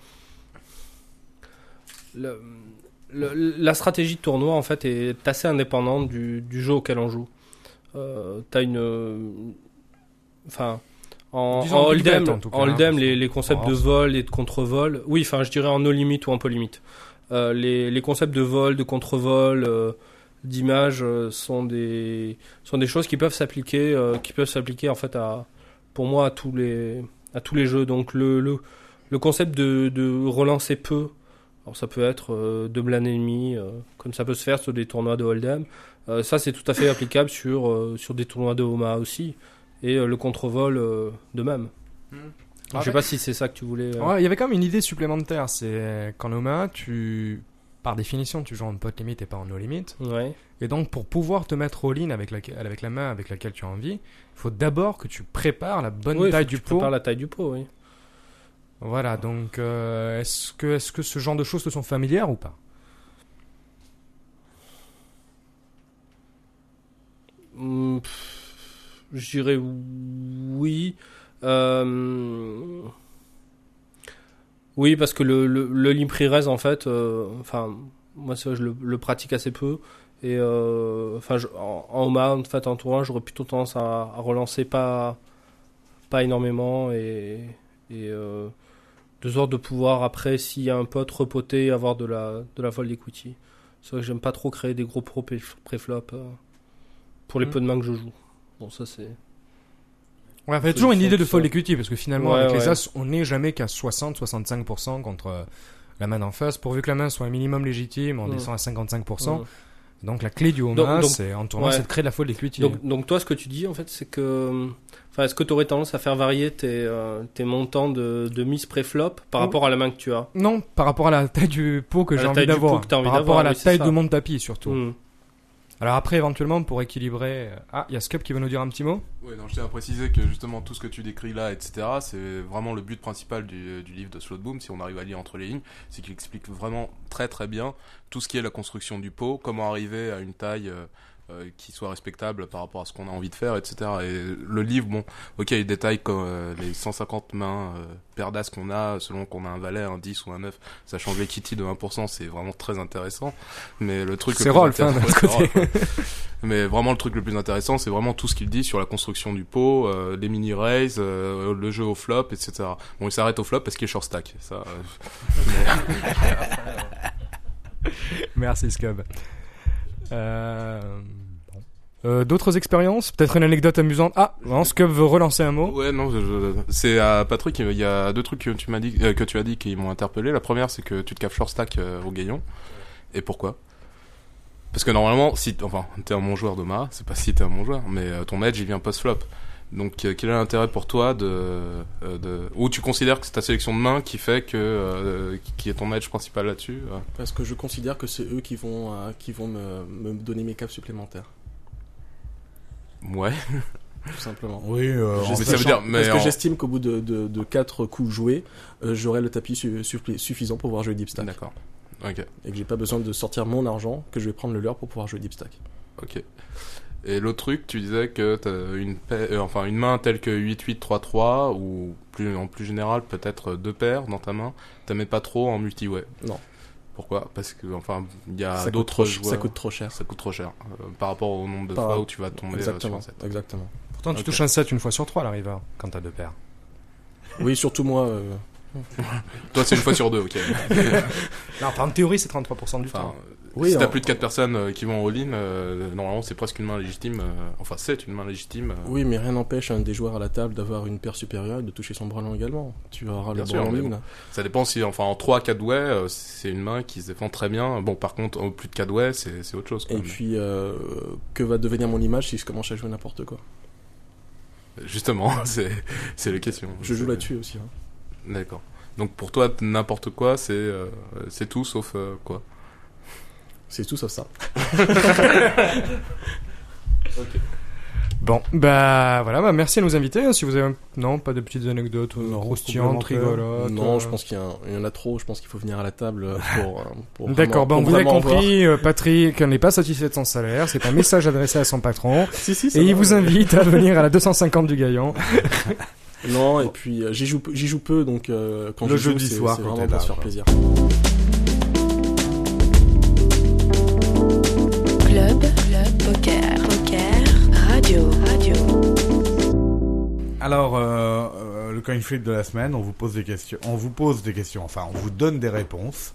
la stratégie de tournoi en fait est assez indépendante du, du jeu auquel on joue. Euh, T'as une, euh, enfin, en, Disons en hold'em, en en hein, les, les concepts Oh. de vol et de contre-vol, oui, enfin, je dirais en no limit ou en peu limit. Euh, les, les concepts de vol, de contre-vol, euh, d'image euh, sont des sont des choses qui peuvent s'appliquer, euh, qui peuvent s'appliquer en fait à, pour moi, à tous les à tous les jeux. Donc le le, le concept de, de relancer peu, alors ça peut être euh, de blâme ennemi, euh, comme ça peut se faire sur des tournois de hold'em. Ça c'est tout à fait applicable sur sur des tournois de Homa aussi et euh, le contre-vol euh, de même. Ah, Je sais ouais. pas si c'est ça que tu voulais. euh, Ouais, il y avait quand même une idée supplémentaire. C'est qu'en Oma, tu. Par définition, tu joues en pot limit et pas en no limit. Ouais. Et donc, pour pouvoir te mettre all-in avec, laquelle- avec la main avec laquelle tu as envie, il faut d'abord que tu prépares la bonne Oui, taille du tu pot. prépares la taille du pot, oui. Voilà, donc euh, est-ce que, est que ce genre de choses te sont familières ou pas? Pff, Je dirais oui. Euh, Oui, parce que le, le, le Limprires, en fait, euh, enfin, moi, ça, je le, le pratique assez peu. Et euh, enfin, je- en, en en fait, en tournoi, j'aurais plutôt tendance à, à relancer pas, pas énormément et, et euh, de sorte de pouvoir, après, s'il y a un pote, repoter et avoir de la, de la vol d'equity. C'est vrai que j'aime pas trop créer des gros pro pré- préflop euh, pour les Mm. peu de mains que je joue. Bon, ça, c'est. Ouais, il y a toujours une idée de ça. equity parce que finalement, Ouais, avec les. As, on n'est jamais qu'à 60-65% contre euh, la main d'en face. Pourvu que la main soit un minimum légitime, on Mm. descend à 55%. Mm. Donc la clé du donc- c'est en tournoi, ouais. c'est de créer de la fold equity. Donc, donc toi, ce que tu dis, en fait, c'est que... Enfin, est-ce que tu aurais tendance à faire varier tes, euh, tes montants de, de mise pré-flop par Oh. rapport à la main que tu as? Non, par rapport à la taille du pot que j'ai envie d'avoir. Par rapport à la oui, taille ça. de mon tapis surtout. Alors après, éventuellement, pour équilibrer... euh, Ah, il y a Scup qui veut nous dire un petit mot Oui, non, je tiens à préciser que justement tout ce que tu décris là, etc., c'est vraiment le but principal du, du livre de Slotboom, si on arrive à lire entre les lignes, c'est qu'il explique vraiment très très bien tout ce qui est la construction du pot, comment arriver à une taille euh, euh, qui soit respectable par rapport à ce qu'on a envie de faire, etc. Et le livre, bon, ok, il détaille comme, euh, les 150 mains euh, d'as qu'on a, selon qu'on a un valet, un 10 ou un 9, ça change l'equity de 1%, c'est vraiment très intéressant. Mais le truc... C'est Rolf, hein, côté. (laughs) Mais vraiment, le truc le plus intéressant, c'est vraiment tout ce qu'il dit sur la construction du pot, euh, les mini raise, euh, le jeu au flop, etc. Bon, il s'arrête au flop parce qu'il est short stack. Ça, euh, (laughs) Merci Scub. Euh. Euh, D'autres expériences? Peut-être une anecdote amusante? Ah, non, Scub veut relancer un mot? Ouais, non, c'est à Patrick. Il y a deux trucs que tu m'as dit, euh, que tu as dit qui m'ont interpellé. La première, c'est que tu te caves short stack au gaillon. Et pourquoi? Parce que normalement, si, enfin, t'es un bon joueur d'Oma, c'est pas si t'es un bon joueur, mais ton edge il vient post flop. Donc, euh, quel est l'intérêt pour toi de, euh, de, ou tu considères que c'est ta sélection de main qui fait que, euh, qui est ton edge principal là-dessus euh? Parce que je considère que c'est eux qui vont, euh, qui vont me, me donner mes caves supplémentaires. Ouais. Tout simplement. Oui, euh, ça veut dire, mais parce que j'estime qu'au bout de, de, de 4 coups joués, euh, j'aurai le tapis su- suffisant pour pouvoir jouer deep stack. D'accord. Ok. Et que j'ai pas besoin de sortir mon argent, que je vais prendre le leur pour pouvoir jouer deep stack. Ok. Et l'autre truc, tu disais que t'as une, paire- euh, enfin, une main telle que 8-8-3-3, ou plus, en plus général, peut-être deux paires dans ta main, t'aimais pas trop en multi-way. Non. Pourquoi? Parce que, enfin, il y a d'autres joueurs. ça coûte trop cher. Ça coûte trop cher. euh, par rapport au nombre de Par- fois où tu vas tomber euh, Exactement, sur un set. exactement. Pourtant, tu touches un 7 une fois sur 3 à l'arriveur, quand t'as deux paires. Oui, surtout moi. euh, (laughs) Toi, c'est une fois sur deux, ok. (laughs) Non, enfin, en théorie, c'est 33% du Enfin, temps. Oui, si t'as en- plus de 4 personnes euh, qui vont all-in, euh, normalement, c'est presque une main légitime. euh, enfin, c'est une main légitime. Oui, mais rien n'empêche un des joueurs à la table d'avoir une paire supérieure et de toucher son branlon également. Tu auras le mais mine. bon. Ça dépend si, enfin, en 3 4 way, c'est une main qui se défend très bien. Bon, par contre, au plus de 4 way, c'est c'est autre chose. Et puis, euh, que va devenir mon image si je commence à jouer n'importe quoi? Justement, (laughs) c'est la question. Je joue là-dessus aussi. hein. D'accord. Donc pour toi, n'importe quoi, c'est euh, tout sauf euh, quoi? C'est tout sauf ça. (laughs) Bon, bah voilà, bah merci à nos invités. hein, Si vous avez un- non pas de petites anecdotes euh, croustillantes, complémentaires. rigolotes. Non, euh. je pense qu'il y, en a- il y en a trop. Je pense qu'il faut venir à la table euh, pour. euh, pour D'accord, vraiment- bon, pour vous avez vraiment voir. compris, euh, Patrick n'est pas satisfait de son salaire, c'est un message adressé à son patron, (laughs) Si, si, ça et il va. vous invite à venir à la 250 du Gaillon. (laughs) Non, et puis euh, j'y joue, peu- j'y joue peu, donc euh, quand Le je joue, jeudi c'est- soir, c'est quand vraiment t'es pour là, se faire plaisir. Poker, poker, radio, radio. Alors, euh, euh, le coin flip de la semaine, on vous pose des questions. On vous pose des questions. Enfin, on vous donne des réponses.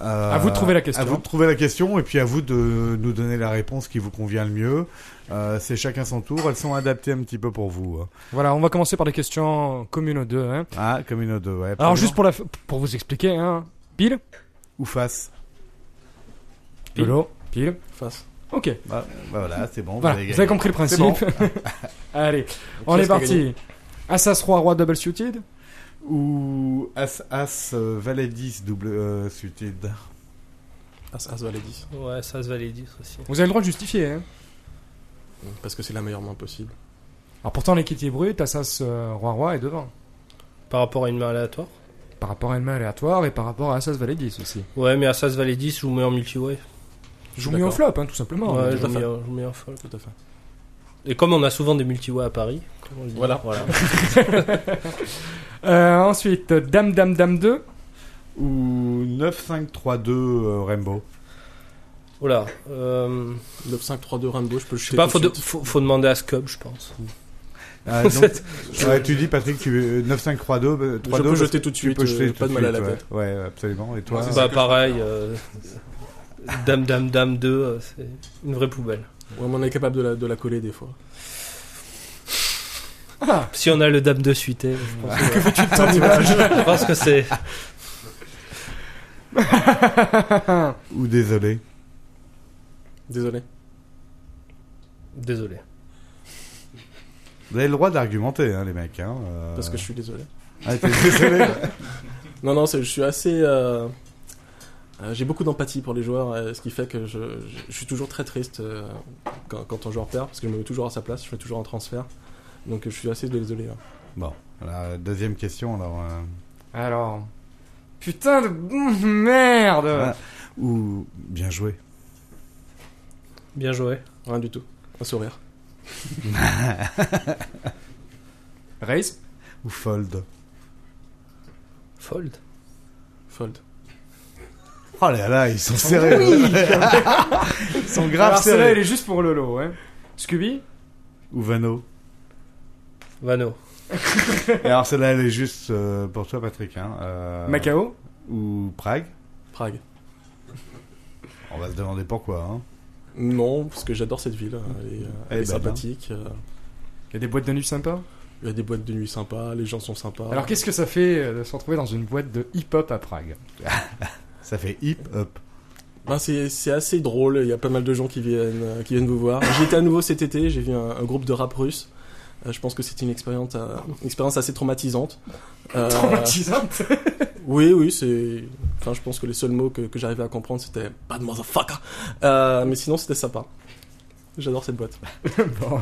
Euh, À vous de trouver la question. À vous de trouver la question et puis à vous de nous donner la réponse qui vous convient le mieux. Euh, c'est chacun son tour. Elles sont adaptées un petit peu pour vous. hein. Voilà, on va commencer par des questions communes aux deux. Hein. Ah, comme une autre, ouais. Alors absolument. juste pour, la, f- pour vous expliquer, hein, pile, ou face. l'eau, pile. Face. Ok, Bah, bah voilà, c'est bon. voilà, vous avez, vous gagné. avez compris le principe. bon. (laughs) Allez, on est parti. gagné Assas roi roi double suited. Ou As, As, euh, Valet 10, double euh, suited. As, As Valet 10. Ouais, ça se valait 10 aussi. Vous avez le droit de justifier. Hein. Parce que c'est la meilleure main possible. Alors pourtant l'équité brute, Assas euh, roi roi est devant. Par rapport à une main aléatoire Par rapport à une main aléatoire et par rapport à Assas valet 10 aussi. Ouais, mais à ça se valait 10, je vous mets en multi-way. Je vous mets en flop, hein, tout simplement. ouais, je vous tout à mets fait. en- mets folle. Tout à fait. Et comme on a souvent des multi-way à Paris, comme on le dit, Voilà. voilà. (laughs) Euh, ensuite, Dame Dame Dame 2. Ou 9-5-3-2 euh, Rainbow. Voilà. Euh, 9-5-3-2 Rainbow, je peux le je sais pas, faut, de faut, faut demander à Scub, je pense. Ah, donc, (laughs) ouais, tu dis, Patrick, tu veux 9-5-3-2. euh, 3-2, Je peux parce jeter tout de tu suite, peux jeter euh, pas de mal à la ouais. tête. Ouais, absolument. Et toi Ouais, bah pareil, euh, Dame Dame Dame 2, euh, c'est une vraie poubelle. Ouais, mais on est capable de la, de la coller des fois. Si on a le Dame 2 suité, je pense que, (laughs) je pense que c'est... (laughs) Ou désolé. Désolé. Désolé. Vous avez le droit d'argumenter, hein, les mecs. Hein, euh. Parce que je suis désolé. Ah, t'es désolé (laughs) Non, non, c'est- je suis assez. euh, euh, J'ai beaucoup d'empathie pour les joueurs, euh, ce qui fait que je, je, je suis toujours très triste euh, quand, quand un joueur perd, parce que je me mets toujours à sa place, je fais toujours un transfert. Donc je suis assez désolé. hein. Bon, la deuxième question, alors. euh, Alors. Putain de merde Ah. Ou bien joué. Bien joué. Rien du tout. Un sourire. Race? Ou fold? Fold. Fold. Oh là là, ils sont serrés. (laughs) ils sont grave Alors celle-là, elle serrés. est juste pour Lolo, hein. Scooby Ou Vano. Vano. Et alors celle-là, elle est juste euh, pour toi, Patrick. Hein, euh, Macao Ou Prague? Prague. On va se demander pourquoi. Hein. Non, parce que j'adore cette ville. Elle est, euh, elle Elle est est belle, sympathique. Il y a des boîtes de nuit sympas? Il y a des boîtes de nuit sympas, les gens sont sympas. Alors qu'est-ce que ça fait de se retrouver dans une boîte de hip-hop à Prague? (laughs) Ça fait hip hop. Ben, c'est c'est assez drôle, il y a pas mal de gens qui viennent, euh, qui viennent vous voir. Été à nouveau cet été, j'ai vu un, un groupe de rap russe. Euh, je pense que c'était une expérience, euh, une expérience assez traumatisante. Euh, Traumatisante (laughs) Oui, oui, c'est. Enfin, je pense que les seuls mots que, que j'arrivais à comprendre c'était bad motherfucker. Euh, mais sinon, c'était sympa. J'adore cette boîte. (laughs) Bon.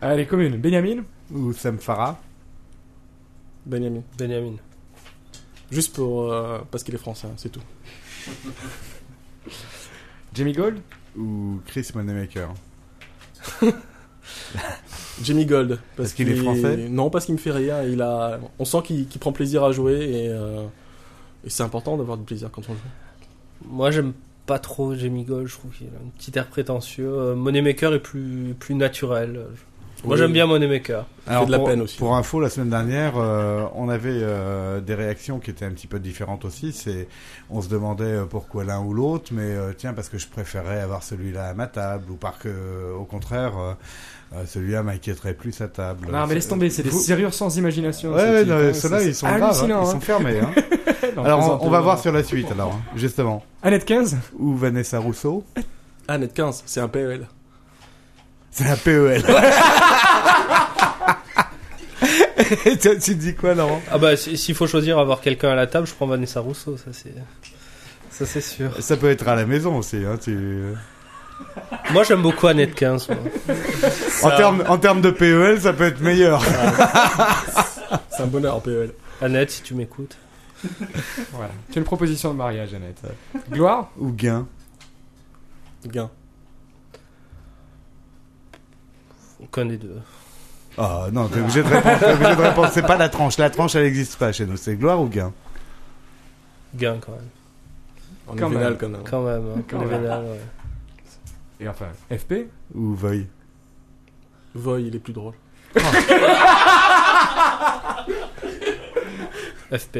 Allez, commune. Benjamin Ou Sam Farah. Benjamin. Benjamin. Juste pour. euh, parce qu'il est français, c'est tout. (laughs) Jamie Gold Ou Chris Moneymaker? (laughs) Jamie Gold. Parce, Parce qu'il est français? Non, parce qu'il me fait rire. Il a... On sent qu'il qu'il prend plaisir à jouer et, euh, et c'est important d'avoir du plaisir quand on joue. Moi, j'aime pas trop Jamie Gold, je trouve qu'il a un petit air prétentieux. Euh, Moneymaker est plus, plus naturel. Moi, Oui. j'aime bien Moneymaker. fait de la pour, peine aussi. Pour info, la semaine dernière, euh, on avait euh, des réactions qui étaient un petit peu différentes aussi. C'est, on se demandait euh, pourquoi l'un ou l'autre, mais euh, tiens, parce que je préférais avoir celui-là à ma table, ou parce que, euh, au contraire, euh, celui-là m'inquiéterait plus à table. Non, mais laisse tomber, c'est des Vous- serrures sans imagination. Ouais, ouais, hein, ceux-là, ils sont graves, hein, ils hein. sont fermés. Hein. (laughs) Non, alors, on, va voir sur la suite, alors, hein, justement. Annette 15 Ou Vanessa Rousseau. Ah, net 15, c'est un PEL. C'est un PEL. (laughs) Toi, tu dis quoi, Laurent? Ah bah si- s'il faut choisir avoir quelqu'un à la table, je prends Vanessa Rousseau, ça c'est ça c'est sûr. Ça peut être à la maison aussi. Hein, tu... Moi j'aime beaucoup Annette 15. moi. En termes en termes de PEL, ça peut être meilleur. C'est un bonheur, PEL. Annette, si tu m'écoutes. Voilà. Tu as une proposition de mariage, Annette. Gloire? Ou gain? Gain. Aucun des deux. Ah non, t'es obligé de répondre. t'es obligé de répondre. C'est pas la tranche. La tranche, elle n'existe pas chez nous. C'est gloire ou gain? Gain quand même. On Quand est vénal même. quand même. Quand même. hein. Quand On est même. vénal, ouais. Et enfin, FP Ou Voy? Voy, il est plus drôle. FP.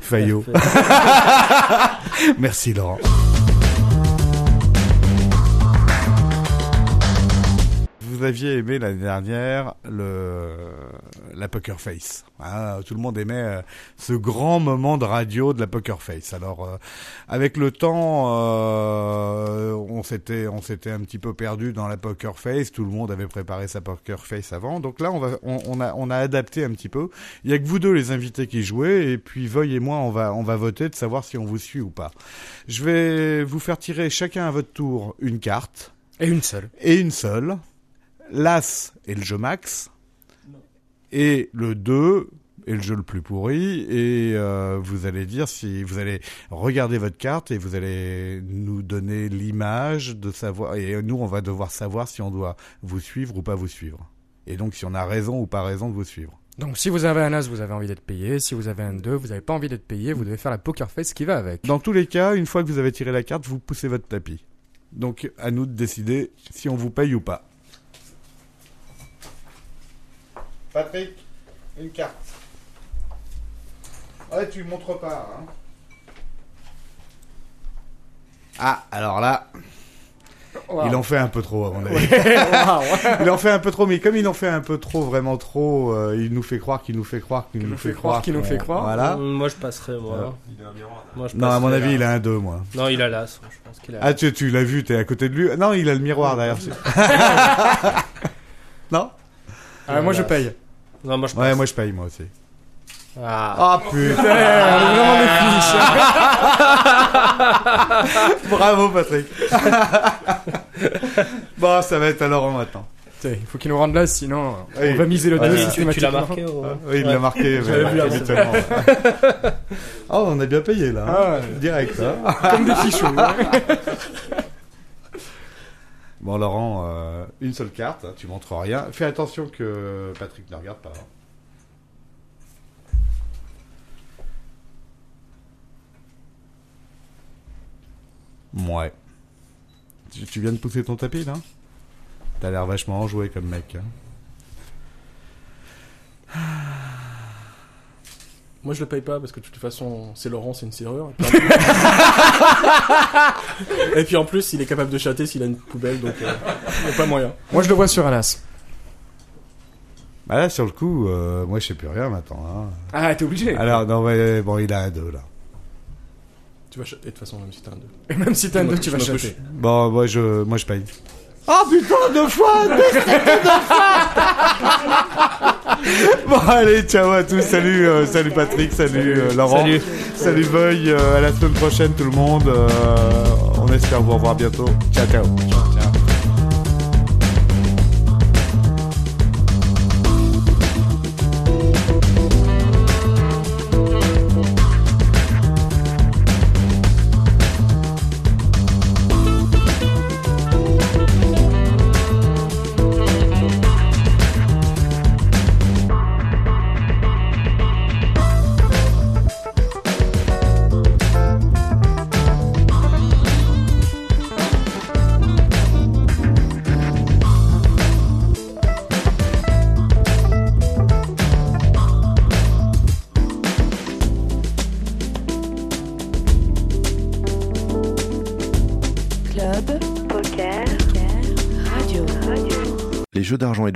Fayot. (laughs) Merci, Laurent. Vous aviez aimé l'année dernière le la Poker Face. hein, tout le monde aimait euh, ce grand moment de radio de la Poker Face. Alors euh, avec le temps, euh, on s'était on s'était un petit peu perdu dans la Poker Face. Tout le monde avait préparé sa Poker Face avant. Donc là, on va on, on a on a adapté un petit peu. Il y a que vous deux les invités qui jouez et puis Voy et moi on va on va voter de savoir si on vous suit ou pas. Je vais vous faire tirer chacun à votre tour une carte Et une seule. et une seule. L'As est le jeu max. Et le 2 est le jeu le plus pourri. Et euh, vous allez dire si vous allez regarder votre carte et vous allez nous donner l'image de savoir. Et nous, on va devoir savoir si on doit vous suivre ou pas vous suivre. Et donc si on a raison ou pas raison de vous suivre. Donc si vous avez un as, vous avez envie d'être payé. Si vous avez un 2, vous n'avez pas envie d'être payé. Vous devez faire la poker face qui va avec. Dans tous les cas, une fois que vous avez tiré la carte, vous poussez votre tapis. Donc à nous de décider si on vous paye ou pas. Patrick, une carte. Ouais, tu montres pas. Hein. Ah, alors là, il en fait un peu trop à mon avis. (laughs) il en fait un peu trop, mais comme il en fait un peu trop, vraiment trop, euh, il nous fait croire qu'il nous fait croire qu'il nous, fait croire qu'il nous fait croire. Voilà. Mm, Moi je passerai moi. Moi, je Non, à mon avis, là. il a un 2, moi. Non, il a l'as. Je pense qu'il a. Ah, tu, tu l'as vu, t'es à côté de lui. Non, il a le miroir derrière. (laughs) non Ah, moi je paye. Non, moi je Ouais, moi je paye, moi aussi. Ah. Ah putain vraiment des (laughs) Bravo, Patrick. bon, ça va être à Laurent maintenant. Tiens, Il faut qu'il nous rende là, sinon Oui. on va miser le Vas-y, 2 tu- tu, l'as marqué au... Oui, il l'a marqué. J'avais vu habituellement. (laughs) oh, on a bien payé là. hein. Ah, Direct. hein. Comme des fichus. (laughs) Bon, Laurent, euh, une seule carte, hein, tu montres rien. Fais attention que Patrick ne regarde pas. hein. Ouais. Tu, viens de pousser ton tapis là? T'as l'air vachement enjoué comme mec. hein. Moi, je le paye pas parce que de toute façon, c'est Laurent, c'est une serrure. Et puis, en (laughs) plus... (laughs) Et puis en plus, il est capable de chatter s'il a une poubelle, donc euh, y a pas moyen. Moi je le vois sur un as. Bah là, sur le coup, euh, moi je sais plus rien maintenant. hein. Ah, t'es obligé. Alors, non, mais bon, il a un 2 là. Tu vas chatter de toute façon, même si t'as un 2. Et même si t'as un Je 2, me- tu je vas me chatter. couche. Bon, moi je, moi je paye. Oh putain, deux fois deux (laughs) Bon, allez, ciao à tous. Salut, euh, salut Patrick, salut, euh, Laurent. Salut. Salut Voy. euh, à la semaine prochaine, tout le monde. On espère vous revoir bientôt. Ciao, ciao.